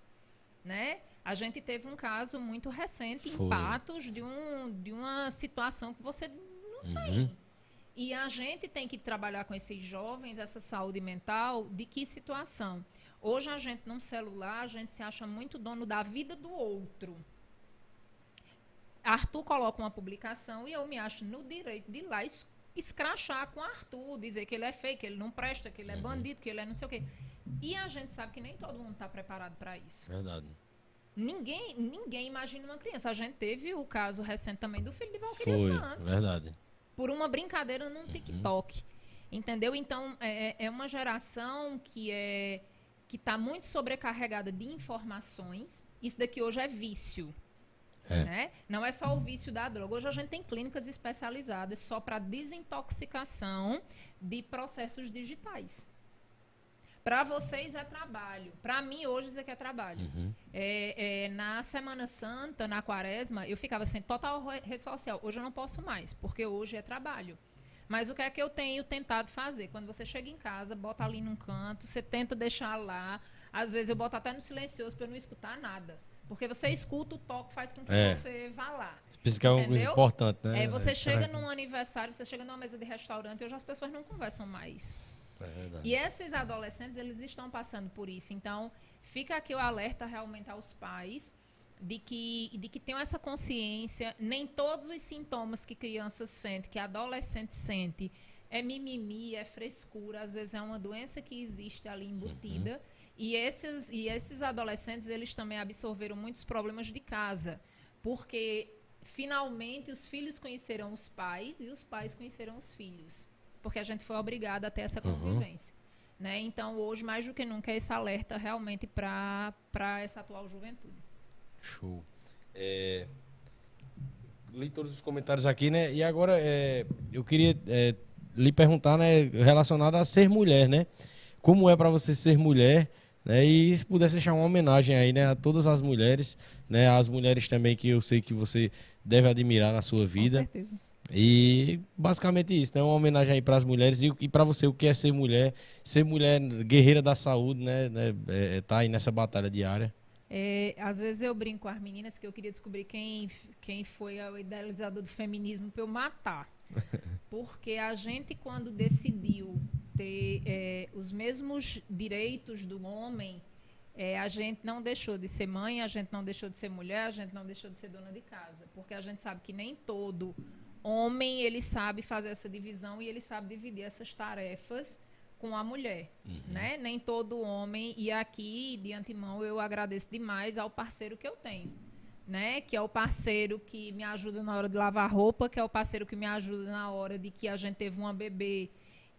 Né? A gente teve um caso muito recente Foi. em Patos de, um, de uma situação que você não uhum. tem. E a gente tem que trabalhar com esses jovens essa saúde mental de que situação? Hoje a gente num celular, a gente se acha muito dono da vida do outro. Arthur coloca uma publicação e eu me acho no direito de ir lá escrachar com Arthur, dizer que ele é feio, que ele não presta, que ele é uhum. bandido, que ele é não sei o quê. E a gente sabe que nem todo mundo está preparado para isso. Verdade. Ninguém, ninguém imagina uma criança. A gente teve o caso recente também do filho de Valquíria Santos. Verdade por uma brincadeira num uhum. TikTok. Entendeu? Então, é, é, é uma geração que é que está muito sobrecarregada de informações. Isso daqui hoje é vício. É. Né? Não é só o vício da droga. Hoje a gente tem clínicas especializadas só para desintoxicação de processos digitais. Para vocês é trabalho. Para mim, hoje, isso aqui é trabalho. Uhum. É, é, na Semana Santa, na Quaresma, eu ficava assim, total rede social. Hoje eu não posso mais, porque hoje é trabalho. Mas o que é que eu tenho tentado fazer? Quando você chega em casa, bota ali num canto, você tenta deixar lá. Às vezes eu boto até no silencioso para eu não escutar nada. Porque você escuta o toque, faz com que é. você vá lá. Isso que é uma importante, né? É, você chega num aniversário, você chega numa mesa de restaurante, hoje as pessoas não conversam mais. É e esses adolescentes, eles estão passando por isso. Então, fica aqui o alerta realmente aos pais de que, de que tenham essa consciência. Nem todos os sintomas que criança sente, que adolescente sente, é mimimi, é frescura. Às vezes é uma doença que existe ali embutida. Uhum. E, esses, e esses adolescentes, eles também absorveram muitos problemas de casa. Porque, finalmente, os filhos conheceram os pais e os pais conheceram os filhos porque a gente foi obrigado a ter essa uhum. convivência. Uhum. Né? Então, hoje, mais do que nunca, é esse alerta realmente para essa atual juventude. Show. É, li todos os comentários aqui, né? E agora é, eu queria é, lhe perguntar, né, relacionado a ser mulher, né? Como é para você ser mulher? Né? E se pudesse deixar uma homenagem aí, né, a todas as mulheres, né, as mulheres também que eu sei que você deve admirar na sua vida. Com certeza. E basicamente isso, né? Uma homenagem aí para as mulheres e, e para você o que é ser mulher, ser mulher guerreira da saúde, né? né é, é, tá aí nessa batalha diária. É, às vezes eu brinco com as meninas que eu queria descobrir quem, quem foi o idealizador do feminismo para eu matar. Porque a gente, quando decidiu ter é, os mesmos direitos do homem, é, a gente não deixou de ser mãe, a gente não deixou de ser mulher, a gente não deixou de ser dona de casa. Porque a gente sabe que nem todo homem ele sabe fazer essa divisão e ele sabe dividir essas tarefas com a mulher, uhum. né? Nem todo homem e aqui de antemão eu agradeço demais ao parceiro que eu tenho, né? Que é o parceiro que me ajuda na hora de lavar roupa, que é o parceiro que me ajuda na hora de que a gente teve uma bebê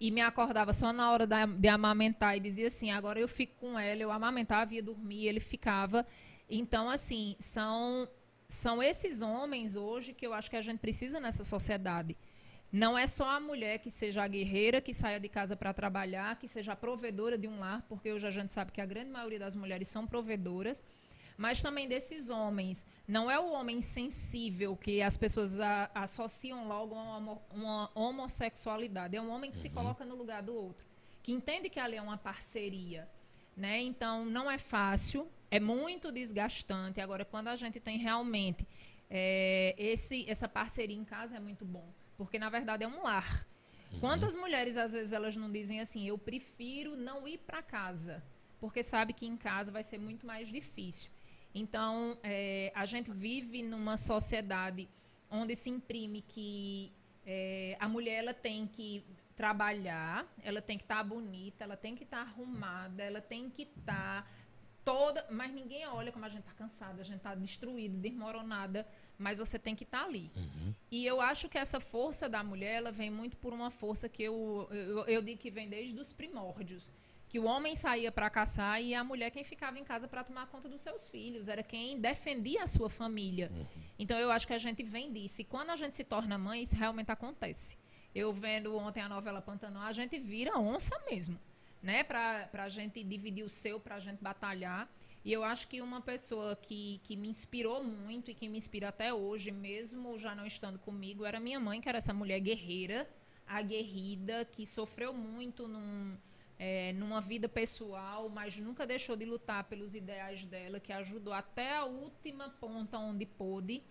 e me acordava só na hora da, de amamentar e dizia assim, agora eu fico com ela, eu amamentava, ia dormir, ele ficava. Então assim, são são esses homens hoje que eu acho que a gente precisa nessa sociedade. Não é só a mulher que seja a guerreira, que saia de casa para trabalhar, que seja a provedora de um lar, porque hoje a gente sabe que a grande maioria das mulheres são provedoras, mas também desses homens. Não é o homem sensível que as pessoas a, associam logo a uma, uma, homossexualidade. É um homem que uhum. se coloca no lugar do outro, que entende que ali é uma parceria. Né? Então, não é fácil, é muito desgastante. Agora, quando a gente tem realmente é, esse, essa parceria em casa, é muito bom porque na verdade é um lar. Uhum. Quantas mulheres às vezes elas não dizem assim, eu prefiro não ir para casa, porque sabe que em casa vai ser muito mais difícil. Então, é, a gente vive numa sociedade onde se imprime que é, a mulher ela tem que trabalhar, ela tem que estar tá bonita, ela tem que estar tá arrumada, ela tem que estar tá toda. Mas ninguém olha como a gente está cansada, a gente está destruída, desmoronada, mas você tem que estar tá ali. Uhum. E eu acho que essa força da mulher, ela vem muito por uma força que eu, eu, eu digo que vem desde os primórdios. Que o homem saía para caçar e a mulher quem ficava em casa para tomar conta dos seus filhos, era quem defendia a sua família. Uhum. Então eu acho que a gente vem disso. E quando a gente se torna mãe, isso realmente acontece. Eu vendo ontem a novela Pantanal, a gente vira onça mesmo né? Para a gente dividir o seu, para a gente batalhar. E eu acho que uma pessoa que, que me inspirou muito e que me inspira até hoje, mesmo já não estando comigo, era minha mãe, que era essa mulher guerreira, aguerrida, que sofreu muito num, é, numa vida pessoal, mas nunca deixou de lutar pelos ideais dela, que ajudou até a última ponta onde pôde.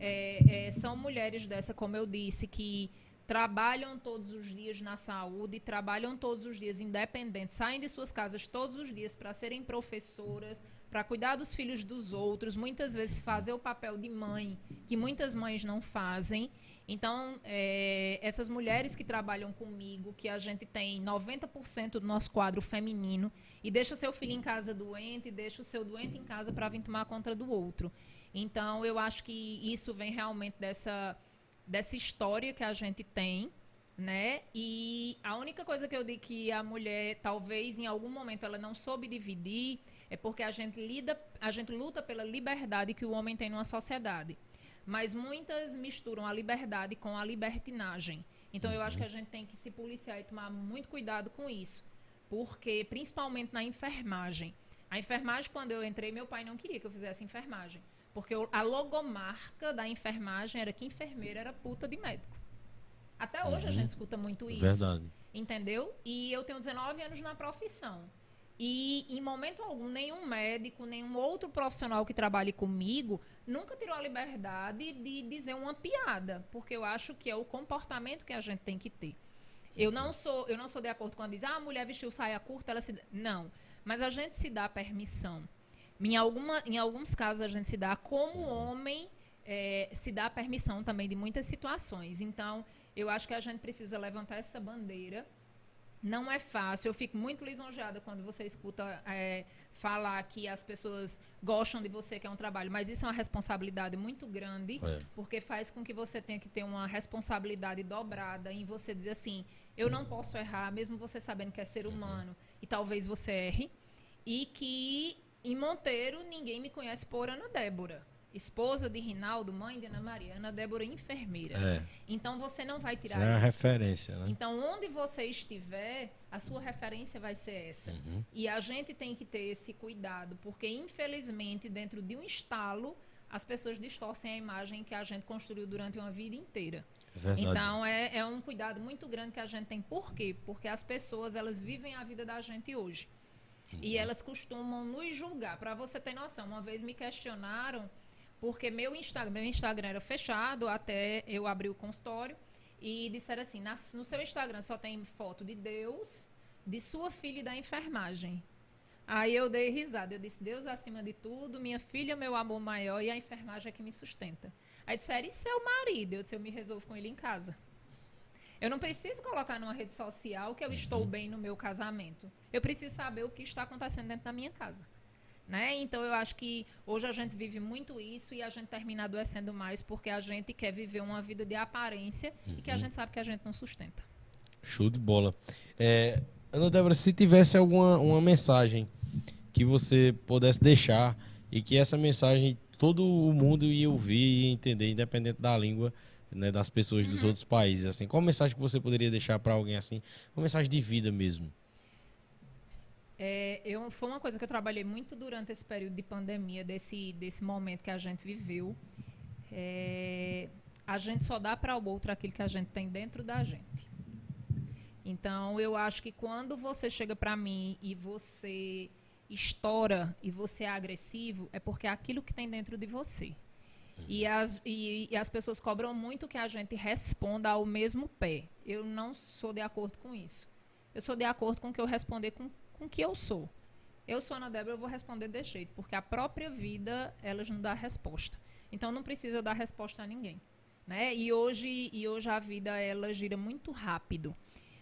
É, é, são mulheres dessa, como eu disse, que trabalham todos os dias na saúde, trabalham todos os dias independentes, saem de suas casas todos os dias para serem professoras, para cuidar dos filhos dos outros, muitas vezes fazer o papel de mãe, que muitas mães não fazem. Então, é, essas mulheres que trabalham comigo, que a gente tem 90% do nosso quadro feminino, e deixa seu filho em casa doente, deixa o seu doente em casa para vir tomar conta do outro. Então, eu acho que isso vem realmente dessa dessa história que a gente tem, né? E a única coisa que eu digo que a mulher talvez em algum momento ela não soube dividir é porque a gente lida, a gente luta pela liberdade que o homem tem numa sociedade. Mas muitas misturam a liberdade com a libertinagem. Então eu acho que a gente tem que se policiar e tomar muito cuidado com isso, porque principalmente na enfermagem. A enfermagem quando eu entrei, meu pai não queria que eu fizesse enfermagem. Porque a logomarca da enfermagem era que enfermeira era puta de médico. Até hoje uhum. a gente escuta muito isso. Verdade. Entendeu? E eu tenho 19 anos na profissão. E em momento algum, nenhum médico, nenhum outro profissional que trabalhe comigo nunca tirou a liberdade de dizer uma piada, porque eu acho que é o comportamento que a gente tem que ter. Eu não sou, eu não sou de acordo quando diz, ah, a mulher vestiu saia curta, ela se. Não. Mas a gente se dá permissão. Em, alguma, em alguns casos, a gente se dá como homem, é, se dá permissão também de muitas situações. Então, eu acho que a gente precisa levantar essa bandeira. Não é fácil. Eu fico muito lisonjeada quando você escuta é, falar que as pessoas gostam de você, que é um trabalho. Mas isso é uma responsabilidade muito grande, é. porque faz com que você tenha que ter uma responsabilidade dobrada em você dizer assim: eu não posso errar, mesmo você sabendo que é ser humano, e talvez você erre. E que em Monteiro, ninguém me conhece por Ana Débora. Esposa de Rinaldo, mãe de Ana Maria. Ana Débora, enfermeira. É. Então, você não vai tirar é a referência, né? Então, onde você estiver, a sua referência vai ser essa. Uhum. E a gente tem que ter esse cuidado, porque, infelizmente, dentro de um estalo, as pessoas distorcem a imagem que a gente construiu durante uma vida inteira. É então, é, é um cuidado muito grande que a gente tem. Por quê? Porque as pessoas, elas vivem a vida da gente hoje. E elas costumam nos julgar. Para você ter noção, uma vez me questionaram porque meu Instagram, meu Instagram era fechado até eu abrir o consultório e disseram assim: no seu Instagram só tem foto de Deus, de sua filha e da enfermagem. Aí eu dei risada. Eu disse: Deus acima de tudo, minha filha, meu amor maior e a enfermagem é que me sustenta. Aí disseram: e seu marido? Eu disse: eu me resolvo com ele em casa. Eu não preciso colocar numa rede social que eu estou uhum. bem no meu casamento. Eu preciso saber o que está acontecendo dentro da minha casa. Né? Então eu acho que hoje a gente vive muito isso e a gente termina adoecendo mais porque a gente quer viver uma vida de aparência uhum. e que a uhum. gente sabe que a gente não sustenta. Show de bola. É, Ana Débora, se tivesse alguma uma mensagem que você pudesse deixar e que essa mensagem todo o mundo ia ouvir e entender, independente da língua né, das pessoas dos outros países. Assim, qual mensagem que você poderia deixar para alguém assim? Uma mensagem de vida mesmo. É, eu, foi uma coisa que eu trabalhei muito durante esse período de pandemia, desse, desse momento que a gente viveu. É, a gente só dá para o outro aquilo que a gente tem dentro da gente. Então, eu acho que quando você chega para mim e você estoura e você é agressivo, é porque é aquilo que tem dentro de você. E as, e, e as pessoas cobram muito que a gente responda ao mesmo pé. Eu não sou de acordo com isso. Eu sou de acordo com o que eu responder com com o que eu sou. Eu sou Ana Débora, eu vou responder desse jeito, porque a própria vida, elas não dá resposta. Então, não precisa dar resposta a ninguém. Né? E, hoje, e hoje a vida, ela gira muito rápido.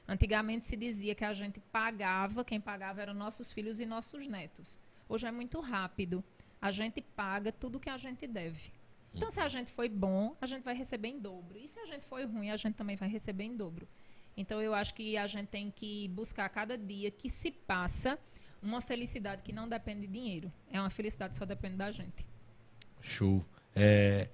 Antigamente se dizia que a gente pagava, quem pagava eram nossos filhos e nossos netos. Hoje é muito rápido. A gente paga tudo que a gente deve. Então, se a gente foi bom, a gente vai receber em dobro. E se a gente foi ruim, a gente também vai receber em dobro. Então eu acho que a gente tem que buscar cada dia que se passa uma felicidade que não depende de dinheiro. É uma felicidade que só depende da gente. Show. É,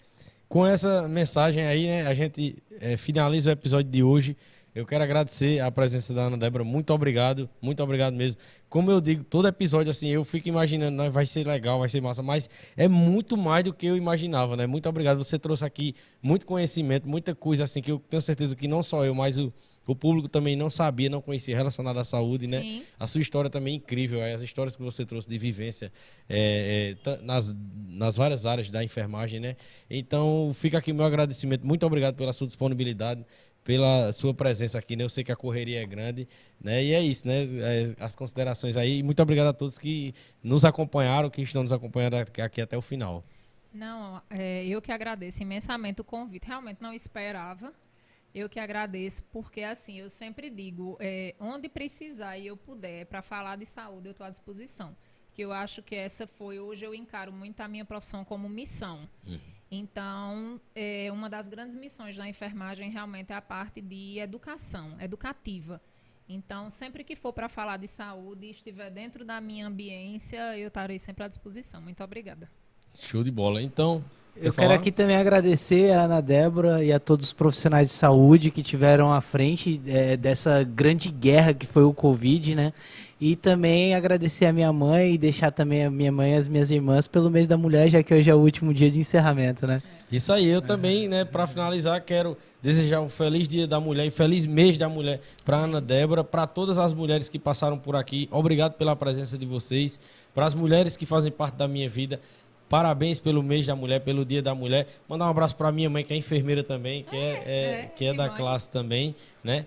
com essa mensagem aí, né, a gente é, finaliza o episódio de hoje. Eu quero agradecer a presença da Ana Débora. Muito obrigado, muito obrigado mesmo. Como eu digo, todo episódio assim, eu fico imaginando, né, vai ser legal, vai ser massa, mas é muito mais do que eu imaginava, né? Muito obrigado. Você trouxe aqui muito conhecimento, muita coisa assim que eu tenho certeza que não só eu, mas o, o público também não sabia, não conhecia relacionado à saúde, né? Sim. A sua história também é incrível, as histórias que você trouxe de vivência é, é, nas, nas várias áreas da enfermagem, né? Então, fica aqui o meu agradecimento. Muito obrigado pela sua disponibilidade, pela sua presença aqui, né? Eu sei que a correria é grande, né? E é isso, né? É, as considerações aí. Muito obrigado a todos que nos acompanharam, que estão nos acompanhando aqui até o final. Não, é, eu que agradeço imensamente o convite. Realmente não esperava eu que agradeço, porque assim, eu sempre digo, é, onde precisar e eu puder para falar de saúde, eu estou à disposição. Que eu acho que essa foi, hoje eu encaro muito a minha profissão como missão. Uhum. Então, é, uma das grandes missões da enfermagem realmente é a parte de educação, educativa. Então, sempre que for para falar de saúde e estiver dentro da minha ambiência, eu estarei sempre à disposição. Muito obrigada. Show de bola. Então, eu quero aqui também agradecer a Ana Débora e a todos os profissionais de saúde que tiveram à frente é, dessa grande guerra que foi o Covid, né? E também agradecer a minha mãe e deixar também a minha mãe e as minhas irmãs pelo mês da mulher, já que hoje é o último dia de encerramento, né? Isso aí, eu também, né, para finalizar, quero desejar um feliz dia da mulher e feliz mês da mulher para Ana Débora, para todas as mulheres que passaram por aqui. Obrigado pela presença de vocês, para as mulheres que fazem parte da minha vida. Parabéns pelo mês da mulher, pelo dia da mulher. Mandar um abraço para minha mãe, que é enfermeira também, que é, é, é que é da classe também, né?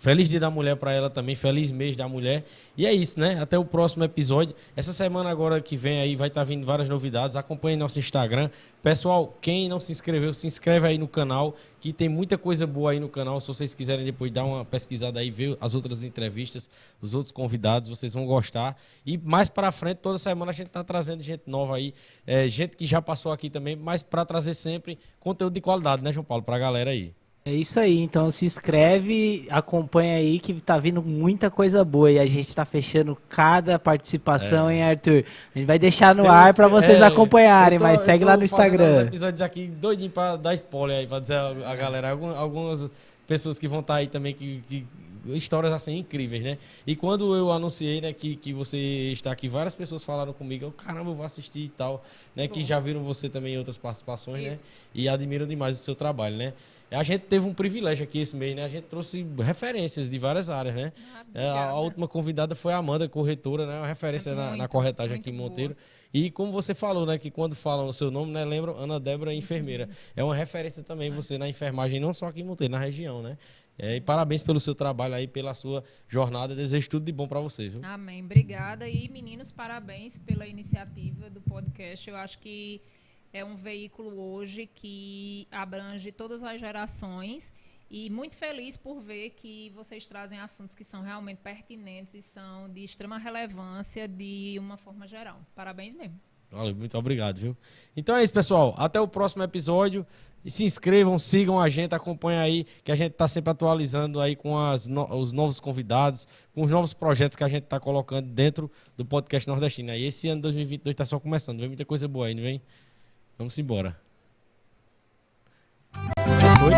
Feliz dia da mulher para ela também, feliz mês da mulher. E é isso, né? Até o próximo episódio. Essa semana agora que vem aí vai estar tá vindo várias novidades. Acompanhe nosso Instagram. Pessoal, quem não se inscreveu, se inscreve aí no canal, que tem muita coisa boa aí no canal. Se vocês quiserem depois dar uma pesquisada aí, ver as outras entrevistas, os outros convidados, vocês vão gostar. E mais para frente, toda semana a gente tá trazendo gente nova aí, é, gente que já passou aqui também, mas para trazer sempre conteúdo de qualidade, né, João Paulo, para a galera aí. É isso aí, então se inscreve, acompanha aí que tá vindo muita coisa boa e a gente tá fechando cada participação, é. hein, Arthur? A gente vai deixar no Tem ar para vocês é, acompanharem, tô, mas segue lá no Instagram. episódios aqui doidinho pra dar spoiler aí, pra dizer a, a galera, algumas pessoas que vão estar tá aí também, que, que, histórias assim incríveis, né? E quando eu anunciei, né, que, que você está aqui, várias pessoas falaram comigo, eu, caramba, eu vou assistir e tal, né? Que já viram você também em outras participações, né? Isso. né? E admiram demais o seu trabalho, né? A gente teve um privilégio aqui esse mês, né? A gente trouxe referências de várias áreas, né? Ah, a, a, última convidada foi a Amanda, corretora, né? Uma referência é na, na, corretagem aqui em Monteiro. Boa. E como você falou, né? Que quando falam o seu nome, né? Lembram Ana Débora, enfermeira. Uhum. É uma referência também você na enfermagem, não só aqui em Monteiro, na região, né? É, e parabéns pelo seu trabalho aí, pela sua jornada. Desejo tudo de bom para você, viu? Amém. Obrigada. E, meninos, parabéns pela iniciativa do podcast. Eu acho que é um veículo hoje que abrange todas as gerações e muito feliz por ver que vocês trazem assuntos que são realmente pertinentes e são de extrema relevância de uma forma geral. Parabéns mesmo. Valeu, muito obrigado, viu? Então é isso, pessoal. Até o próximo episódio. E se inscrevam, sigam a gente, acompanhem aí, que a gente está sempre atualizando aí com no, os novos convidados, com os novos projetos que a gente está colocando dentro do podcast nordestino. E esse ano 2022 está só começando, vem muita coisa boa aí, não vem? Vamos embora. Oi?